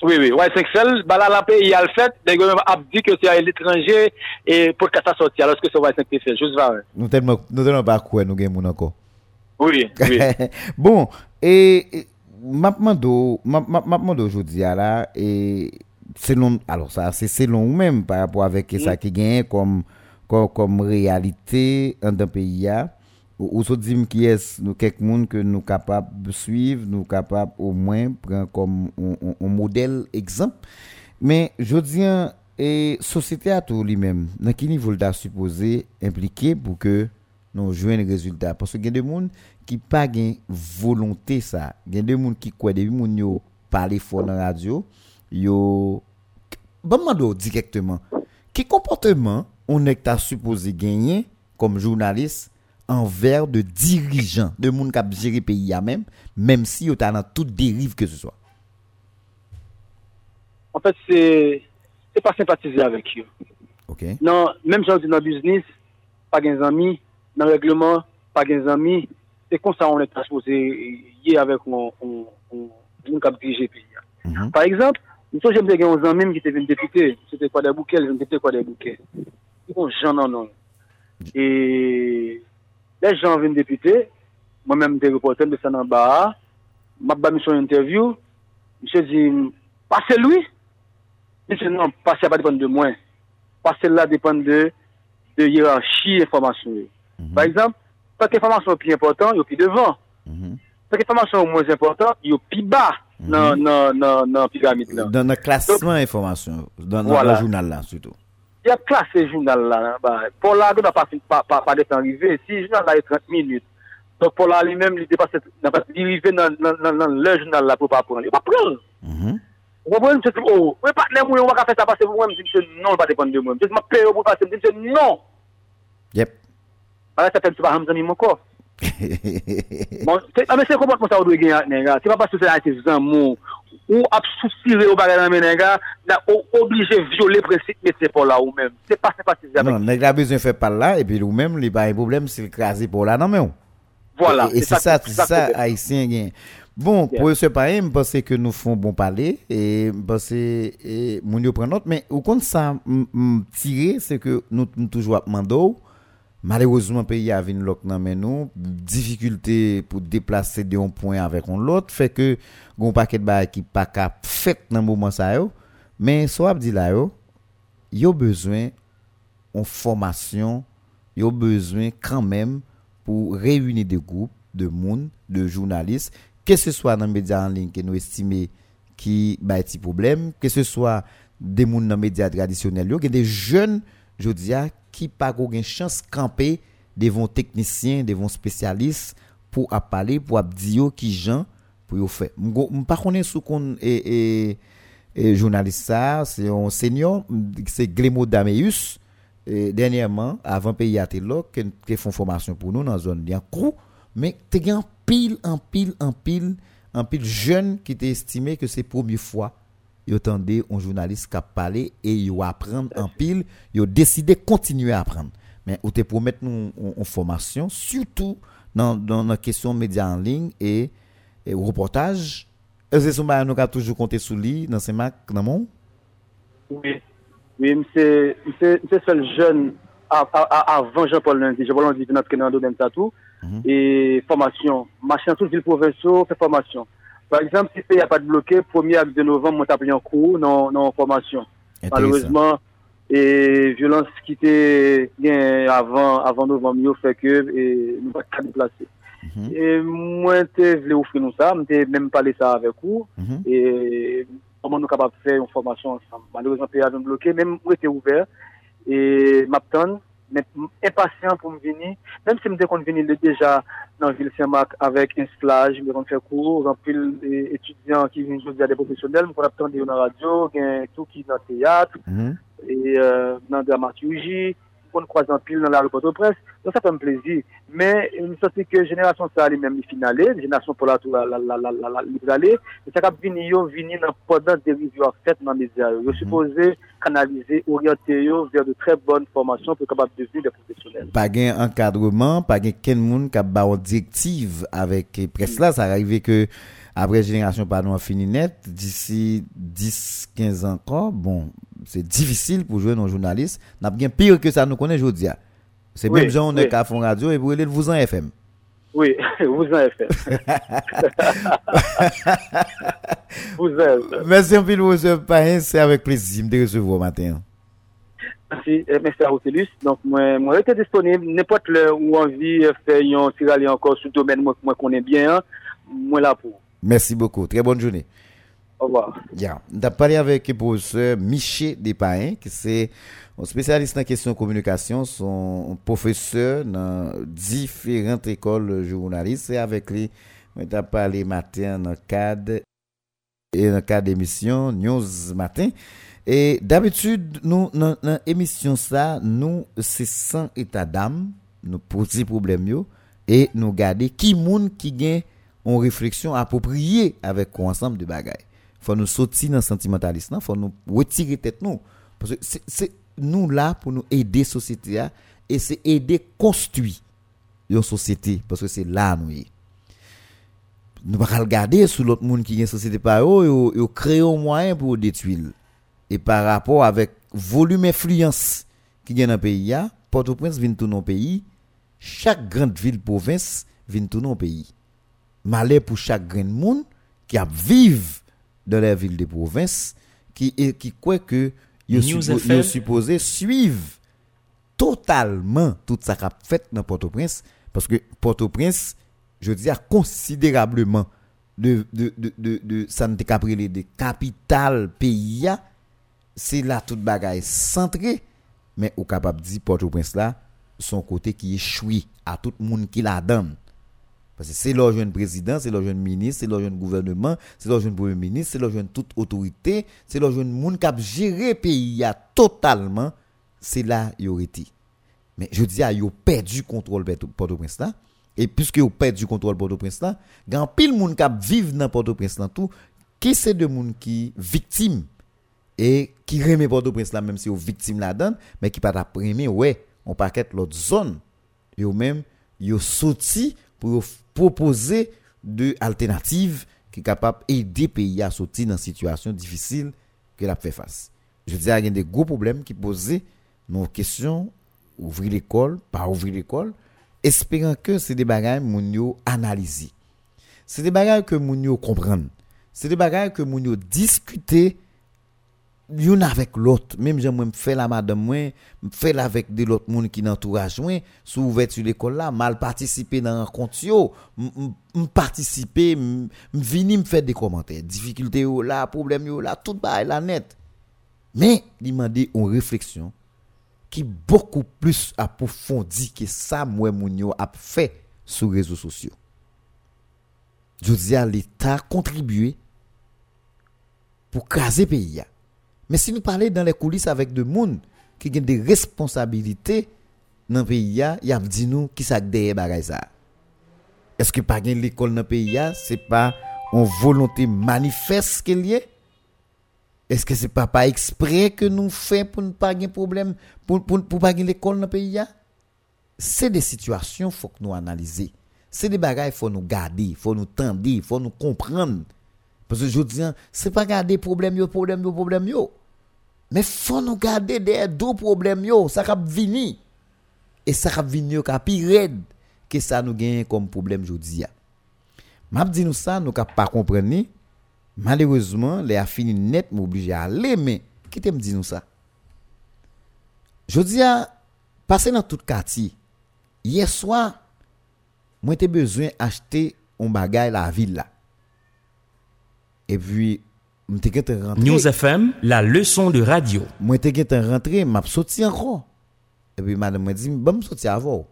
Oui, oui, ouais, c'est Excel, bah là, la pays, il y a le fait, des gars, a dit que c'est à l'étranger, et pour que ça sorte, alors est-ce que ça va être fait, juste va. Nous tellement, nous tellement pas quoi, nous gagnons encore. Oui, oui. bon, et, et m'a demandé, m'a m'a- m'a demandé aujourd'hui là, et selon, alors ça, c'est selon ou même par rapport avec ça qui gagne comme, comme, comme réalité dans un pays là, ou se dit qui est quelques monde que nous capables de suivre, nous capables au moins prendre comme un, modèle exemple. Mais je dis et société à tout lui-même, dans quel niveau il supposé impliquer pour que nous jouions un résultat parce que y a des gens qui pas gain volonté il y a des gens qui depuis moun yo parler fort dans la radio, directement. Quel comportement on est supposé gagner comme journaliste envers de dirigeants, de monde qui a géré pays même, même si yo ta dans toute dérive que ce soit. En fait, c'est, c'est pas sympathiser avec eux. OK Non, même si on dans le business, pas gain amis, dans le règlement, pas gain amis, c'est comme ça on est supposé y avec on, on, on, on cap diriger pays. Mhm. Par exemple, nous sommes j'aime bien un ami qui était venu député, c'était quoi des bouquets, ils étaient quoi des bouquets. Ils ont Jean non non. Le jan vin depite, mwen men mte reporten de sanan ba, mwen ba mi son interview, mwen se di, pase lwi? Mwen se nan, pase pa depan de mwen. Pase la depan de de hierarchi informasyon. Mm -hmm. Par exemple, tak informasyon pi important, yo pi devan. Mm -hmm. Tak informasyon mwen important, yo pi ba nan, mm -hmm. nan, nan, nan piramide la. Dan nan klasman informasyon, dan nan voilà. la jounal la, sütou. Il y a classé le journal là. Bah, pour là, on n'a pas, pas, pas, pas d'être arrivé. Si le journal là est 30 minutes, donc pour là lui-même, il dépasse, n'a pas arrivé dans, dans, dans, dans le journal là pour pas prendre. Il va prendre. Mhm. Vous comprenez, monsieur, oh, oui, partenaire, moi, on va faire ça parce que moi, je dis, monsieur, non, il va dépendre de moi. Je dis, ma paye pour passer, je dis, monsieur, non. Yep. Voilà, ça fait, tu vas ramener mon corps. Bon, c'est- ah, mais c'est comment ça, doit gagner, les gars. C'est pas parce que c'est un petit amour, ou ap sousire ou bagay nan menen ga, na ou oblige violer prinsip mette pou la ou men. Se pa se pa se Non, nèg la besoin fait par là et puis ou même il pas un problème c'est craser pour là non mais. Voilà. Et, c'est ça, c'est ça, haïtien gain. Bon, Yeah. pour ce pareil, je pense que nous font bon parler et je pense que yo prend note mais au compte ça tirer c'est que nous nous toujours à mando malheureusement pays a vinn lock nan men nous difficulté pour déplacer de un point avec un l'autre fait que gon paquet de qui pas cap fait dans moment ça yo. Mais soit dit là yo yo besoin en formation, ont besoin quand même pour réunir des groupes de monde, de journalistes, que ce soit dans les médias en ligne que nous estimons qui ba petit problème, que ce soit des monde dans les médias traditionnels, il y a des jeunes, je dis, qui pas une chance camper devant techniciens, devant spécialistes pour parler, pour dire qui gens pour faire. Je pas connais sous qu'on et, journaliste ça, c'est un c'est Glémo Dameus. Dernièrement, avant pays à Telo, qui font formation pour nous dans la zone de Crou, mais tu as pile, en pile, en pile, en pile jeune qui t'est estimé que c'est première fois ils entendaient un journaliste qui a parlé et ils apprendre en pile, ont décidé de continuer à apprendre. Mais ou te promettre nous en formation, surtout dans, dans la question médias en ligne et, et reportage. Est-ce que nous avons toujours compté sur lui dans ces marques, dans mon? Oui, oui, c'est c'est seul jeune avant Jean-Paul Lundi. Jean-Paul Lundi est notre dans le domaine tatou. Mhm. Et formation. Machin, toute ville provinciale fait formation. Par exemple, si pe y apat bloke, 1er ak 2 novem, mwen tap li an kou nan formasyon. Malouzman, e violans ki te gen avan novem yo feke, nou va ka deplase. Mwen mhm. te vle oufri nou sa, mwen te menm pale sa avek ou, mhm. e mwen nou kapap fe yon formasyon ansan. Malouzman, pe y apat bloke, menm mwen te ouver, e map tan, impasyan pou m vini, menm se m de kon vini le deja nan vil Saint-Marc avèk insklaj, m de kon fè kou, rampil mm-hmm. etudyan ki vini jodi a de profesyonel, m kon ap tande yo nan radyo, gen tou ki nan teyat, nan dramaturji, on croise en pile dans la rue Port-au-Prince. Donc ça fait un plaisir. Mais une sorte que génération ça elle-même est finale, génération pour la tout la la la la la les et ça cap venir yo venir dans pendant des reviews faites dans les médias. Je supposé canaliser, orienter yo vers de très bonnes formations pour capable devenir des professionnels. Pas gain encadrement, pas gain quelqu'un monde qui ba directive avec presse là, ça arrive que après génération pas nous fini net d'ici 10 15 ans encore, bon, c'est difficile pour jouer nos journalistes, n'a bien pire que ça nous connaît aujourd'hui. C'est Oui, même gens on oui. est qu'à fond radio et pour aller vous en FM. Oui, vous en fait. vous fait. Merci un peu monsieur Pahin, c'est avec plaisir de recevoir matin. Merci, merci à Rotelus. Donc, moi, moi, j'étais disponible, n'importe le où envie de faire un tirage encore sur le domaine, moi, moi, connais bien, hein. moi, là pour. Merci beaucoup. Très bonne journée. Au revoir. Yeah. On a parlé avec le professeur Miché Despain, qui c'est un spécialiste en question de communication, son professeur dans différentes écoles journalistes. Et avec lui, on a parlé matin dans le cadre et dans le cadre d'émission News Matin. Et d'habitude, nous, dans l'émission ça, nous, c'est sans état d'âme, nous posons problème yo, et nous garder qui moun qui gagne une réflexion appropriée avec un ensemble de bagages. Faut nous sortir dans sentimentalisme, faut nous retirer tête nous. Parce que c'est- nous là pour nous aider société à, et c'est aider construire une société parce que c'est là nous y. Nous pas regarder sur l'autre monde qui une société par eux, yo créer un moyen pour détruire. Et par rapport avec volume influence qui gagne dans pays, Port-au-Prince vient tout le pays, chaque grande ville province vient tout le pays. Malheur pour chaque grand monde qui a vivre dans la ville de province qui et qui croit que yo News suppo- FM. yo supposé suivre totalement tout ça qu'a fait dans Port-au-Prince parce que Port-au-Prince je dis considérablement de de de de, de ça ne de capitale pays c'est là toute bagaille centré mais au capable dire Port-au-Prince là son côté qui échoue à tout le monde qui la donne parce que c'est leur jeune président, c'est leur jeune ministre, c'est leur jeune gouvernement, c'est leur jeune premier ministre, c'est leur jeune toute autorité, c'est leur jeune monde qui a géré le pays totalement, c'est là y aurait été. Mais je dis, ils ont perdu contrôle de Port-au-Prince là. Et puisque ont perdu contrôle de Port-au-Prince là, a pile monde qui vivent dans Port-au-Prince là qui c'est de monde qui victime? Et qui remet Port-au-Prince là même si aux victime donne mais qui pas premier ouais on paquet l'autre zone ou même yo sorti pour proposer de alternatives qui capable aider pays à sortir dans situation difficile que l'a fait face. Je dis il y a des gros problèmes qui posaient nos questions ouvrir l'école, pas ouvrir l'école, espérant que c'est des bagages moun yo analyser. C'est des bagages que moun yo comprennent. C'est des bagages que moun yo discuter yon avec l'autre. Même j'aime moi fait la madame moi fait la avec de l'autre monde qui n'entourage moi sous ouverture l'école là mal participer dans rencontre yo m- m- m participer m m vini me faire des commentaires. Difficulté yo là problème yo là tout bail la net. Mais il m'a dit une réflexion qui beaucoup plus approfondie que ça moi moun a fait sur réseaux sociaux. Je dis à l'état contribuer pour craser pays. Mais si nous parlons dans les coulisses avec des gens qui ont des responsabilités dans le pays, il y a dit nous qui ça derrière ça. Est-ce que pas l'école dans le pays, c'est pas une volonté manifeste qu'il y a? Est-ce que c'est pas pas exprès que nous faisons pour ne pas avoir problème, pour, pour, pour pas l'école dans le pays? C'est des situations faut que nous analyser. C'est des bagages faut nous garder, faut nous tendre, faut nous comprendre. Parce que je dis, hein, c'est pas garder problème yo, problème yo, problème yo. Men fon nou gade de do problem yo, sa kap vini. E sa kap vini yo ka pi red ke sa nou genye kom problem jodi ya. Map di nou sa, nou kap pa kompreni. Malereusement, le a fini net m oblije a le, men, ki te m di nou sa? Jodi ya, pase nan tout kati. Yeswa, mwen te bezwen achete on bagay la vil la. E pi, News FM, la leçon de radio. Moi te gete rentrer, m'a sorti encore. Et puis madame m'a dit, "Bon, me sorti avant."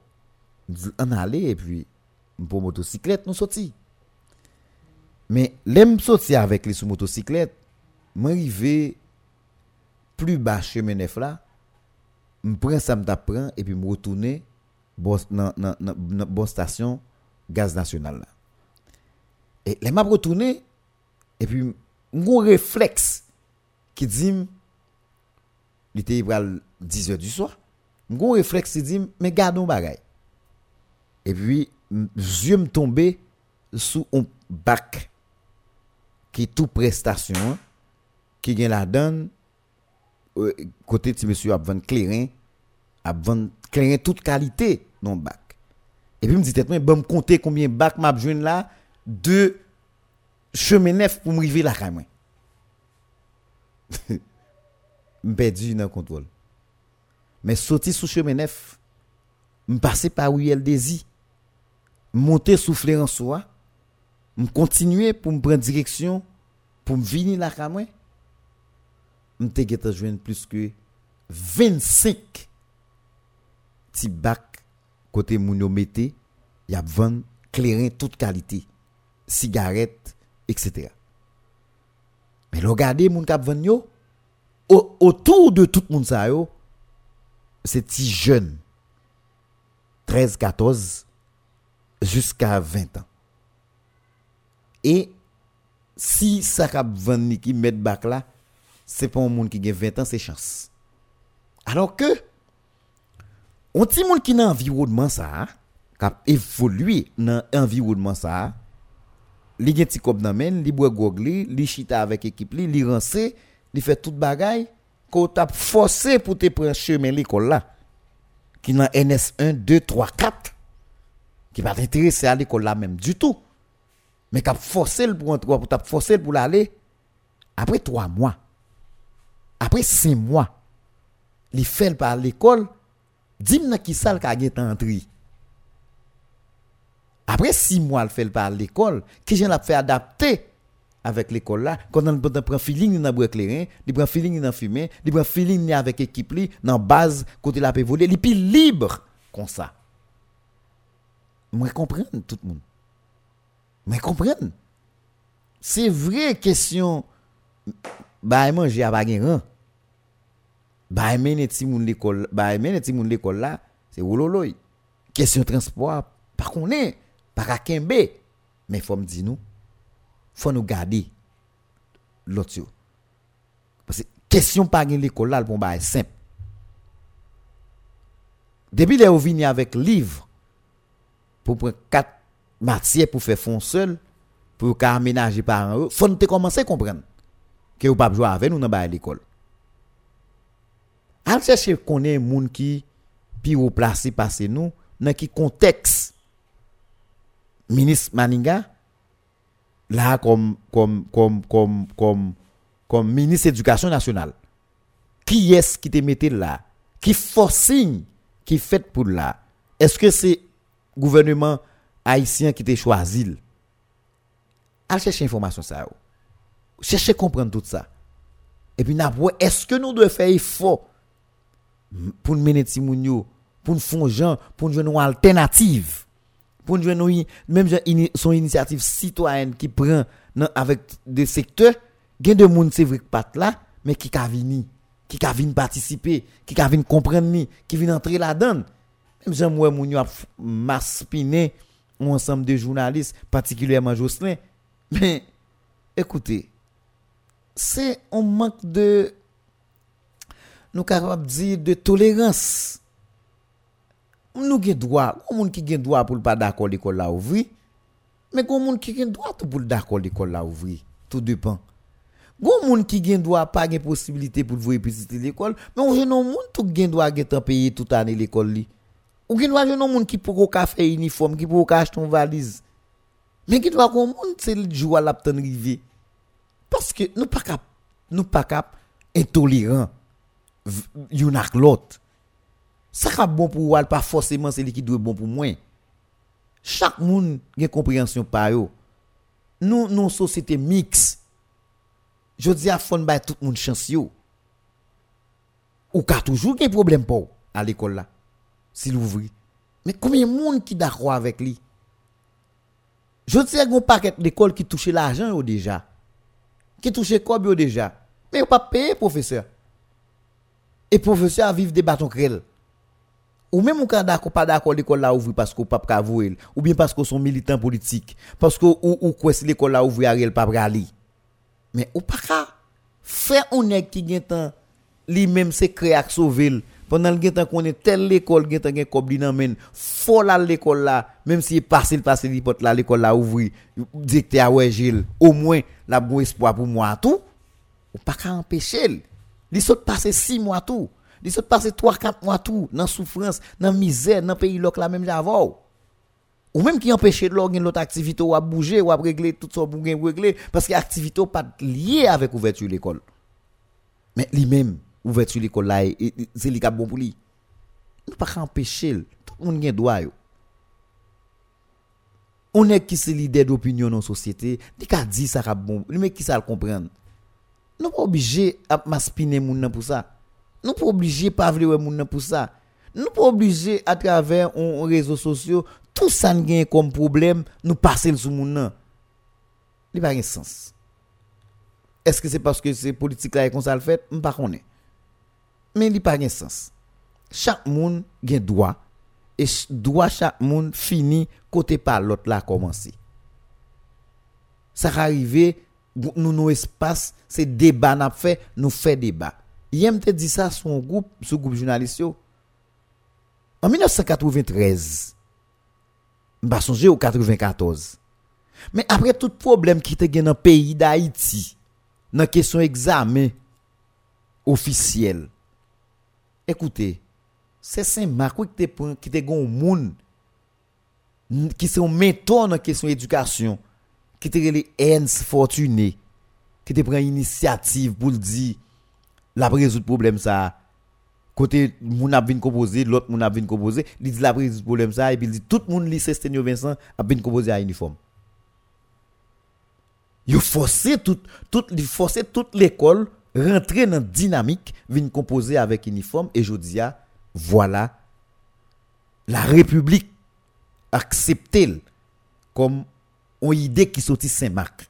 M'dit, On allait et puis pour motocyclette nous sorti. Mais l'aime sorti avec les sous motocyclette, moi arrivé plus bas chemin neuf là, me prend ça me prend et puis me retourner bon dans dans bon station gaz national là. Et les m'a retourné et puis mon réflexe qui dit il était pral 10 heures du soir. Mon réflexe qui dit mais gardons bagay. Et puis yeux me tomber sous un bac qui est tout prestation hein, qui gagne la donne euh, côté ti monsieur a vendre clairin a vendre clairin toute qualité non bac. Et puis me dit tête moi bon compter combien bac m'a là? De chemin pour me arriver là quand même. Me perdu dans le contrôle. Mais sorti sous chemin neuf, me passer par où elle désir, monter souffler en soi, me continuer pour me prendre direction pour me venir là quand même. Me te joindre plus que 25 petits bacs côté moun yo mette, y a vendre clairin toute qualité, cigarettes, etc. Mais regardez moun kap ven yo, autour de tout moun sa yo, ces petits jeunes, 13, 14, jusqu'à 20 ans. Et si ça kap ven ni ki met bac là, c'est pas un monde qui a 20 ans, c'est chance. Alors que, on petit monde qui dans environnement ça, qui a évolué dans environnement ça, li gen ti kob nan men, li boit gog li, li chita avec équipe li, li rancé, li fait tout bagay, ko t'a forcé pour te prendre chemin l'école là. Qui dans NS 1 2 3 4 qui pas t'intéresser à l'école là même du tout. Mais qu'a forcé le pour entrer pour t'a forcé pour l'aller après 3 mois. Après 5 mois. Li fait par l'école, dis-moi qui ça le gen entré. Après six mois, elle fait par l'école, qui j'en a fait adapter avec l'école là. Quand on prend feeling dans bois clairin, il prend feeling dans fumer, il prend feeling avec équipe li, dans base côté la voler, il plus libre comme ça. Moi comprendre tout le monde. Moi comprendre. C'est vrai question bah manger à pas. Bah mener ti moun l'école, bah l'école là, c'est wololoy. Question transport, pas connaît, pas mais faut me dire nous, faut nous garder. l'autre. Parce que question pas l'école là, le bon bail simple. Depuis les vini avec livre pour prendre quatre matières pour faire fond seul pour aménager par eux, faut te commencer à comprendre que vous pas jouer avec nous dans l'école. Al chercher connaître moun qui pi ou placé passé nous dans qui contexte ministre Maninga là comme comme comme comme comme comme ministre éducation nationale qui est-ce qui te mettait là? Qui forcing qui fait pour là? Est-ce que c'est gouvernement haïtien qui t'a choisi al chercher information ça yo. chercher comprendre tout ça. Et puis est-ce que nous devons faire effort pour nous mener ti moun yo pour nous faire gens pour nous jouer une alternative? Pour nous même son initiative citoyenne qui prend avec des secteurs gen de moun c'est vrai que pas là mais qui vini qui vini participer qui vini comprendre qui vini entrer là-dedans. Même genre moi a f- maspiné un ensemble de journalistes particulièrement Jocelyn mais écoutez c'est un manque de nous capable dire de tolérance nous gen droit, un moun qui gen droit pour pas d'accord l'école là ouvri, mais un moun qui gen droit pour d'accord l'école là ouvri, tout dépend. Gon moun ki gen droit pas gen possibilité pour voyer petit l'école, mais on gen moun tout gen droit gen temps payer toute année l'école li. Ou gen droit gen moun ki pou ka faire uniforme, qui pou ka acheter une valise. Mais gen droit gon moun c'est le jour la t'en rivé. Parce que nous pas cap, nous pas cap intolérant. Yon ak l'autre. Ça ka bon pour ou pas forcément c'est lui qui doit bon pour moi. Chaque monde gen compréhension par yo nous nous société mix je dis à fond bay tout monde chance ou toujours gen problème à l'école là. S'il ouvre mais combien de monde qui d'accord avec lui? Je dis à gon paquet d'école qui touche l'argent déjà. Qui touche quoi déjà? Mais yo pas payer professeur. Et professeur vivent des bâtons crèl Ou même ou d'accord pas d'accord l'école là ouvre parce qu'on pas cavouel ou bien parce qu'on sont militants politiques parce que ou ou quoi si l'école là ouvre Ariel pas aller. Mais ou pas ka faire on nèg qui gen temps li même c'est créer à sauver pendant le temps qu'on est telle l'école gen temps gen gagne cobli nan men faut la l'école là même si e passé passé porte là l'école là ouvri dicté à ouais Gilles au moins la bon espoir pour moi tout ou pas ka empêcher. li saute passer 6 mois tout Li se pase 3-4 mwa tou nan soufrans, nan mizè, nan peyi lok la menm javò. Ou menm ki empèche lò gen lot aktivite ou ap bouje, ou ap regle tout so bou gen regle, paske aktivite ou pat liye avèk ouvertu l'ekol. Men li menm, ouvertu l'ekol la, e, e, se li kap bon pou li. Nou pa ka empèche l, tout moun gen dwa yo. Ou nek ki se lider d'opinyon nan sosyete, di ka di sa kap bon, li men ki sa l kompren. Nou pa obije ap maspine moun nan pou sa. Nous pas obligés pas vouloir moun pour ça. Nous pas obligés à travers on, on réseaux sociaux tout ça nous gagne comme problème nous passer le sous moun nan. Il pas de sens. Est-ce que c'est parce que c'est politique là qu'on ça le fait, on pas connaît. Mais il pas de sens. Chaque monde gagne droit et droit chaque monde fini côté par l'autre là commencer. Ça arrive nous nos espaces, c'est débat n'a fait, nous fait débat. Yem te di sa sou groupe, sou groupe journaliste yo. En 1993, mba sonje ou 94. Men apre tout problem ki te gen nan peyi da Haiti, nan kesyon examen ofisyel. Ekoute, se sen makou ki te, ki te gon moun ki se yon menton nan kesyon edukasyon, ki te rele ens fortuné, ki te pren inisiativ pou l'di la résoudre problème ça côté moun a vinn composer l'autre moun a vinn composer il dit la résoudre problème ça et puis il dit tout moun lycée Stenio Vincent a vinn composer à uniforme yo forcé tout forcé toute l'école rentrer dans dynamique vinn composer avec uniforme et jodia voilà la république accepté comme une idée qui sorti Saint-Marc.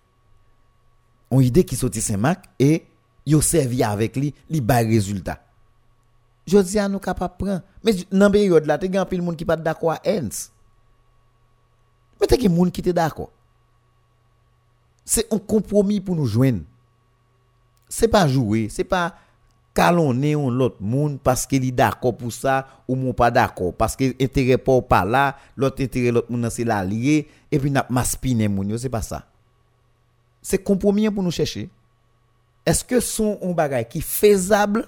Une idée qui sorti Saint-Marc et yo servi avec lui li bay résultat. Je dis à nous capable prendre. Mais dans période là te gen pile monde qui pas d'accord à Ernst mais te gen monde qui te d'accord. C'est un compromis pour nous joindre. C'est pas jouer, c'est pas calonner on l'autre monde parce qu'il est d'accord pour ça ou mon pas d'accord. Parce que intérêt pas pas là, l'autre intérêt l'autre monde c'est l'allié. Et puis n'a maspiner moun c'est pas ça. C'est compromis pour nous chercher. Eske son on bagay ki fezable?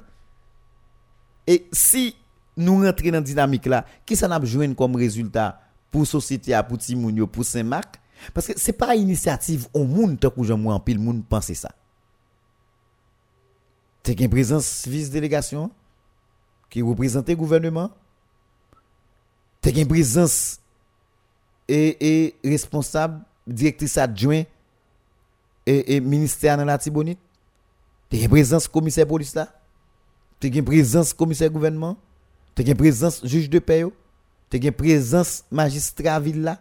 E si nou rentre nan dinamik la, ki sa nap jwen kom rezultat pou sositi a, pou timoun yo, pou sen mak? Paske se pa inisiativ on moun te koujan mwen pil moun panse sa. Te gen prezans vis delegasyon ki reprezentè gouvernement. Te gen prezans e, e responsab direktris adjouen e, e minister nan la tibonit. T'es une présence commissaire police là? T'es une présence commissaire gouvernement? T'es une présence juge de paix. yo? T'es une présence magistrat ville là?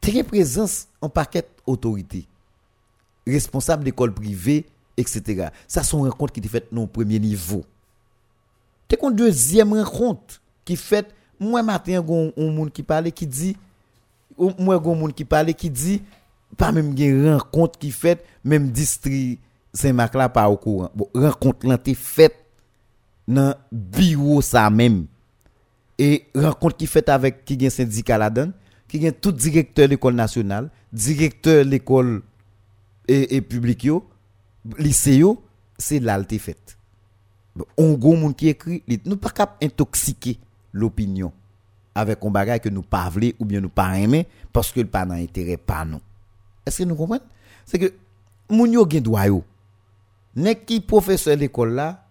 T'es une présence en paquet autorité. Responsable d'école privée, etc. Ça sont rencontres qui étaient faites non premier niveau. T'es une deuxième rencontre qui fait moi matin un monde qui parlait qui dit moi gon monde qui parlait qui dit pas même une rencontre qui fait même district Saint-Marc là pas au courant. Bon, rencontre là faite dans bureau ça même et rencontre qui fait avec qui gen syndicat là-dedans, qui gen tout directeur de l'école nationale, directeur de l'école et, et public yo, lycée c'est là le fait. Bon, On gros qui écrit, nous pas intoxiquer l'opinion avec un bagage que nous pas ou bien nous pas aimer parce que le pas dans intérêt pas nous. Est-ce que nous comprenons C'est que moun yo gen droit. Nek qui professeur l'école là,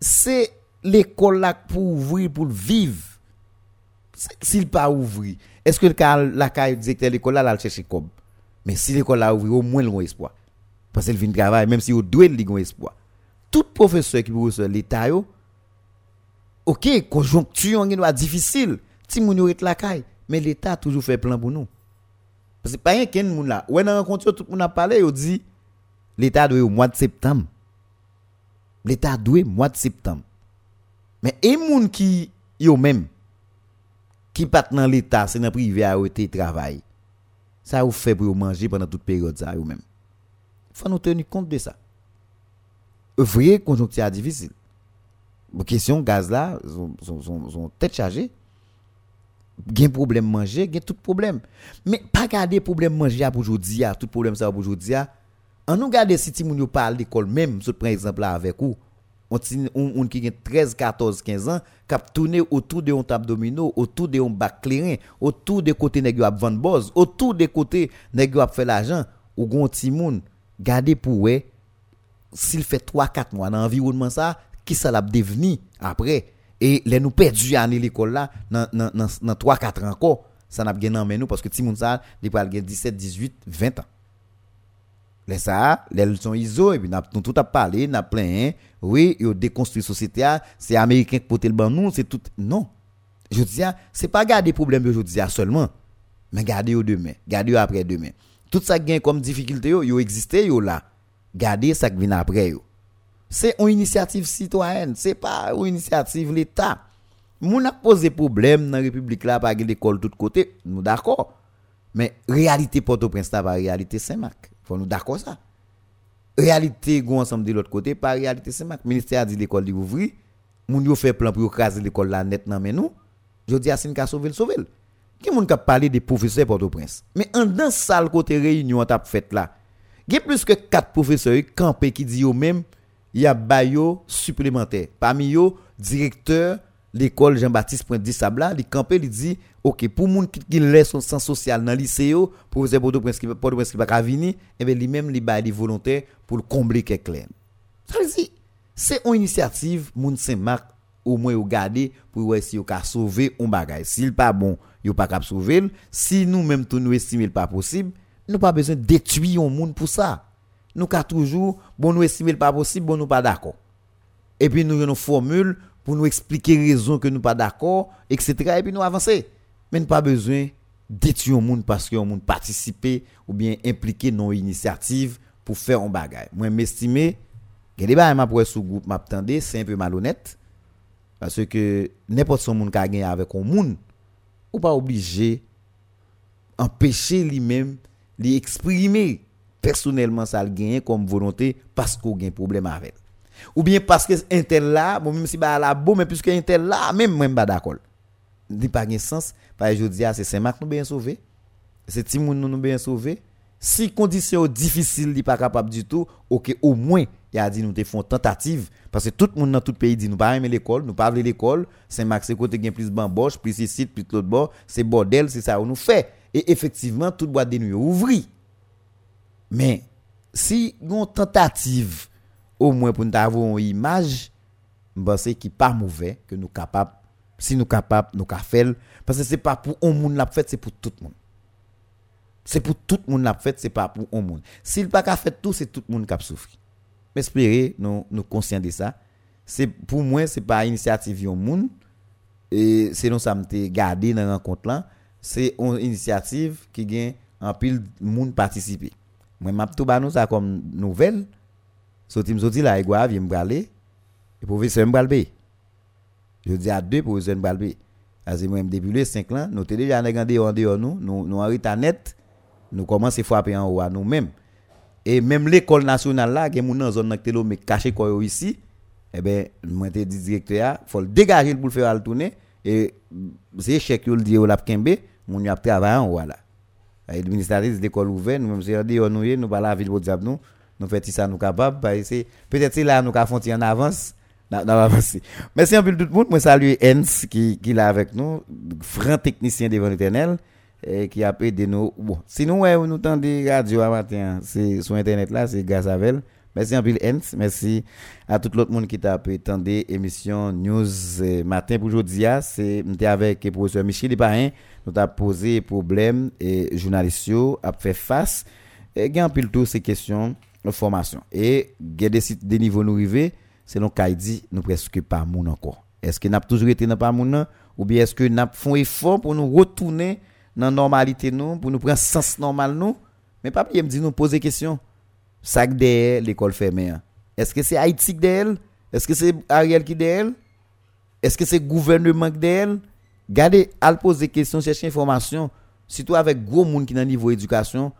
c'est l'école là pour ouvrir pour vivre. S'il pas ouvrir, est-ce que le la caille directeur l'école là là chercher comme? Mais si l'école là ouvrir au moins le espoir. Parce qu'elle vient de travail même si au doit le gon espoir. Tout professeur qui professeur l'état yo OK, conjoncture on est difficile. Ti moun la caille, mais l'état a toujours fait plan pour nous. Parce que pas rien qu'un moun là. Ouais dans rencontre tout moun a parlé, yo dit l'état doit au mois de septembre. L'état doit au mois de septembre. Mais et moun qui yo même qui pas dans l'état, c'est dans privé à été travail. Ça vous fait pour manger pendant toute période ça yo même. Faut nous tenir compte de ça. Vrai conjoncture difficile. Question gaz là, son, son, son, son tête chargée. Gen problème manger, gen tout problème. Mais pas garder problème manger pour aujourd'hui, tout problème ça pour aujourd'hui. An nou gade si ti moun yo pal l'ekol menm, sou pren exemple la avek ou, on, ti, on, on ki gen 13, 14, 15 an, kap toune otou de yon tab domino, otou de yon bak kleren, otou de kote negyo ap van boz, otou de kote negyo ap fe l'ajan, ou gon ti moun, gade pou we, s'il fe 3-4 mwa nan environman sa, ki sa lap deveni apre, e le nou perdi ane l'ekol la nan, nan, nan, nan 3-4 anko, sa nap gen nan men nou, paske ti moun sa, li pal gen 17, 18, 20 an. Les ça, les leçons ISO, et puis nous tout a parlé, n'a plein, oui, yo déconstruit société, ah, c'est américain qui porte le ban nous, c'est tout. Non. Je dis, c'est pas garder problème aujourd'hui ah, seulement, mais garder au demain, garder après demain. Tout ça qui comme difficulté, yo, existe, yo là. Garder ça qui vient après. C'est une initiative citoyenne, c'est pas une initiative l'État. Moun a posé problème dans la République là, par l'école tout côté, nous d'accord. Mais réalité Port-au-Prince pas réalité Saint-Marc. Faut nous d'accord ça. Réalité go ensemble de l'autre côté, pas réalité Saint-Marc. Ministère a dit l'école dit ouvrir. Moun yo fait plan pour craser l'école là net men nous. Je dis à sin ka sauver le sauver. le. Qui moun ka parler des professeurs Port-au-Prince? Mais en dans salle côté réunion t'a fait là. Il y a plus que 4 professeurs campés qui dit eux même il y a bayo supplémentaire. Parmi eux, directeur l'école Jean-Baptiste Pointe Sabla, il campé, il dit OK, pour moun qui qui laisse son sens social dans lycée yo, professeur Port-au-Prince qui Port-au-Prince qui pas ka vini, et bien lui-même volontaires pour le combler quelques. Ça veut dire c'est une initiative moun Saint-Marc au moins ou garder pour voir si yo ka sauver un bagage. S'il pas bon, yo pas sauver. le. Si nous même tout nous estimer pas possible, nous pas besoin détruire un monde pour ça. Nous ka toujours bon nous estimer pas possible, bon nous pas d'accord. Et puis nous avons une formule pour nous expliquer raison que nous pas d'accord, etc. Et puis nous avancer. Mais pas besoin détruire un monde parce que un monde participer ou bien impliqué dans une initiative pour faire un bagage. Moi m'estimer que les m'a pour sous groupe m'a tendé, c'est un peu malhonnête parce que n'importe son monde qui a gagné avec un monde ou pas obligé empêcher lui-même lui exprimer personnellement ça le gagner comme volonté parce qu'on a un problème avec. Ou bien parce que intel là, bon même si bah la bon mais puisque intel là même moi pas d'accord. Dit pas gain sens parce que je dis c'est Saint-Marc nous bien sauvé. C'est Timoun nous nous bien sauvé. Si conditions difficiles n'est pas capable du tout, OK au moins il a dit nous te font tentative parce que tout le monde dans tout pays dit nous pas aimer l'école, nous pas aimer l'école, Saint-Marc c'est côté gain plus bamboche, plus ici, plus l'autre bord, c'est bordel, c'est ça où nous fait. Et effectivement toute boîte de nuit. Mais si une tentative au moins pour nous avoir une image, pense qui pas mauvais que nous capable si nous capable nous faire parce que c'est pas pour un monde l'a fait, c'est pour tout le monde. C'est pour tout le monde l'a c'est pas pour un monde. S'il pas qu'a fait tout, c'est tout le monde qui. Mais espérez nous nous conscients de ça. C'est pour moi c'est pas initiative yon monde et c'est non ça me gardé dans rencontre là, c'est une initiative qui gagne en pile monde participer. Moi m'a tout nous ça comme nouvelle. Me sorti là braler et. Je dis à deux professeurs me braler. Parce que moi depuis les 5 ans, nous t'ai déjà en dehors nous, nous nous en net, nous commençons à frapper en haut à nous-mêmes. Et même l'école nationale là, qui est dans zone nak telo mais caché quoi ici, eh ben moi dit directeur, faut le dégager pour le faire le tourner. Et c'est yo le dit au l'a kembe, mon y a travailler en haut le de l'école ouvert, nous même c'est dit on nous nous pas la pour nous, nous nous parce peut-être c'est là nous ca font en avance. Merci un peu tout le monde. Moi salue Ens qui qui là avec nous, grand technicien devant l'éternel et qui a aidé nous. Bon, sinon ouais, nous tendez radio à matin, c'est sur internet là, c'est Gazavel. Merci un peu Ens, merci à tout l'autre monde qui t'a attendé émission news euh, matin pour aujourd'hui ah, c'est avec le professeur Michel Ipahin, nous t'a posé problème et journaliste yo a fait face. Et gain pile tout ces questions de formation. Et gain des des niveaux nous river selon Kaidi nous presque pas encore. Est-ce que n'a toujours été dans pas ou bien est-ce que n'a font effort pour nous retourner dans normalité nous pour nous prendre sens normal nous? Mais pas me dit nous poser question. Que derrière l'école fermée hein. est-ce que c'est Haïti derrière? Est-ce que c'est Ariel qui derrière? Est-ce que c'est gouvernement qui derrière? Gardez à poser question chercher information. Surtout avec gros monde qui dans niveau éducation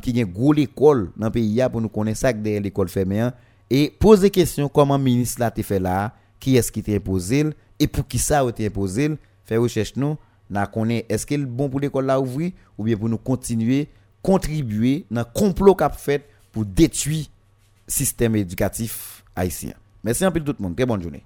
qui a gros l'école dans pays pour nous connaître ça derrière l'école fermée hein. Et poser question comment ministre là fait là qui est-ce qui t'a imposé et pour qui ça a été imposé faire recherche nous n'a est-ce qu'il est bon pour l'école là ouvrir ou bien pour nous continuer contribuer dans complot qu'a fait pour détruire système éducatif haïtien. Merci un peu tout le monde. Très bonne journée.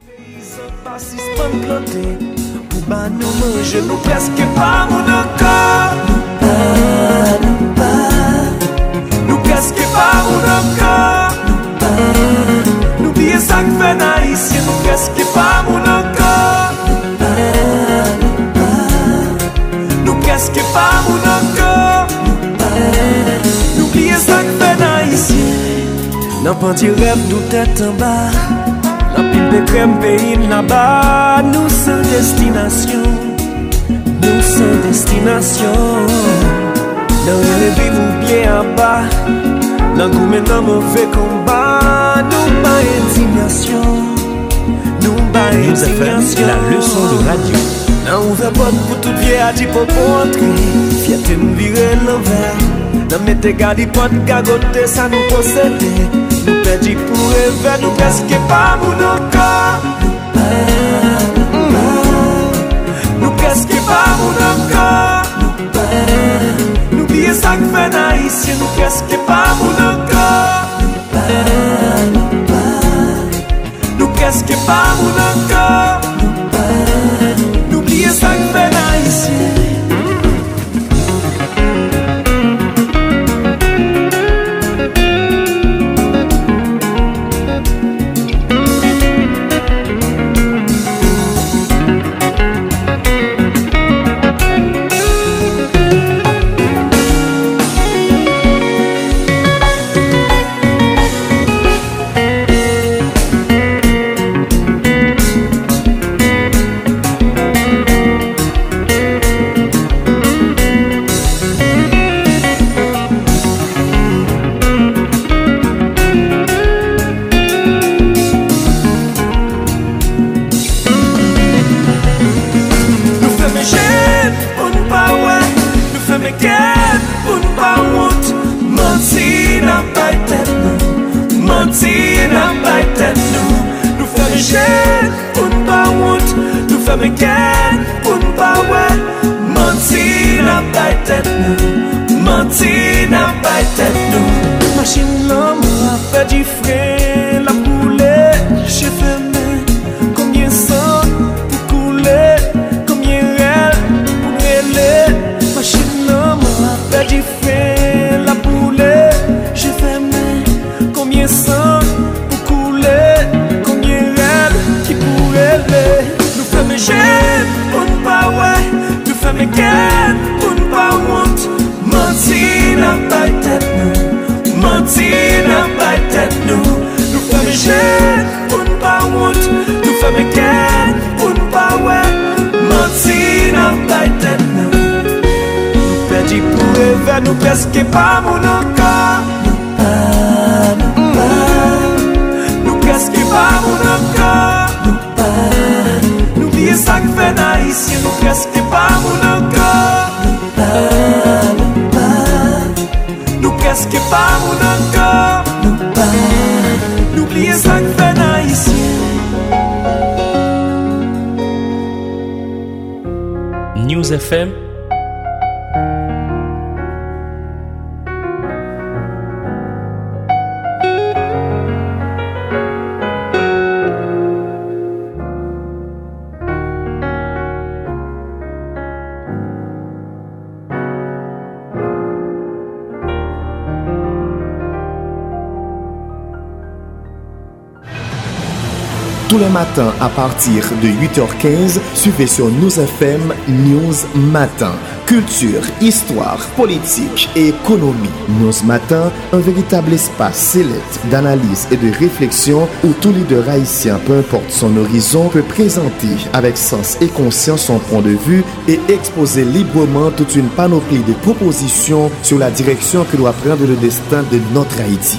sak fe na isyen Keske pa moun ankor Nou keske pa moun ankor N'oubliye sak fe na isyen Nan panti rev nou tèt an ba Nan pil de krem pe in na ba. Nou se destinasyon Nou se destinasyon. Nan relevi vou bie an ba Nan koumen nan mouve komba. ba indignasyon Nou ba indignasyon La leçon de radio. Nan ouve pot bon pou tout vie a di pou pou antri Fiatè nou vire l'enver Nan mette gadi pot gagote sa nou posede. Nou pedi pou revè nou peske pa moun ankor Nou peske pa moun ankor Nou biye sak fè na isye nou peske pa moun ankor à partir de 8h15, suivez sur News FM News Matin. Culture, histoire, politique et économie. News Matin, un véritable espace sélect d'analyse et de réflexion où tout leader haïtien, peu importe son horizon, peut présenter avec sens et conscience son point de vue et exposer librement toute une panoplie de propositions sur la direction que doit prendre le destin de notre Haïti.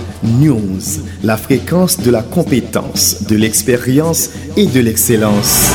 News, la fréquence de la compétence, de l'expérience et de l'excellence.